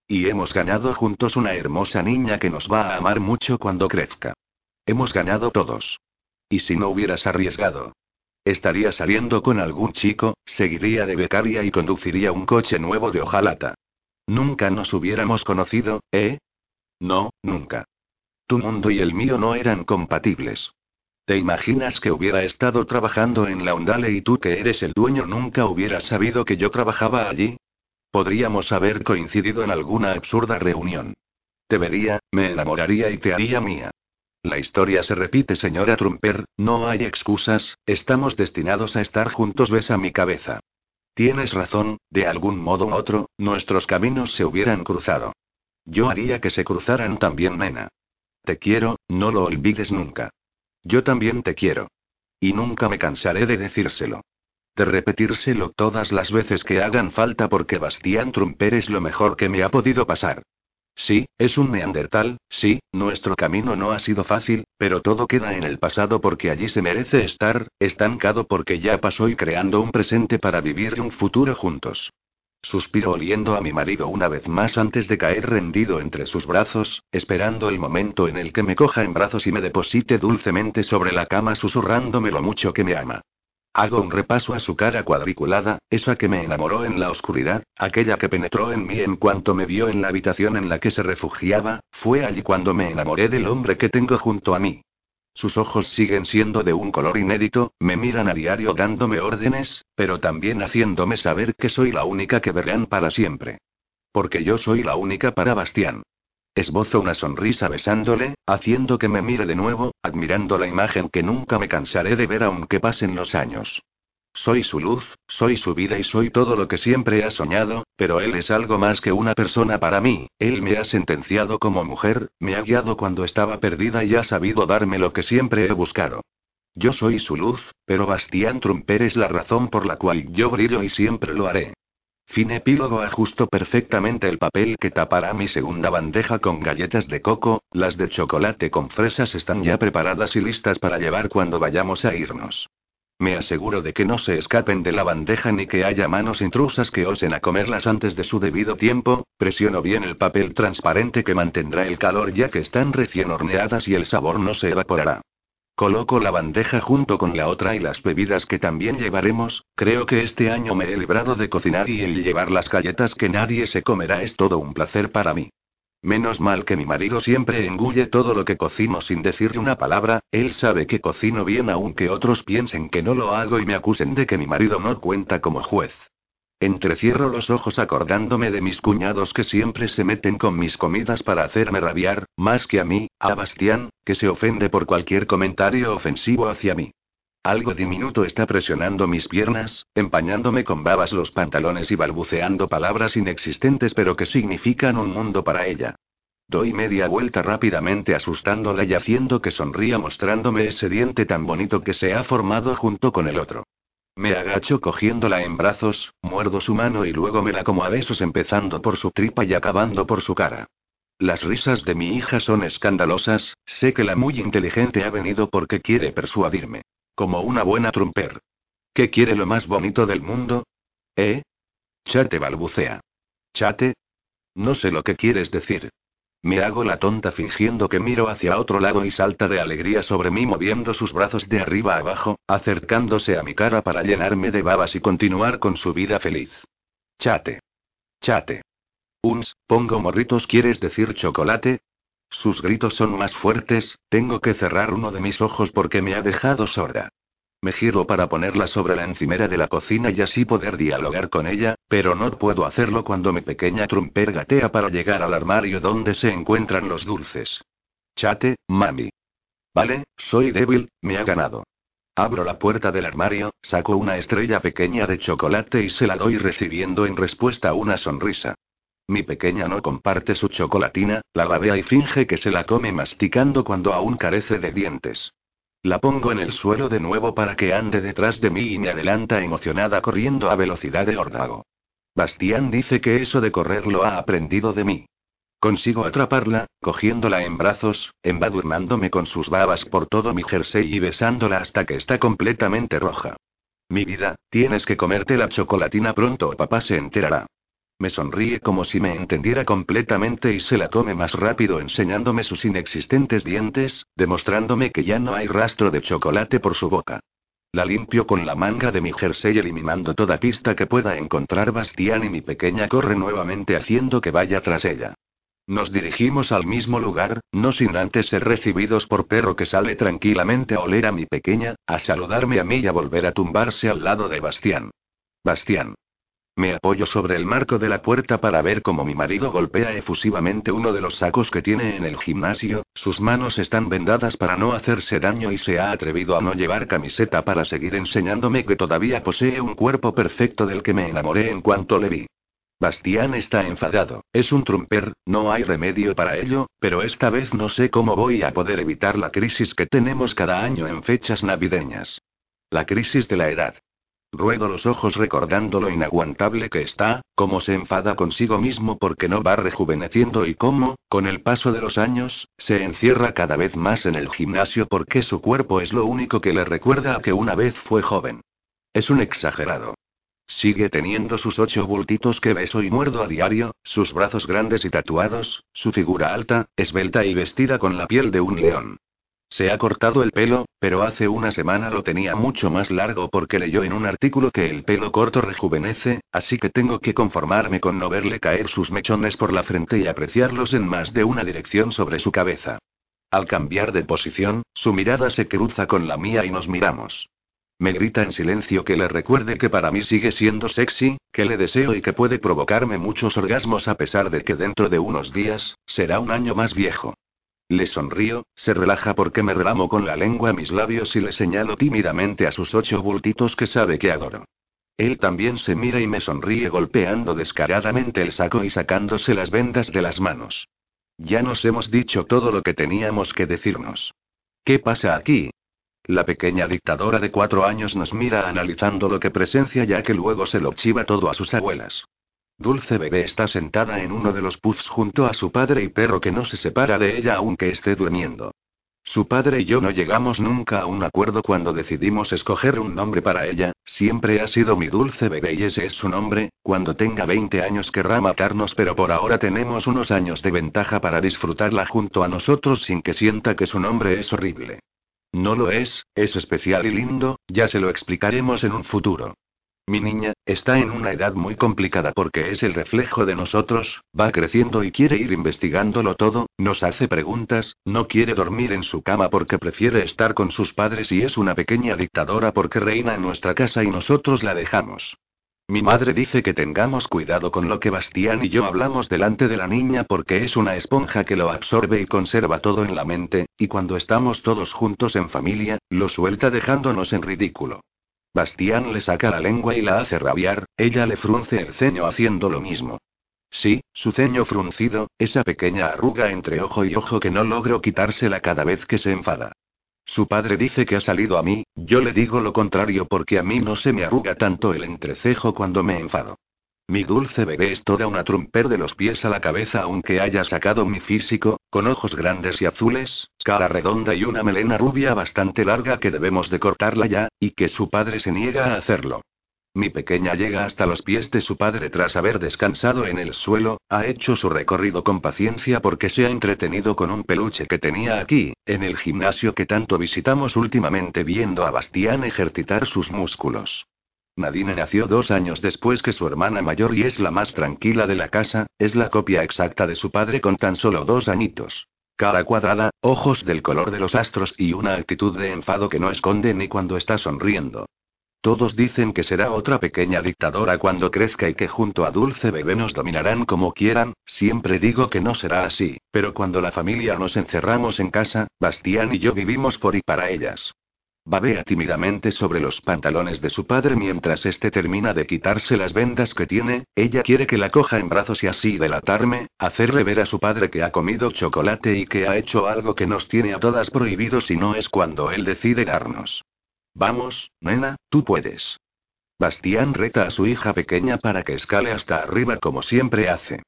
Y hemos ganado juntos una hermosa niña que nos va a amar mucho cuando crezca. Hemos ganado todos. ¿Y si no hubieras arriesgado? Estaría saliendo con algún chico, seguiría de becaria y conduciría un coche nuevo de hojalata. Nunca nos hubiéramos conocido, ¿eh? No, nunca. Tu mundo y el mío no eran compatibles. ¿Te imaginas que hubiera estado trabajando en la Ondale y tú que eres el dueño nunca hubieras sabido que yo trabajaba allí? Podríamos haber coincidido en alguna absurda reunión. Te vería, me enamoraría y te haría mía. La historia se repite, señora Trumper, no hay excusas, estamos destinados a estar juntos, besa mi cabeza. Tienes razón, de algún modo u otro, nuestros caminos se hubieran cruzado. Yo haría que se cruzaran también, nena. Te quiero, no lo olvides nunca. Yo también te quiero. Y nunca me cansaré de decírselo. De repetírselo todas las veces que hagan falta porque Bastián Trumper es lo mejor que me ha podido pasar. Sí, es un neandertal, sí, nuestro camino no ha sido fácil, pero todo queda en el pasado porque allí se merece estar, estancado porque ya pasó y creando un presente para vivir un futuro juntos. Suspiro oliendo a mi marido una vez más antes de caer rendido entre sus brazos, esperando el momento en el que me coja en brazos y me deposite dulcemente sobre la cama susurrándome lo mucho que me ama. Hago un repaso a su cara cuadriculada, esa que me enamoró en la oscuridad, aquella que penetró en mí en cuanto me vio en la habitación en la que se refugiaba, fue allí cuando me enamoré del hombre que tengo junto a mí. sus ojos siguen siendo de un color inédito, me miran a diario dándome órdenes, pero también haciéndome saber que soy la única que verán para siempre. Porque yo soy la única para Bastián. Esbozo una sonrisa besándole, haciendo que me mire de nuevo, admirando la imagen que nunca me cansaré de ver aunque pasen los años. Soy su luz, soy su vida y soy todo lo que siempre ha soñado, pero él es algo más que una persona para mí, él me ha sentenciado como mujer, me ha guiado cuando estaba perdida y ha sabido darme lo que siempre he buscado. Yo soy su luz, pero Bastián Trumper es la razón por la cual yo brillo y siempre lo haré. Fin epílogo ajusto perfectamente el papel que tapará mi segunda bandeja con galletas de coco, las de chocolate con fresas están ya preparadas y listas para llevar cuando vayamos a irnos. Me aseguro de que no se escapen de la bandeja ni que haya manos intrusas que osen a comerlas antes de su debido tiempo, presiono bien el papel transparente que mantendrá el calor ya que están recién horneadas y el sabor no se evaporará. Coloco la bandeja junto con la otra y las bebidas que también llevaremos, creo que este año me he librado de cocinar y el llevar las galletas que nadie se comerá es todo un placer para mí. Menos mal que mi marido siempre engulle todo lo que cocino sin decirle una palabra, él sabe que cocino bien aunque otros piensen que no lo hago y me acusen de que mi marido no cuenta como juez. Entrecierro los ojos acordándome de mis cuñados que siempre se meten con mis comidas para hacerme rabiar, más que a mí, a Bastián, que se ofende por cualquier comentario ofensivo hacia mí. Algo diminuto está presionando mis piernas, empañándome con babas los pantalones y balbuceando palabras inexistentes pero que significan un mundo para ella. Doy media vuelta rápidamente asustándola y haciendo que sonría mostrándome ese diente tan bonito que se ha formado junto con el otro. Me agacho cogiéndola en brazos, muerdo su mano y luego me la como a besos empezando por su tripa y acabando por su cara. Las risas de mi hija son escandalosas, sé que la muy inteligente ha venido porque quiere persuadirme. Como una buena trumper. ¿Qué quiere lo más bonito del mundo? ¿Eh? Chate balbucea. ¿Chate? No sé lo que quieres decir. Me hago la tonta fingiendo que miro hacia otro lado y salta de alegría sobre mí moviendo sus brazos de arriba abajo, acercándose a mi cara para llenarme de babas y continuar con su vida feliz. Chate. Chate. Uns, pongo morritos, ¿quieres decir chocolate? Sus gritos son más fuertes, tengo que cerrar uno de mis ojos porque me ha dejado sorda. Me giro para ponerla sobre la encimera de la cocina y así poder dialogar con ella, pero no puedo hacerlo cuando mi pequeña trumper gatea para llegar al armario donde se encuentran los dulces. Chate, mami. Vale, soy débil, me ha ganado. Abro la puerta del armario, saco una estrella pequeña de chocolate y se la doy recibiendo en respuesta una sonrisa. Mi pequeña no comparte su chocolatina, la babea y finge que se la come masticando cuando aún carece de dientes. La pongo en el suelo de nuevo para que ande detrás de mí y me adelanta emocionada corriendo a velocidad de órdago. Bastián dice que eso de correr lo ha aprendido de mí. Consigo atraparla, cogiéndola en brazos, embadurnándome con sus babas por todo mi jersey y besándola hasta que está completamente roja. Mi vida, tienes que comerte la chocolatina pronto o papá se enterará. Me sonríe como si me entendiera completamente y se la come más rápido enseñándome sus inexistentes dientes, demostrándome que ya no hay rastro de chocolate por su boca. La limpio con la manga de mi jersey eliminando toda pista que pueda encontrar Bastián y mi pequeña corre nuevamente haciendo que vaya tras ella. Nos dirigimos al mismo lugar, no sin antes ser recibidos por perro que sale tranquilamente a oler a mi pequeña, a saludarme a mí y a volver a tumbarse al lado de Bastián. Bastián. Me apoyo sobre el marco de la puerta para ver cómo mi marido golpea efusivamente uno de los sacos que tiene en el gimnasio, sus manos están vendadas para no hacerse daño y se ha atrevido a no llevar camiseta para seguir enseñándome que todavía posee un cuerpo perfecto del que me enamoré en cuanto le vi. Bastián está enfadado, es un trumper, no hay remedio para ello, pero esta vez no sé cómo voy a poder evitar la crisis que tenemos cada año en fechas navideñas. La crisis de la edad. Ruedo los ojos recordando lo inaguantable que está, cómo se enfada consigo mismo porque no va rejuveneciendo y cómo, con el paso de los años, se encierra cada vez más en el gimnasio porque su cuerpo es lo único que le recuerda a que una vez fue joven. Es un exagerado. Sigue teniendo sus ocho bultitos que beso y muerdo a diario, sus brazos grandes y tatuados, su figura alta, esbelta y vestida con la piel de un león. Se ha cortado el pelo, pero hace una semana lo tenía mucho más largo porque leyó en un artículo que el pelo corto rejuvenece, así que tengo que conformarme con no verle caer sus mechones por la frente y apreciarlos en más de una dirección sobre su cabeza. Al cambiar de posición, su mirada se cruza con la mía y nos miramos. Me grita en silencio que le recuerde que para mí sigue siendo sexy, que le deseo y que puede provocarme muchos orgasmos a pesar de que dentro de unos días, será un año más viejo. Le sonrío, se relaja porque me relamo con la lengua mis labios y le señalo tímidamente a sus ocho bultitos que sabe que adoro. Él también se mira y me sonríe golpeando descaradamente el saco y sacándose las vendas de las manos. Ya nos hemos dicho todo lo que teníamos que decirnos. ¿Qué pasa aquí? La pequeña dictadora de cuatro años nos mira analizando lo que presencia ya que luego se lo chiva todo a sus abuelas. Dulce bebé está sentada en uno de los puffs junto a su padre y perro que no se separa de ella aunque esté durmiendo. Su padre y yo no llegamos nunca a un acuerdo cuando decidimos escoger un nombre para ella, siempre ha sido mi dulce bebé y ese es su nombre, cuando tenga 20 años querrá matarnos pero por ahora tenemos unos años de ventaja para disfrutarla junto a nosotros sin que sienta que su nombre es horrible. No lo es, es especial y lindo, ya se lo explicaremos en un futuro. Mi niña, está en una edad muy complicada porque es el reflejo de nosotros, va creciendo y quiere ir investigándolo todo, nos hace preguntas, no quiere dormir en su cama porque prefiere estar con sus padres y es una pequeña dictadora porque reina en nuestra casa y nosotros la dejamos. Mi madre dice que tengamos cuidado con lo que Bastián y yo hablamos delante de la niña porque es una esponja que lo absorbe y conserva todo en la mente, y cuando estamos todos juntos en familia, lo suelta dejándonos en ridículo. Bastián le saca la lengua y la hace rabiar, ella le frunce el ceño haciendo lo mismo. Sí, su ceño fruncido, esa pequeña arruga entre ojo y ojo que no logro quitársela cada vez que se enfada. Su padre dice que ha salido a mí, yo le digo lo contrario porque a mí no se me arruga tanto el entrecejo cuando me enfado. Mi dulce bebé es toda una trumper de los pies a la cabeza aunque haya sacado mi físico, con ojos grandes y azules, cara redonda y una melena rubia bastante larga que debemos de cortarla ya, y que su padre se niega a hacerlo. Mi pequeña llega hasta los pies de su padre tras haber descansado en el suelo, ha hecho su recorrido con paciencia porque se ha entretenido con un peluche que tenía aquí, en el gimnasio que tanto visitamos últimamente viendo a Bastián ejercitar sus músculos. Nadine nació dos años después que su hermana mayor y es la más tranquila de la casa, es la copia exacta de su padre con tan solo dos añitos. Cara cuadrada, ojos del color de los astros y una actitud de enfado que no esconde ni cuando está sonriendo. Todos dicen que será otra pequeña dictadora cuando crezca y que junto a Dulce Bebé nos dominarán como quieran, siempre digo que no será así, pero cuando la familia nos encerramos en casa, Bastián y yo vivimos por y para ellas. Babea tímidamente sobre los pantalones de su padre mientras éste termina de quitarse las vendas que tiene, ella quiere que la coja en brazos y así delatarme, hacerle ver a su padre que ha comido chocolate y que ha hecho algo que nos tiene a todas prohibidos y no es cuando él decide darnos. Vamos, nena, tú puedes. Bastián reta a su hija pequeña para que escale hasta arriba como siempre hace.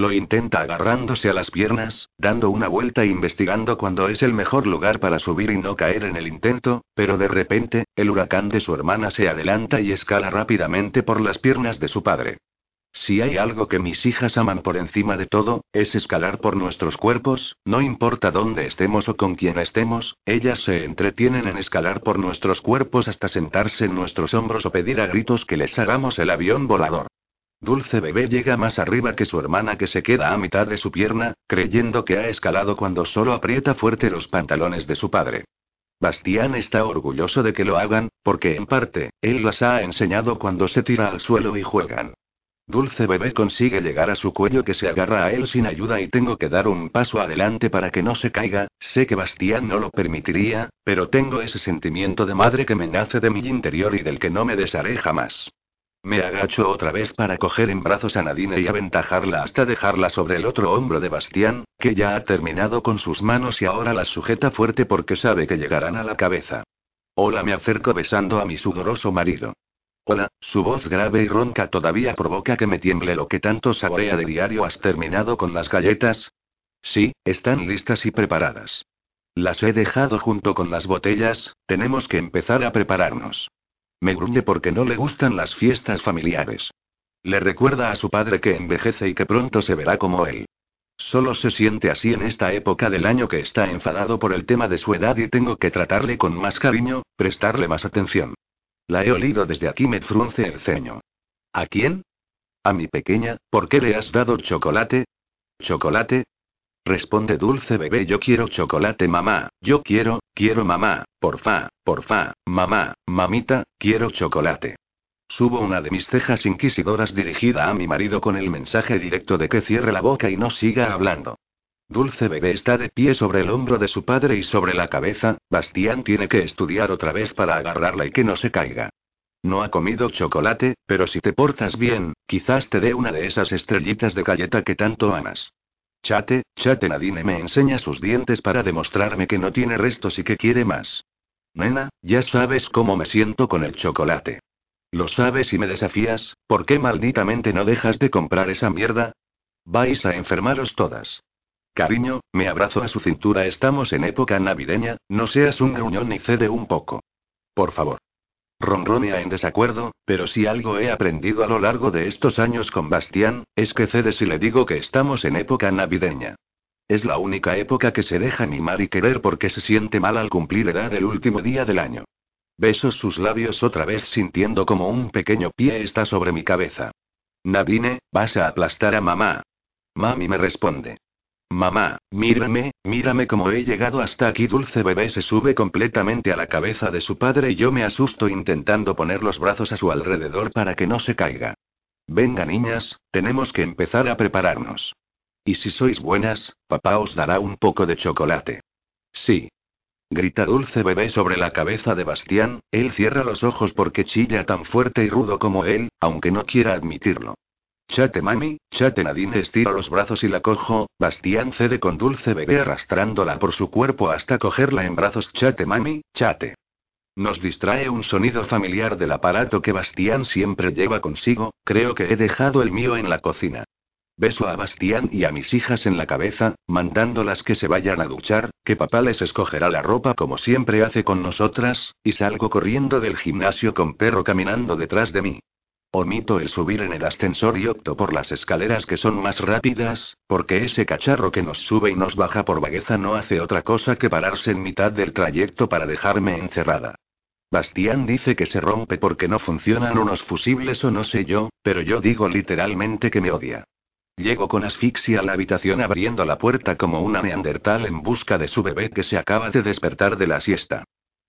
Lo intenta agarrándose a las piernas, dando una vuelta e investigando cuándo es el mejor lugar para subir y no caer en el intento, pero de repente, el huracán de su hermana se adelanta y escala rápidamente por las piernas de su padre. Si hay algo que mis hijas aman por encima de todo, es escalar por nuestros cuerpos, no importa dónde estemos o con quién estemos, ellas se entretienen en escalar por nuestros cuerpos hasta sentarse en nuestros hombros o pedir a gritos que les hagamos el avión volador. Dulce bebé llega más arriba que su hermana que se queda a mitad de su pierna, creyendo que ha escalado cuando solo aprieta fuerte los pantalones de su padre. Bastián está orgulloso de que lo hagan, porque en parte, él las ha enseñado cuando se tira al suelo y juegan. Dulce bebé consigue llegar a su cuello que se agarra a él sin ayuda y tengo que dar un paso adelante para que no se caiga, sé que Bastián no lo permitiría, pero tengo ese sentimiento de madre que me nace de mi interior y del que no me desharé jamás. Me agacho otra vez para coger en brazos a Nadine y aventajarla hasta dejarla sobre el otro hombro de Bastián, que ya ha terminado con sus manos y ahora las sujeta fuerte porque sabe que llegarán a la cabeza. Hola, me acerco besando a mi sudoroso marido. Hola, su voz grave y ronca todavía provoca que me tiemble lo que tanto saborea de diario. ¿Has terminado con las galletas? Sí, están listas y preparadas. Las he dejado junto con las botellas, tenemos que empezar a prepararnos. Me gruñe porque no le gustan las fiestas familiares. Le recuerda a su padre que envejece y que pronto se verá como él. Solo se siente así en esta época del año que está enfadado por el tema de su edad y tengo que tratarle con más cariño, prestarle más atención. La he olido desde aquí, me frunce el ceño. ¿A quién? A mi pequeña, ¿por qué le has dado chocolate? ¿Chocolate? Responde dulce bebé, yo quiero chocolate mamá, yo quiero, quiero mamá, porfa, porfa, mamá, mamita, quiero chocolate. Subo una de mis cejas inquisidoras dirigida a mi marido con el mensaje directo de que cierre la boca y no siga hablando. Dulce bebé está de pie sobre el hombro de su padre y sobre la cabeza, Bastián tiene que estudiar otra vez para agarrarla y que no se caiga. No ha comido chocolate, pero si te portas bien, quizás te dé una de esas estrellitas de galleta que tanto amas. Chate, chate Nadine me enseña sus dientes para demostrarme que no tiene restos y que quiere más. Nena, ya sabes cómo me siento con el chocolate. Lo sabes y me desafías, ¿por qué malditamente no dejas de comprar esa mierda? Vais a enfermaros todas. Cariño, me abrazo a su cintura, estamos en época navideña, no seas un gruñón ni cede un poco. Por favor. Ronronea en desacuerdo, pero si algo he aprendido a lo largo de estos años con Bastián, es que cede si le digo que estamos en época navideña. Es la única época que se deja mimar y querer porque se siente mal al cumplir edad el último día del año. Beso sus labios otra vez sintiendo como un pequeño pie está sobre mi cabeza. Nadine, vas a aplastar a mamá. Mami me responde. Mamá, mírame, mírame cómo he llegado hasta aquí. Dulce bebé se sube completamente a la cabeza de su padre y yo me asusto intentando poner los brazos a su alrededor para que no se caiga. Venga niñas, tenemos que empezar a prepararnos. Y si sois buenas, papá os dará un poco de chocolate. Sí. Grita dulce bebé sobre la cabeza de Bastián, él cierra los ojos porque chilla tan fuerte y rudo como él, aunque no quiera admitirlo. Chate mami, chate Nadine estiro los brazos y la cojo, Bastián cede con dulce bebé arrastrándola por su cuerpo hasta cogerla en brazos. Chate mami, chate. Nos distrae un sonido familiar del aparato que Bastián siempre lleva consigo, creo que he dejado el mío en la cocina. Beso a Bastián y a mis hijas en la cabeza, mandándolas que se vayan a duchar, que papá les escogerá la ropa como siempre hace con nosotras, y salgo corriendo del gimnasio con perro caminando detrás de mí. Omito el subir en el ascensor y opto por las escaleras que son más rápidas, porque ese cacharro que nos sube y nos baja por vagueza no hace otra cosa que pararse en mitad del trayecto para dejarme encerrada. Bastián dice que se rompe porque no funcionan unos fusibles o no sé yo, pero yo digo literalmente que me odia. Llego con asfixia a la habitación abriendo la puerta como una neandertal en busca de su bebé que se acaba de despertar de la siesta.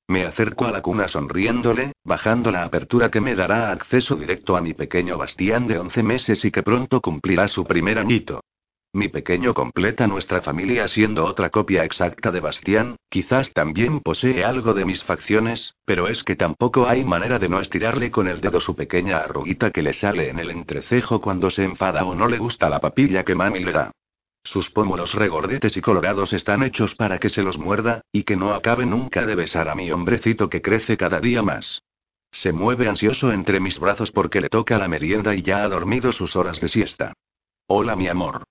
Me acerco a la cuna sonriéndole, bajando la apertura que me dará acceso directo a mi pequeño Bastián de 11 meses y que pronto cumplirá su primer añito. Mi pequeño completa nuestra familia siendo otra copia exacta de Bastián, quizás también posee algo de mis facciones, pero es que tampoco hay manera de no estirarle con el dedo su pequeña arruguita que le sale en el entrecejo cuando se enfada o no le gusta la papilla que mami le da. Sus pómulos regordetes y colorados están hechos para que se los muerda, y que no acabe nunca de besar a mi hombrecito que crece cada día más. Se mueve ansioso entre mis brazos porque le toca la merienda y ya ha dormido sus horas de siesta. Hola mi amor.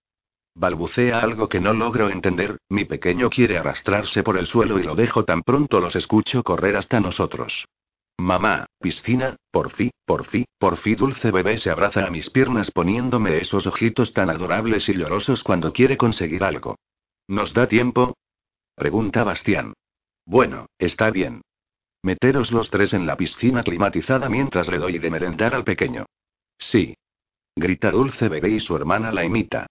Balbucea algo que no logro entender, mi pequeño quiere arrastrarse por el suelo y lo dejo tan pronto los escucho correr hasta nosotros. Mamá, piscina, por fin, por fin, por fin dulce bebé se abraza a mis piernas poniéndome esos ojitos tan adorables y llorosos cuando quiere conseguir algo. ¿Nos da tiempo? Pregunta Bastián. Bueno, está bien. Meteros los tres en la piscina climatizada mientras le doy de merendar al pequeño. Sí. Grita dulce bebé y su hermana la imita.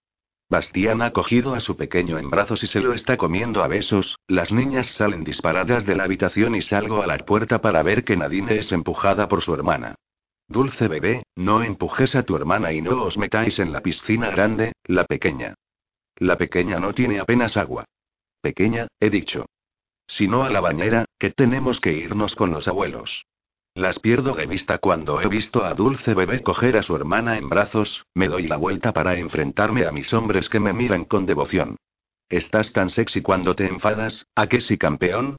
Bastián ha cogido a su pequeño en brazos y se lo está comiendo a besos, las niñas salen disparadas de la habitación y salgo a la puerta para ver que Nadine es empujada por su hermana. Dulce bebé, no empujes a tu hermana y no os metáis en la piscina grande, la pequeña. La pequeña no tiene apenas agua. Pequeña, he dicho. Si no a la bañera, que tenemos que irnos con los abuelos. Las pierdo de vista cuando he visto a Dulce Bebé coger a su hermana en brazos, me doy la vuelta para enfrentarme a mis hombres que me miran con devoción. Estás tan sexy cuando te enfadas, ¿a qué sí campeón?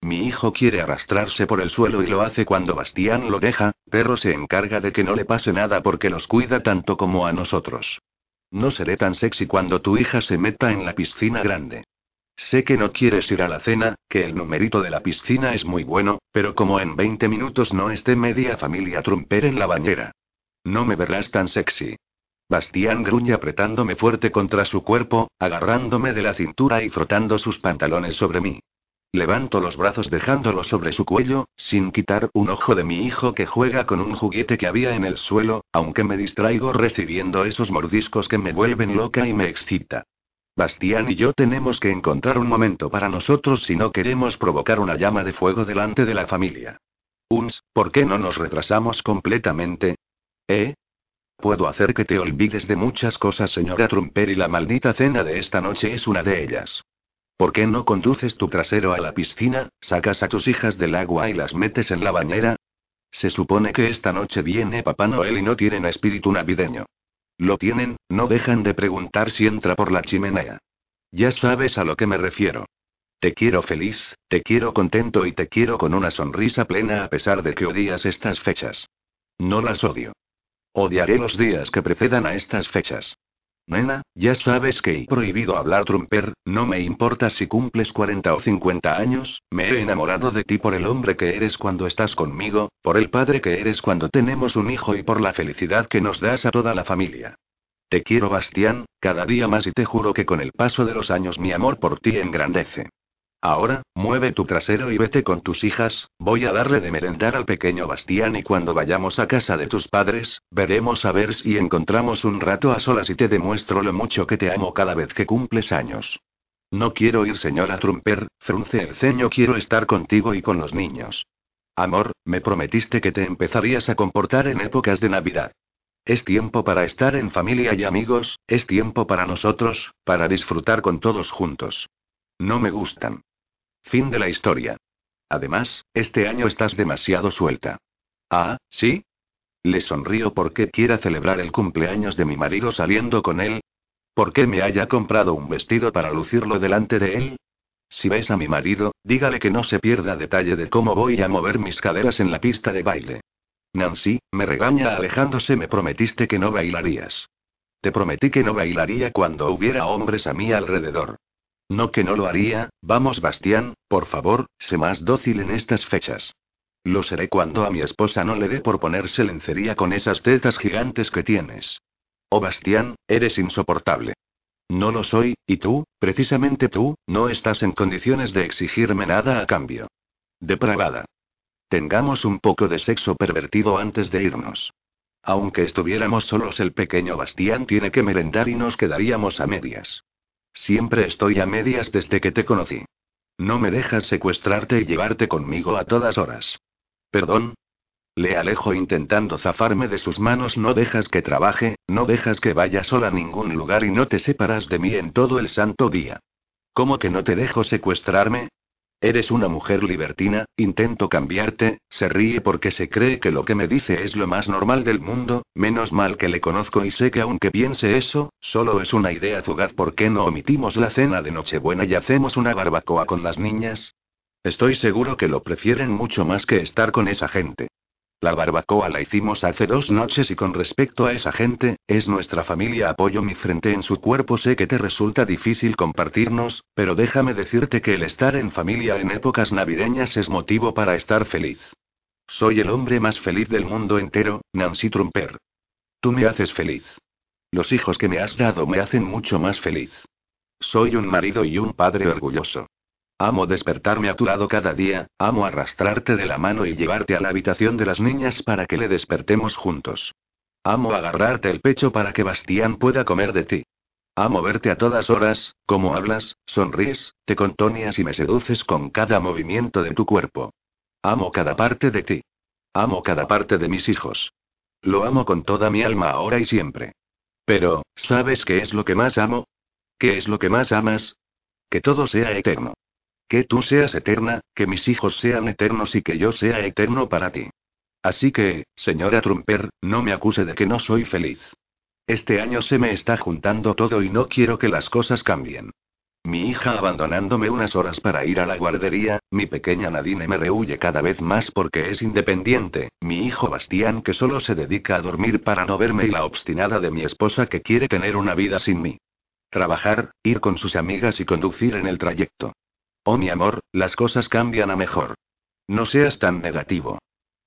Mi hijo quiere arrastrarse por el suelo y lo hace cuando Bastián lo deja, perro se encarga de que no le pase nada porque los cuida tanto como a nosotros. No seré tan sexy cuando tu hija se meta en la piscina grande. Sé que no quieres ir a la cena, que el numerito de la piscina es muy bueno, pero como en 20 minutos no esté media familia trumper en la bañera. No me verás tan sexy. Bastián gruñe apretándome fuerte contra su cuerpo, agarrándome de la cintura y frotando sus pantalones sobre mí. Levanto los brazos dejándolo sobre su cuello, sin quitar un ojo de mi hijo que juega con un juguete que había en el suelo, aunque me distraigo recibiendo esos mordiscos que me vuelven loca y me excita. Bastián y yo tenemos que encontrar un momento para nosotros si no queremos provocar una llama de fuego delante de la familia. Uns, ¿por qué no nos retrasamos completamente? ¿Eh? Puedo hacer que te olvides de muchas cosas, señora Trumper, y la maldita cena de esta noche es una de ellas. ¿Por qué no conduces tu trasero a la piscina, sacas a tus hijas del agua y las metes en la bañera? Se supone que esta noche viene Papá Noel y no tienen espíritu navideño. Lo tienen, no dejan de preguntar si entra por la chimenea. Ya sabes a lo que me refiero. Te quiero feliz, te quiero contento y te quiero con una sonrisa plena a pesar de que odias estas fechas. No las odio. Odiaré los días que precedan a estas fechas. Nena, ya sabes que he prohibido hablar trumper, no me importa si cumples 40 o 50 años, me he enamorado de ti por el hombre que eres cuando estás conmigo, por el padre que eres cuando tenemos un hijo y por la felicidad que nos das a toda la familia. Te quiero, Bastián, cada día más y te juro que con el paso de los años mi amor por ti engrandece. Ahora, mueve tu trasero y vete con tus hijas, voy a darle de merendar al pequeño Bastián y cuando vayamos a casa de tus padres, veremos a ver si encontramos un rato a solas y te demuestro lo mucho que te amo cada vez que cumples años. No quiero ir, señora Trumper, frunce el ceño, quiero estar contigo y con los niños. Amor, me prometiste que te empezarías a comportar en épocas de Navidad. Es tiempo para estar en familia y amigos, es tiempo para nosotros, para disfrutar con todos juntos. No me gustan. Fin de la historia. Además, este año estás demasiado suelta. Ah, ¿sí? Le sonrío porque quiera celebrar el cumpleaños de mi marido saliendo con él. ¿Por qué me haya comprado un vestido para lucirlo delante de él? Si ves a mi marido, dígale que no se pierda detalle de cómo voy a mover mis caderas en la pista de baile. Nancy, me regaña alejándose, me prometiste que no bailarías. Te prometí que no bailaría cuando hubiera hombres a mi alrededor. No que no lo haría, vamos Bastián, por favor, sé más dócil en estas fechas. Lo seré cuando a mi esposa no le dé por ponerse lencería con esas tetas gigantes que tienes. Oh Bastián, eres insoportable. No lo soy, y tú, precisamente tú, no estás en condiciones de exigirme nada a cambio. Depravada. Tengamos un poco de sexo pervertido antes de irnos. Aunque estuviéramos solos, el pequeño Bastián tiene que merendar y nos quedaríamos a medias. Siempre estoy a medias desde que te conocí. No me dejas secuestrarte y llevarte conmigo a todas horas. ¿Perdón? Le alejo intentando zafarme de sus manos. No dejas que trabaje, no dejas que vaya sola a ningún lugar y no te separas de mí en todo el santo día. ¿Cómo que no te dejo secuestrarme? Eres una mujer libertina, intento cambiarte, se ríe porque se cree que lo que me dice es lo más normal del mundo, menos mal que le conozco y sé que aunque piense eso, solo es una idea fugaz. ¿Por qué no omitimos la cena de Nochebuena y hacemos una barbacoa con las niñas? Estoy seguro que lo prefieren mucho más que estar con esa gente. La barbacoa la hicimos hace dos noches y con respecto a esa gente, es nuestra familia. Apoyo mi frente en su cuerpo. Sé que te resulta difícil compartirnos, pero déjame decirte que el estar en familia en épocas navideñas es motivo para estar feliz. Soy el hombre más feliz del mundo entero, Nancy Trumper. Tú me haces feliz. Los hijos que me has dado me hacen mucho más feliz. Soy un marido y un padre orgulloso. Amo despertarme a tu lado cada día, amo arrastrarte de la mano y llevarte a la habitación de las niñas para que le despertemos juntos. Amo agarrarte el pecho para que Bastián pueda comer de ti. Amo verte a todas horas, como hablas, sonríes, te contonias y me seduces con cada movimiento de tu cuerpo. Amo cada parte de ti. Amo cada parte de mis hijos. Lo amo con toda mi alma ahora y siempre. Pero, ¿sabes qué es lo que más amo? ¿Qué es lo que más amas? Que todo sea eterno. Que tú seas eterna, que mis hijos sean eternos y que yo sea eterno para ti. Así que, señora Trumper, no me acuse de que no soy feliz. Este año se me está juntando todo y no quiero que las cosas cambien. Mi hija abandonándome unas horas para ir a la guardería, mi pequeña Nadine me rehuye cada vez más porque es independiente, mi hijo Bastián que solo se dedica a dormir para no verme y la obstinada de mi esposa que quiere tener una vida sin mí. Trabajar, ir con sus amigas y conducir en el trayecto. Oh mi amor, las cosas cambian a mejor. No seas tan negativo.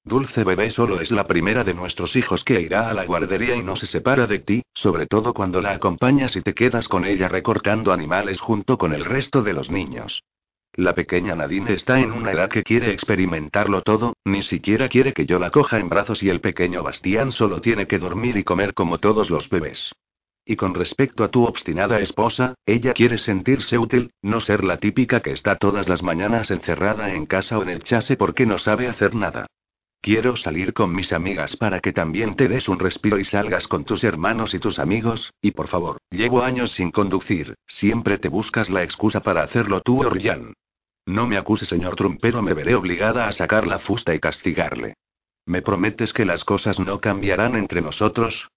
Dulce bebé solo es la primera de nuestros hijos que irá a la guardería y no se separa de ti, sobre todo cuando la acompañas y te quedas con ella recortando animales junto con el resto de los niños. La pequeña Nadine está en una edad que quiere experimentarlo todo, ni siquiera quiere que yo la coja en brazos y el pequeño Bastián solo tiene que dormir y comer como todos los bebés. Y con respecto a tu obstinada esposa, ella quiere sentirse útil, no ser la típica que está todas las mañanas encerrada en casa o en el chase porque no sabe hacer nada. Quiero salir con mis amigas para que también te des un respiro y salgas con tus hermanos y tus amigos, y por favor, llevo años sin conducir, siempre te buscas la excusa para hacerlo tú o Ryan. No me acuse, señor Trump, pero me veré obligada a sacar la fusta y castigarle. ¿Me prometes que las cosas no cambiarán entre nosotros?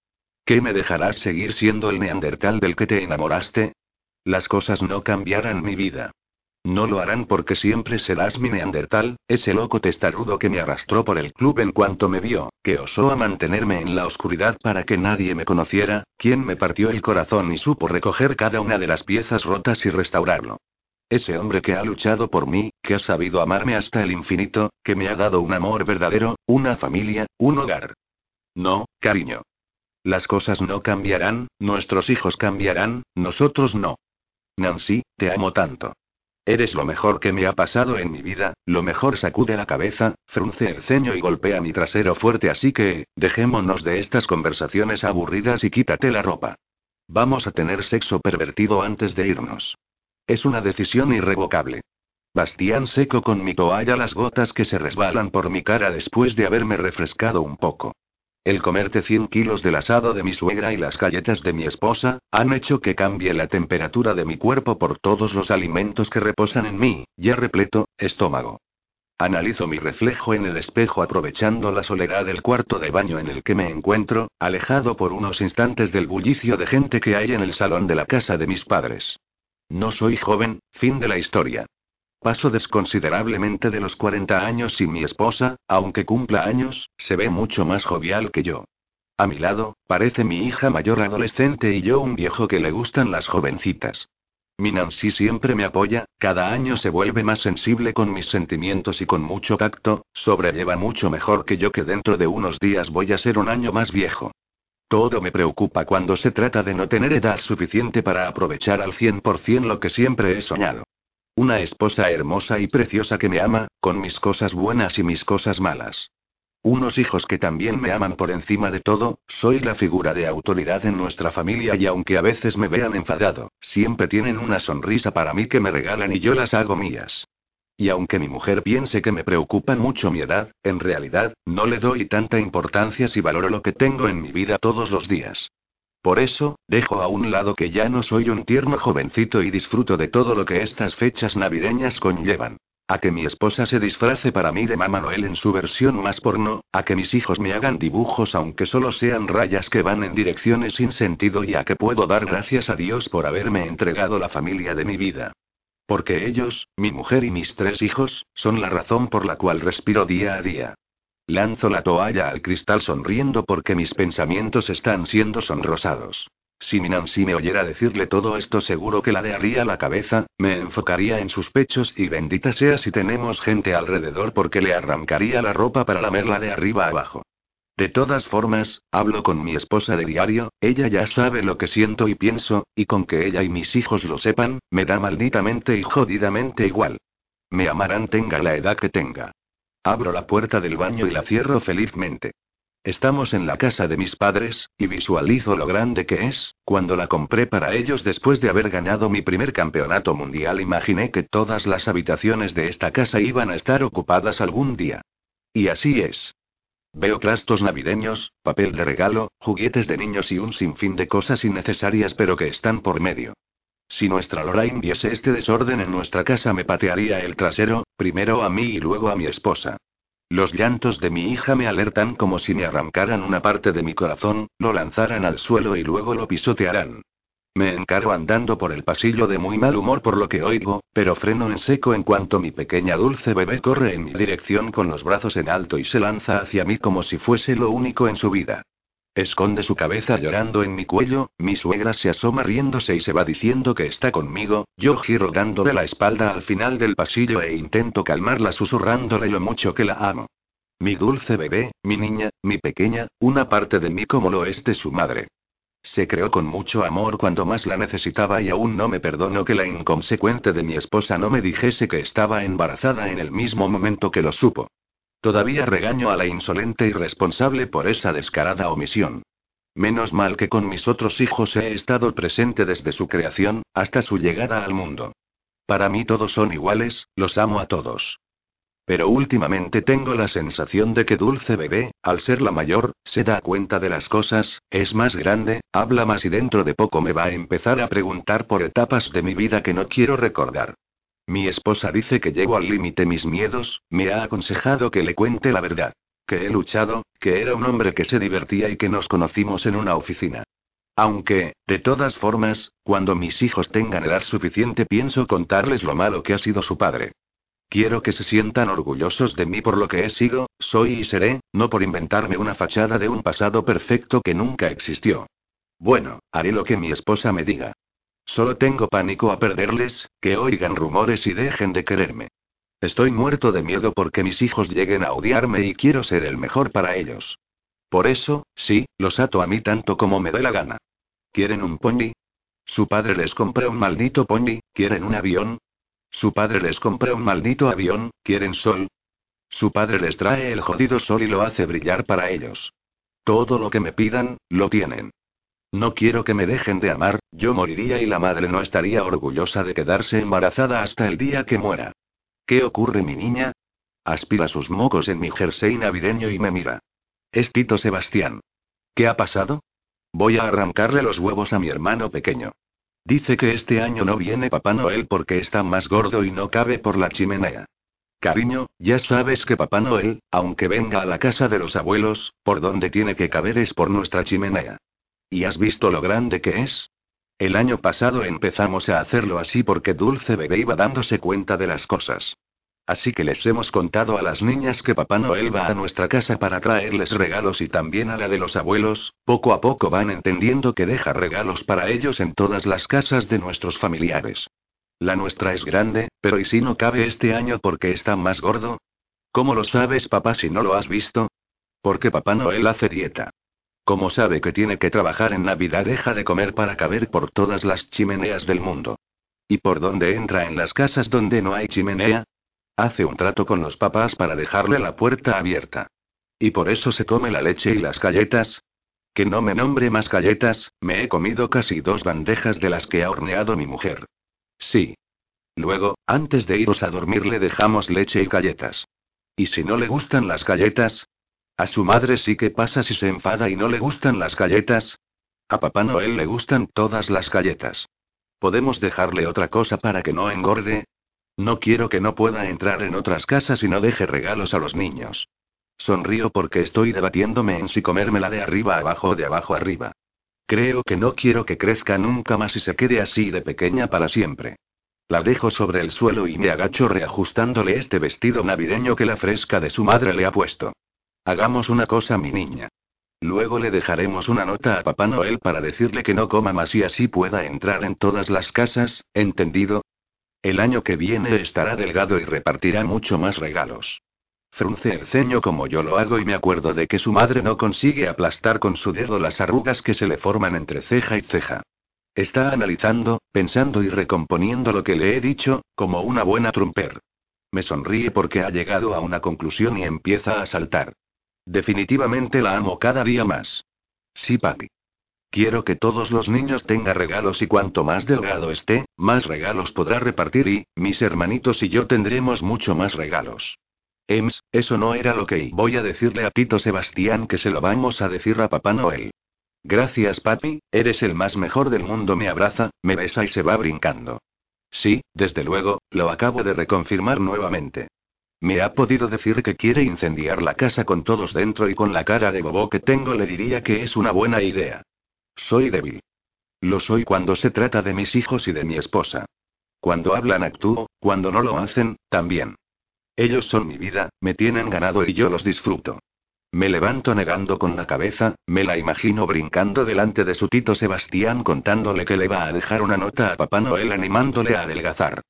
¿Qué me dejarás seguir siendo el neandertal del que te enamoraste? Las cosas no cambiarán mi vida. No lo harán porque siempre serás mi neandertal, ese loco testarudo que me arrastró por el club en cuanto me vio, que osó a mantenerme en la oscuridad para que nadie me conociera, quien me partió el corazón y supo recoger cada una de las piezas rotas y restaurarlo. Ese hombre que ha luchado por mí, que ha sabido amarme hasta el infinito, que me ha dado un amor verdadero, una familia, un hogar. No, cariño. Las cosas no cambiarán, nuestros hijos cambiarán, nosotros no. Nancy, te amo tanto. Eres lo mejor que me ha pasado en mi vida, lo mejor sacude la cabeza, frunce el ceño y golpea mi trasero fuerte, así que, dejémonos de estas conversaciones aburridas y quítate la ropa. Vamos a tener sexo pervertido antes de irnos. Es una decisión irrevocable. Bastián seco con mi toalla las gotas que se resbalan por mi cara después de haberme refrescado un poco. El comerte 100 kilos del asado de mi suegra y las galletas de mi esposa, han hecho que cambie la temperatura de mi cuerpo por todos los alimentos que reposan en mí, ya repleto, estómago. Analizo mi reflejo en el espejo aprovechando la soledad del cuarto de baño en el que me encuentro, alejado por unos instantes del bullicio de gente que hay en el salón de la casa de mis padres. No soy joven, fin de la historia. Paso desconsiderablemente de los 40 años y mi esposa, aunque cumpla años, se ve mucho más jovial que yo. A mi lado, parece mi hija mayor adolescente y yo un viejo que le gustan las jovencitas. Mi Nancy siempre me apoya, cada año se vuelve más sensible con mis sentimientos y con mucho tacto, sobrelleva mucho mejor que yo que dentro de unos días voy a ser un año más viejo. Todo me preocupa cuando se trata de no tener edad suficiente para aprovechar al 100% lo que siempre he soñado. Una esposa hermosa y preciosa que me ama, con mis cosas buenas y mis cosas malas. Unos hijos que también me aman por encima de todo, soy la figura de autoridad en nuestra familia y aunque a veces me vean enfadado, siempre tienen una sonrisa para mí que me regalan y yo las hago mías. Y aunque mi mujer piense que me preocupa mucho mi edad, en realidad, no le doy tanta importancia si valoro lo que tengo en mi vida todos los días. Por eso, dejo a un lado que ya no soy un tierno jovencito y disfruto de todo lo que estas fechas navideñas conllevan. A que mi esposa se disfrace para mí de Mamá Noel en su versión más porno, a que mis hijos me hagan dibujos aunque solo sean rayas que van en direcciones sin sentido y a que puedo dar gracias a Dios por haberme entregado la familia de mi vida. Porque ellos, mi mujer y mis tres hijos, son la razón por la cual respiro día a día. Lanzo la toalla al cristal sonriendo porque mis pensamientos están siendo sonrosados. Si Nancy me oyera decirle todo esto seguro que la haría la cabeza, me enfocaría en sus pechos y bendita sea si tenemos gente alrededor porque le arrancaría la ropa para lamerla de arriba abajo. De todas formas, hablo con mi esposa de diario, ella ya sabe lo que siento y pienso, y con que ella y mis hijos lo sepan, me da malditamente y jodidamente igual. Me amarán tenga la edad que tenga. Abro la puerta del baño y la cierro felizmente. Estamos en la casa de mis padres, y visualizo lo grande que es. Cuando la compré para ellos después de haber ganado mi primer campeonato mundial, imaginé que todas las habitaciones de esta casa iban a estar ocupadas algún día. Y así es. Veo plastos navideños, papel de regalo, juguetes de niños y un sinfín de cosas innecesarias pero que están por medio. Si nuestra Lorraine viese este desorden en nuestra casa me patearía el trasero, primero a mí y luego a mi esposa. Los llantos de mi hija me alertan como si me arrancaran una parte de mi corazón, lo lanzaran al suelo y luego lo pisotearan. Me encaro andando por el pasillo de muy mal humor por lo que oigo, pero freno en seco en cuanto mi pequeña dulce bebé corre en mi dirección con los brazos en alto y se lanza hacia mí como si fuese lo único en su vida. Esconde su cabeza llorando en mi cuello, mi suegra se asoma riéndose y se va diciendo que está conmigo, yo giro dándole la espalda al final del pasillo e intento calmarla susurrándole lo mucho que la amo. Mi dulce bebé, mi niña, mi pequeña, una parte de mí como lo es de su madre. Se creó con mucho amor cuando más la necesitaba y aún no me perdono que la inconsecuente de mi esposa no me dijese que estaba embarazada en el mismo momento que lo supo. Todavía regaño a la insolente y responsable por esa descarada omisión. Menos mal que con mis otros hijos he estado presente desde su creación, hasta su llegada al mundo. Para mí todos son iguales, los amo a todos. Pero últimamente tengo la sensación de que Dulce Bebé, al ser la mayor, se da cuenta de las cosas, es más grande, habla más y dentro de poco me va a empezar a preguntar por etapas de mi vida que no quiero recordar. Mi esposa dice que llevo al límite mis miedos, me ha aconsejado que le cuente la verdad. Que he luchado, que era un hombre que se divertía y que nos conocimos en una oficina. Aunque, de todas formas, cuando mis hijos tengan edad suficiente pienso contarles lo malo que ha sido su padre. Quiero que se sientan orgullosos de mí por lo que he sido, soy y seré, no por inventarme una fachada de un pasado perfecto que nunca existió. Bueno, haré lo que mi esposa me diga. Solo tengo pánico a perderles, que oigan rumores y dejen de quererme. Estoy muerto de miedo porque mis hijos lleguen a odiarme y quiero ser el mejor para ellos. Por eso, sí, los ato a mí tanto como me dé la gana. ¿Quieren un pony? Su padre les compra un maldito pony, ¿quieren un avión? Su padre les compra un maldito avión, ¿quieren sol? Su padre les trae el jodido sol y lo hace brillar para ellos. Todo lo que me pidan, lo tienen. No quiero que me dejen de amar, yo moriría y la madre no estaría orgullosa de quedarse embarazada hasta el día que muera. ¿Qué ocurre, mi niña? Aspira sus mocos en mi jersey navideño y me mira. Es Tito Sebastián. ¿Qué ha pasado? Voy a arrancarle los huevos a mi hermano pequeño. Dice que este año no viene Papá Noel porque está más gordo y no cabe por la chimenea. Cariño, ya sabes que Papá Noel, aunque venga a la casa de los abuelos, por donde tiene que caber es por nuestra chimenea. ¿Y has visto lo grande que es? El año pasado empezamos a hacerlo así porque Dulce Bebé iba dándose cuenta de las cosas. Así que les hemos contado a las niñas que Papá Noel va a nuestra casa para traerles regalos y también a la de los abuelos, poco a poco van entendiendo que deja regalos para ellos en todas las casas de nuestros familiares. La nuestra es grande, pero ¿y si no cabe este año porque está más gordo? ¿Cómo lo sabes papá si no lo has visto? Porque Papá Noel hace dieta. Como sabe que tiene que trabajar en Navidad deja de comer para caber por todas las chimeneas del mundo. ¿Y por dónde entra en las casas donde no hay chimenea? Hace un trato con los papás para dejarle la puerta abierta. ¿Y por eso se come la leche y las galletas? Que no me nombre más galletas, me he comido casi dos bandejas de las que ha horneado mi mujer. Sí. Luego, antes de iros a dormir le dejamos leche y galletas. ¿Y si no le gustan las galletas? ¿A su madre sí que pasa si se enfada y no le gustan las galletas? A Papá Noel le gustan todas las galletas. ¿Podemos dejarle otra cosa para que no engorde? No quiero que no pueda entrar en otras casas y no deje regalos a los niños. Sonrío porque estoy debatiéndome en si comérmela de arriba abajo o de abajo arriba. Creo que no quiero que crezca nunca más y se quede así de pequeña para siempre. La dejo sobre el suelo y me agacho reajustándole este vestido navideño que la fresca de su madre le ha puesto. Hagamos una cosa, mi niña. Luego le dejaremos una nota a Papá Noel para decirle que no coma más y así pueda entrar en todas las casas, ¿entendido? El año que viene estará delgado y repartirá mucho más regalos. Frunce el ceño como yo lo hago y me acuerdo de que su madre no consigue aplastar con su dedo las arrugas que se le forman entre ceja y ceja. Está analizando, pensando y recomponiendo lo que le he dicho, como una buena trumper. Me sonríe porque ha llegado a una conclusión y empieza a saltar. Definitivamente la amo cada día más. Sí, papi. Quiero que todos los niños tengan regalos y cuanto más delgado esté, más regalos podrá repartir y, mis hermanitos y yo tendremos mucho más regalos. Ems, eso no era lo que voy a decirle a Tito Sebastián que se lo vamos a decir a Papá Noel. Gracias papi, eres el más mejor del mundo, me abraza, me besa y se va brincando. Sí, desde luego, lo acabo de reconfirmar nuevamente. Me ha podido decir que quiere incendiar la casa con todos dentro y con la cara de bobo que tengo le diría que es una buena idea. Soy débil. Lo soy cuando se trata de mis hijos y de mi esposa. Cuando hablan actúo, cuando no lo hacen, también. Ellos son mi vida, me tienen ganado y yo los disfruto. Me levanto negando con la cabeza, me la imagino brincando delante de su tito Sebastián contándole que le va a dejar una nota a Papá Noel animándole a adelgazar.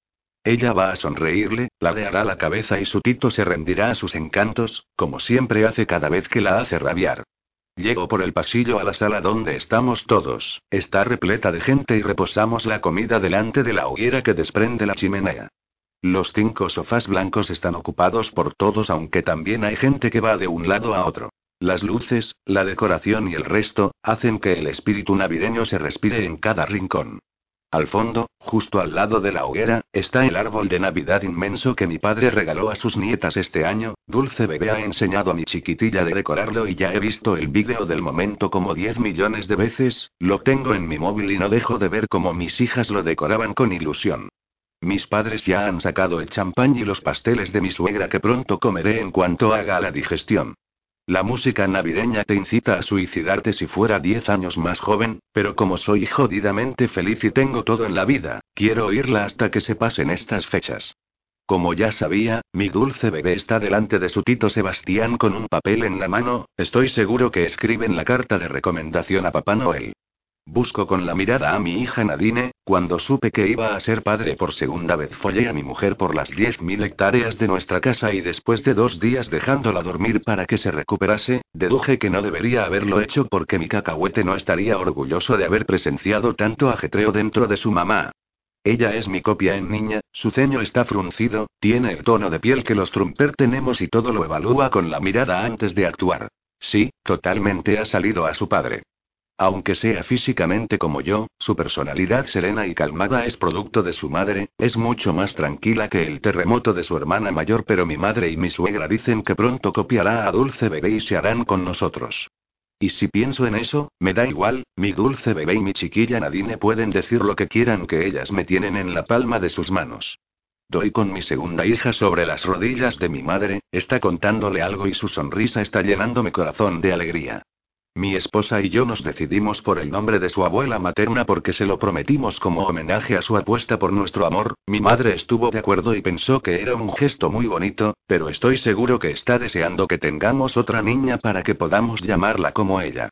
Ella va a sonreírle, ladeará la cabeza y su tito se rendirá a sus encantos, como siempre hace cada vez que la hace rabiar. Llego por el pasillo a la sala donde estamos todos. Está repleta de gente y reposamos la comida delante de la hoguera que desprende la chimenea. Los cinco sofás blancos están ocupados por todos, aunque también hay gente que va de un lado a otro. Las luces, la decoración y el resto, hacen que el espíritu navideño se respire en cada rincón. Al fondo, justo al lado de la hoguera, está el árbol de Navidad inmenso que mi padre regaló a sus nietas este año. Dulce Bebé ha enseñado a mi chiquitilla de decorarlo y ya he visto el vídeo del momento como 10 millones de veces, lo tengo en mi móvil y no dejo de ver cómo mis hijas lo decoraban con ilusión. Mis padres ya han sacado el champán y los pasteles de mi suegra que pronto comeré en cuanto haga la digestión. La música navideña te incita a suicidarte si fuera 10 años más joven, pero como soy jodidamente feliz y tengo todo en la vida, quiero oírla hasta que se pasen estas fechas. Como ya sabía, mi dulce bebé está delante de su tito Sebastián con un papel en la mano, estoy seguro que escriben la carta de recomendación a Papá Noel. Busco con la mirada a mi hija Nadine, cuando supe que iba a ser padre por segunda vez follé a mi mujer por las 10.000 hectáreas de nuestra casa y después de dos días dejándola dormir para que se recuperase, deduje que no debería haberlo hecho porque mi cacahuete no estaría orgulloso de haber presenciado tanto ajetreo dentro de su mamá. Ella es mi copia en niña, su ceño está fruncido, tiene el tono de piel que los Trumper tenemos y todo lo evalúa con la mirada antes de actuar. Sí, totalmente ha salido a su padre. Aunque sea físicamente como yo, su personalidad serena y calmada es producto de su madre, es mucho más tranquila que el terremoto de su hermana mayor, pero mi madre y mi suegra dicen que pronto copiará a Dulce Bebé y se harán con nosotros. Y si pienso en eso, me da igual, mi dulce bebé y mi chiquilla Nadine pueden decir lo que quieran que ellas me tienen en la palma de sus manos. Doy con mi segunda hija sobre las rodillas de mi madre, está contándole algo y su sonrisa está llenando mi corazón de alegría. Mi esposa y yo nos decidimos por el nombre de su abuela materna porque se lo prometimos como homenaje a su apuesta por nuestro amor. Mi madre estuvo de acuerdo y pensó que era un gesto muy bonito, pero estoy seguro que está deseando que tengamos otra niña para que podamos llamarla como ella.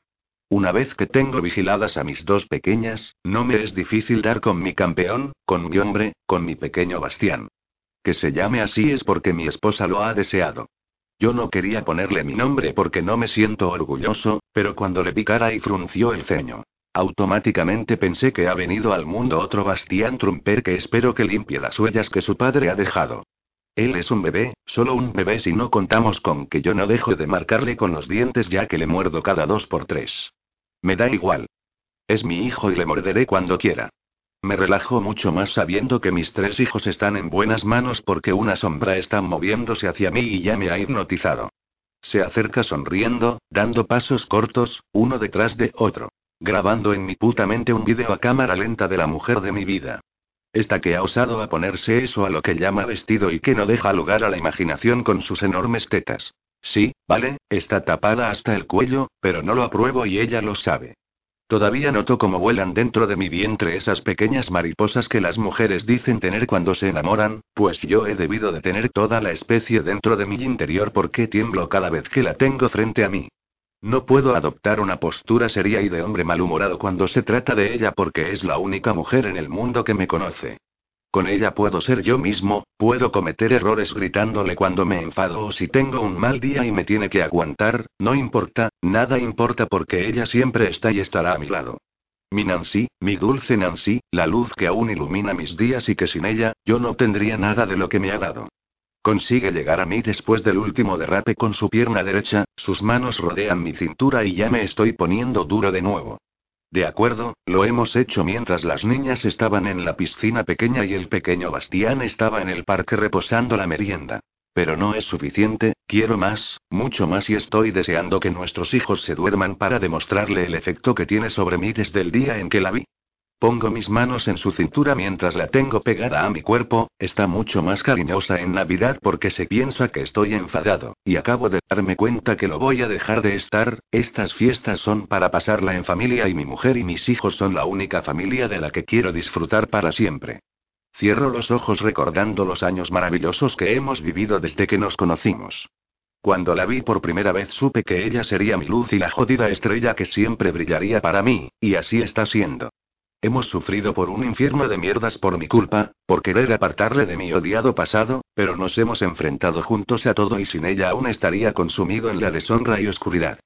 Una vez que tengo vigiladas a mis dos pequeñas, no me es difícil dar con mi campeón, con mi hombre, con mi pequeño Bastián. Que se llame así es porque mi esposa lo ha deseado. Yo no quería ponerle mi nombre porque no me siento orgulloso, pero cuando le vi cara y frunció el ceño. Automáticamente pensé que ha venido al mundo otro Bastián Trumper que espero que limpie las huellas que su padre ha dejado. Él es un bebé, solo un bebé si no contamos con que yo no dejo de marcarle con los dientes ya que le muerdo cada dos por tres. Me da igual. Es mi hijo y le morderé cuando quiera. Me relajo mucho más sabiendo que mis tres hijos están en buenas manos porque una sombra está moviéndose hacia mí y ya me ha hipnotizado. Se acerca sonriendo, dando pasos cortos, uno detrás de otro. Grabando en mi puta mente un vídeo a cámara lenta de la mujer de mi vida. Esta que ha osado a ponerse eso a lo que llama vestido y que no deja lugar a la imaginación con sus enormes tetas. Sí, vale, está tapada hasta el cuello, pero no lo apruebo y ella lo sabe. Todavía noto cómo vuelan dentro de mi vientre esas pequeñas mariposas que las mujeres dicen tener cuando se enamoran, pues yo he debido de tener toda la especie dentro de mi interior porque tiemblo cada vez que la tengo frente a mí. No puedo adoptar una postura seria y de hombre malhumorado cuando se trata de ella porque es la única mujer en el mundo que me conoce. Con ella puedo ser yo mismo, puedo cometer errores gritándole cuando me enfado o si tengo un mal día y me tiene que aguantar, no importa, nada importa porque ella siempre está y estará a mi lado. Mi Nancy, mi dulce Nancy, la luz que aún ilumina mis días y que sin ella, yo no tendría nada de lo que me ha dado. Consigue llegar a mí después del último derrape con su pierna derecha, sus manos rodean mi cintura y ya me estoy poniendo duro de nuevo. De acuerdo, lo hemos hecho mientras las niñas estaban en la piscina pequeña y el pequeño Bastián estaba en el parque reposando la merienda. Pero no es suficiente, quiero más, mucho más y estoy deseando que nuestros hijos se duerman para demostrarle el efecto que tiene sobre mí desde el día en que la vi. Pongo mis manos en su cintura mientras la tengo pegada a mi cuerpo, está mucho más cariñosa en Navidad porque se piensa que estoy enfadado, y acabo de darme cuenta que lo voy a dejar de estar, estas fiestas son para pasarla en familia y mi mujer y mis hijos son la única familia de la que quiero disfrutar para siempre. Cierro los ojos recordando los años maravillosos que hemos vivido desde que nos conocimos. Cuando la vi por primera vez supe que ella sería mi luz y la jodida estrella que siempre brillaría para mí, y así está siendo. Hemos sufrido por un infierno de mierdas por mi culpa, por querer apartarle de mi odiado pasado, pero nos hemos enfrentado juntos a todo y sin ella aún estaría consumido en la deshonra y oscuridad.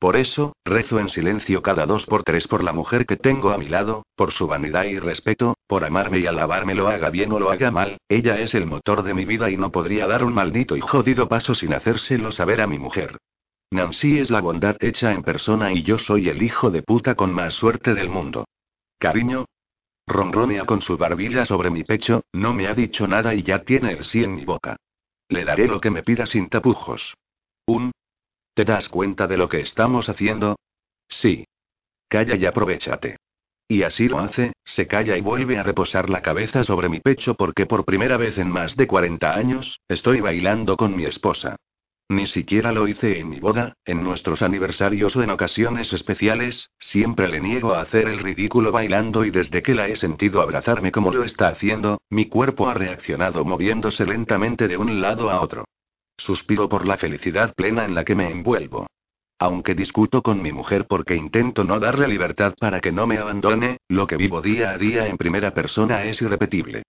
Por eso, rezo en silencio cada dos por tres por la mujer que tengo a mi lado, por su vanidad y respeto, por amarme y alabarme lo haga bien o lo haga mal, ella es el motor de mi vida y no podría dar un maldito y jodido paso sin hacérselo saber a mi mujer. Nancy es la bondad hecha en persona y yo soy el hijo de puta con más suerte del mundo. Cariño. Ronronea con su barbilla sobre mi pecho, no me ha dicho nada y ya tiene el sí en mi boca. Le daré lo que me pida sin tapujos. Un. ¿Te das cuenta de lo que estamos haciendo? Sí. Calla y aprovechate. Y así lo hace, se calla y vuelve a reposar la cabeza sobre mi pecho porque por primera vez en más de 40 años, estoy bailando con mi esposa. Ni siquiera lo hice en mi boda, en nuestros aniversarios o en ocasiones especiales, siempre le niego a hacer el ridículo bailando y desde que la he sentido abrazarme como lo está haciendo, mi cuerpo ha reaccionado moviéndose lentamente de un lado a otro. Suspiro por la felicidad plena en la que me envuelvo. Aunque discuto con mi mujer porque intento no darle libertad para que no me abandone, lo que vivo día a día en primera persona es irrepetible.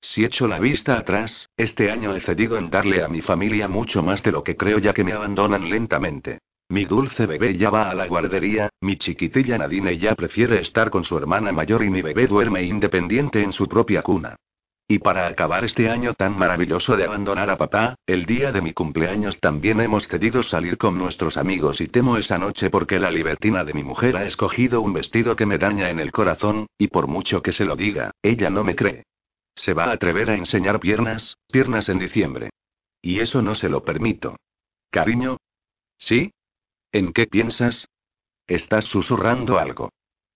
Si echo la vista atrás, este año he cedido en darle a mi familia mucho más de lo que creo ya que me abandonan lentamente. Mi dulce bebé ya va a la guardería, mi chiquitilla Nadine ya prefiere estar con su hermana mayor y mi bebé duerme independiente en su propia cuna. Y para acabar este año tan maravilloso de abandonar a papá, el día de mi cumpleaños también hemos cedido salir con nuestros amigos y temo esa noche porque la libertina de mi mujer ha escogido un vestido que me daña en el corazón, y por mucho que se lo diga, ella no me cree. Se va a atrever a enseñar piernas, piernas en diciembre. Y eso no se lo permito. Cariño. ¿Sí? ¿En qué piensas? Estás susurrando algo.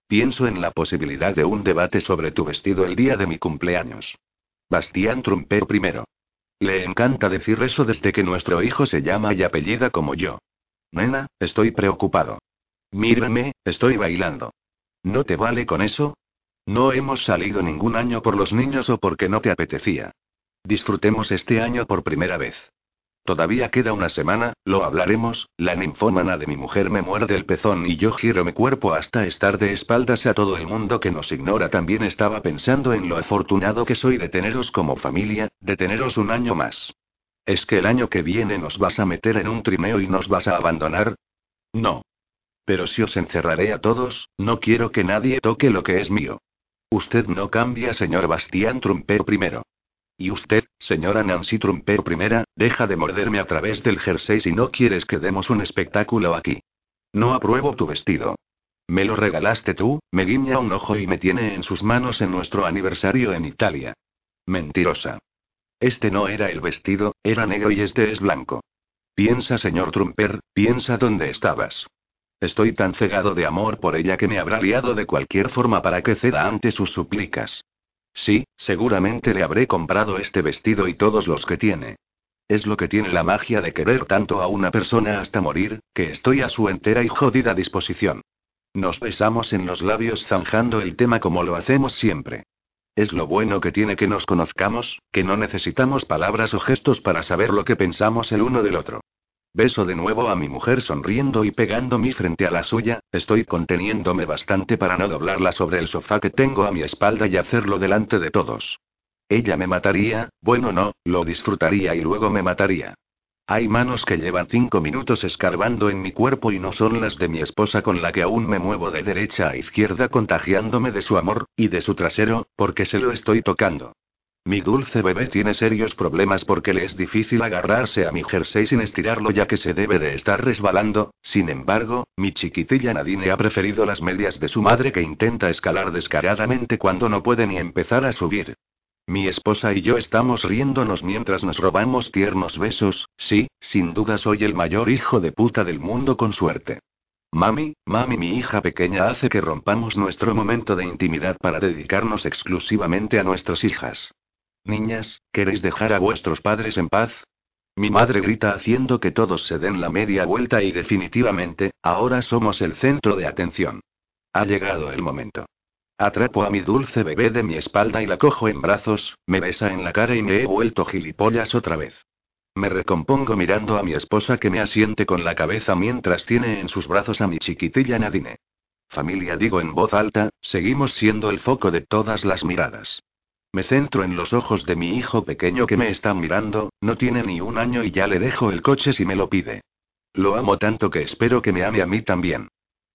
Pienso en la posibilidad de un debate sobre tu vestido el día de mi cumpleaños. Bastián Trumper primero. Le encanta decir eso desde que nuestro hijo se llama y apellida como yo. Nena, estoy preocupado. Mírame, estoy bailando. ¿No te vale con eso? No hemos salido ningún año por los niños o porque no te apetecía. Disfrutemos este año por primera vez. Todavía queda una semana, lo hablaremos, la ninfómana de mi mujer me muerde el pezón y yo giro mi cuerpo hasta estar de espaldas a todo el mundo que nos ignora. También estaba pensando en lo afortunado que soy de teneros como familia, de teneros un año más. ¿Es que el año que viene nos vas a meter en un trineo y nos vas a abandonar? No. Pero si os encerraré a todos, no quiero que nadie toque lo que es mío. Usted no cambia, señor Bastián Trumper primero. Y usted, señora Nancy Trumper primera, deja de morderme a través del jersey si no quieres que demos un espectáculo aquí. No apruebo tu vestido. Me lo regalaste tú, me guiña un ojo y me tiene en sus manos en nuestro aniversario en Italia. Mentirosa. Este no era el vestido, era negro y este es blanco. Piensa, señor Trumper, piensa dónde estabas. Estoy tan cegado de amor por ella que me habrá liado de cualquier forma para que ceda ante sus súplicas. Sí, seguramente le habré comprado este vestido y todos los que tiene. Es lo que tiene la magia de querer tanto a una persona hasta morir, que estoy a su entera y jodida disposición. Nos besamos en los labios zanjando el tema como lo hacemos siempre. Es lo bueno que tiene que nos conozcamos, que no necesitamos palabras o gestos para saber lo que pensamos el uno del otro. Beso de nuevo a mi mujer sonriendo y pegando mi frente a la suya, estoy conteniéndome bastante para no doblarla sobre el sofá que tengo a mi espalda y hacerlo delante de todos. Ella me mataría, bueno no, lo disfrutaría y luego me mataría. Hay manos que llevan cinco minutos escarbando en mi cuerpo y no son las de mi esposa con la que aún me muevo de derecha a izquierda contagiándome de su amor, y de su trasero, porque se lo estoy tocando. Mi dulce bebé tiene serios problemas porque le es difícil agarrarse a mi jersey sin estirarlo ya que se debe de estar resbalando, sin embargo, mi chiquitilla Nadine ha preferido las medias de su madre que intenta escalar descaradamente cuando no puede ni empezar a subir. Mi esposa y yo estamos riéndonos mientras nos robamos tiernos besos, sí, sin duda soy el mayor hijo de puta del mundo con suerte. Mami, mami, mi hija pequeña hace que rompamos nuestro momento de intimidad para dedicarnos exclusivamente a nuestras hijas. Niñas, ¿queréis dejar a vuestros padres en paz? Mi madre grita haciendo que todos se den la media vuelta y definitivamente, ahora somos el centro de atención. Ha llegado el momento. Atrapo a mi dulce bebé de mi espalda y la cojo en brazos, me besa en la cara y me he vuelto gilipollas otra vez. Me recompongo mirando a mi esposa que me asiente con la cabeza mientras tiene en sus brazos a mi chiquitilla Nadine. Familia digo en voz alta, seguimos siendo el foco de todas las miradas. Me centro en los ojos de mi hijo pequeño que me está mirando, no tiene ni un año y ya le dejo el coche si me lo pide. Lo amo tanto que espero que me ame a mí también.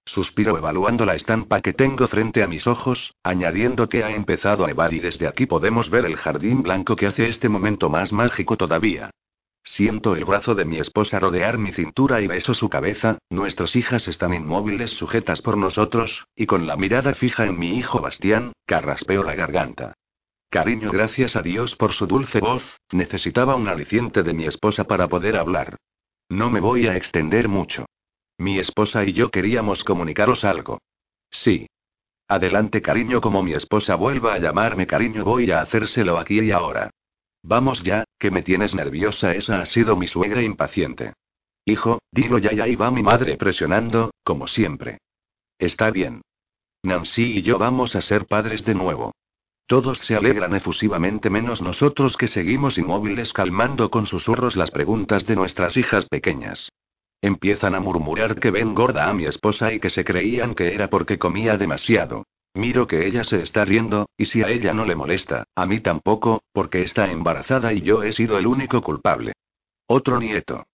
Suspiro evaluando la estampa que tengo frente a mis ojos, añadiendo que ha empezado a nevar y desde aquí podemos ver el jardín blanco que hace este momento más mágico todavía. Siento el brazo de mi esposa rodear mi cintura y beso su cabeza, nuestras hijas están inmóviles sujetas por nosotros, y con la mirada fija en mi hijo Bastián, carraspeo la garganta. Cariño, gracias a Dios por su dulce voz, necesitaba un aliciente de mi esposa para poder hablar. No me voy a extender mucho. Mi esposa y yo queríamos comunicaros algo. Sí. Adelante, cariño, como mi esposa vuelva a llamarme cariño, voy a hacérselo aquí y ahora. Vamos ya, que me tienes nerviosa, esa ha sido mi suegra impaciente. Hijo, dilo ya y ahí va mi madre presionando, como siempre. Está bien. Nancy y yo vamos a ser padres de nuevo. Todos se alegran efusivamente menos nosotros que seguimos inmóviles calmando con susurros las preguntas de nuestras hijas pequeñas. Empiezan a murmurar que ven gorda a mi esposa y que se creían que era porque comía demasiado. Miro que ella se está riendo, y si a ella no le molesta, a mí tampoco, porque está embarazada y yo he sido el único culpable. Otro nieto.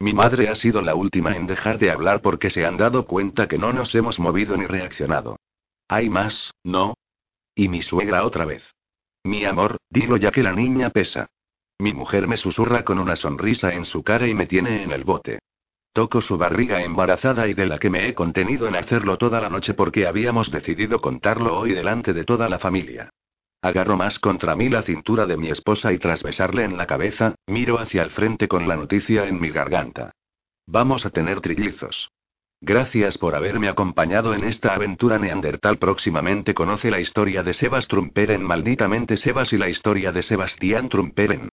Mi madre ha sido la última en dejar de hablar porque se han dado cuenta que no nos hemos movido ni reaccionado. Hay más, ¿no? Y mi suegra otra vez. Mi amor, dilo ya que la niña pesa. Mi mujer me susurra con una sonrisa en su cara y me tiene en el bote. Toco su barriga embarazada y de la que me he contenido en hacerlo toda la noche porque habíamos decidido contarlo hoy delante de toda la familia. Agarro más contra mí la cintura de mi esposa y tras besarle en la cabeza, miro hacia el frente con la noticia en mi garganta. Vamos a tener trillizos. Gracias por haberme acompañado en esta aventura neandertal. Próximamente conoce la historia de Sebas Trumperen, malditamente Sebas y la historia de Sebastián Trumperen.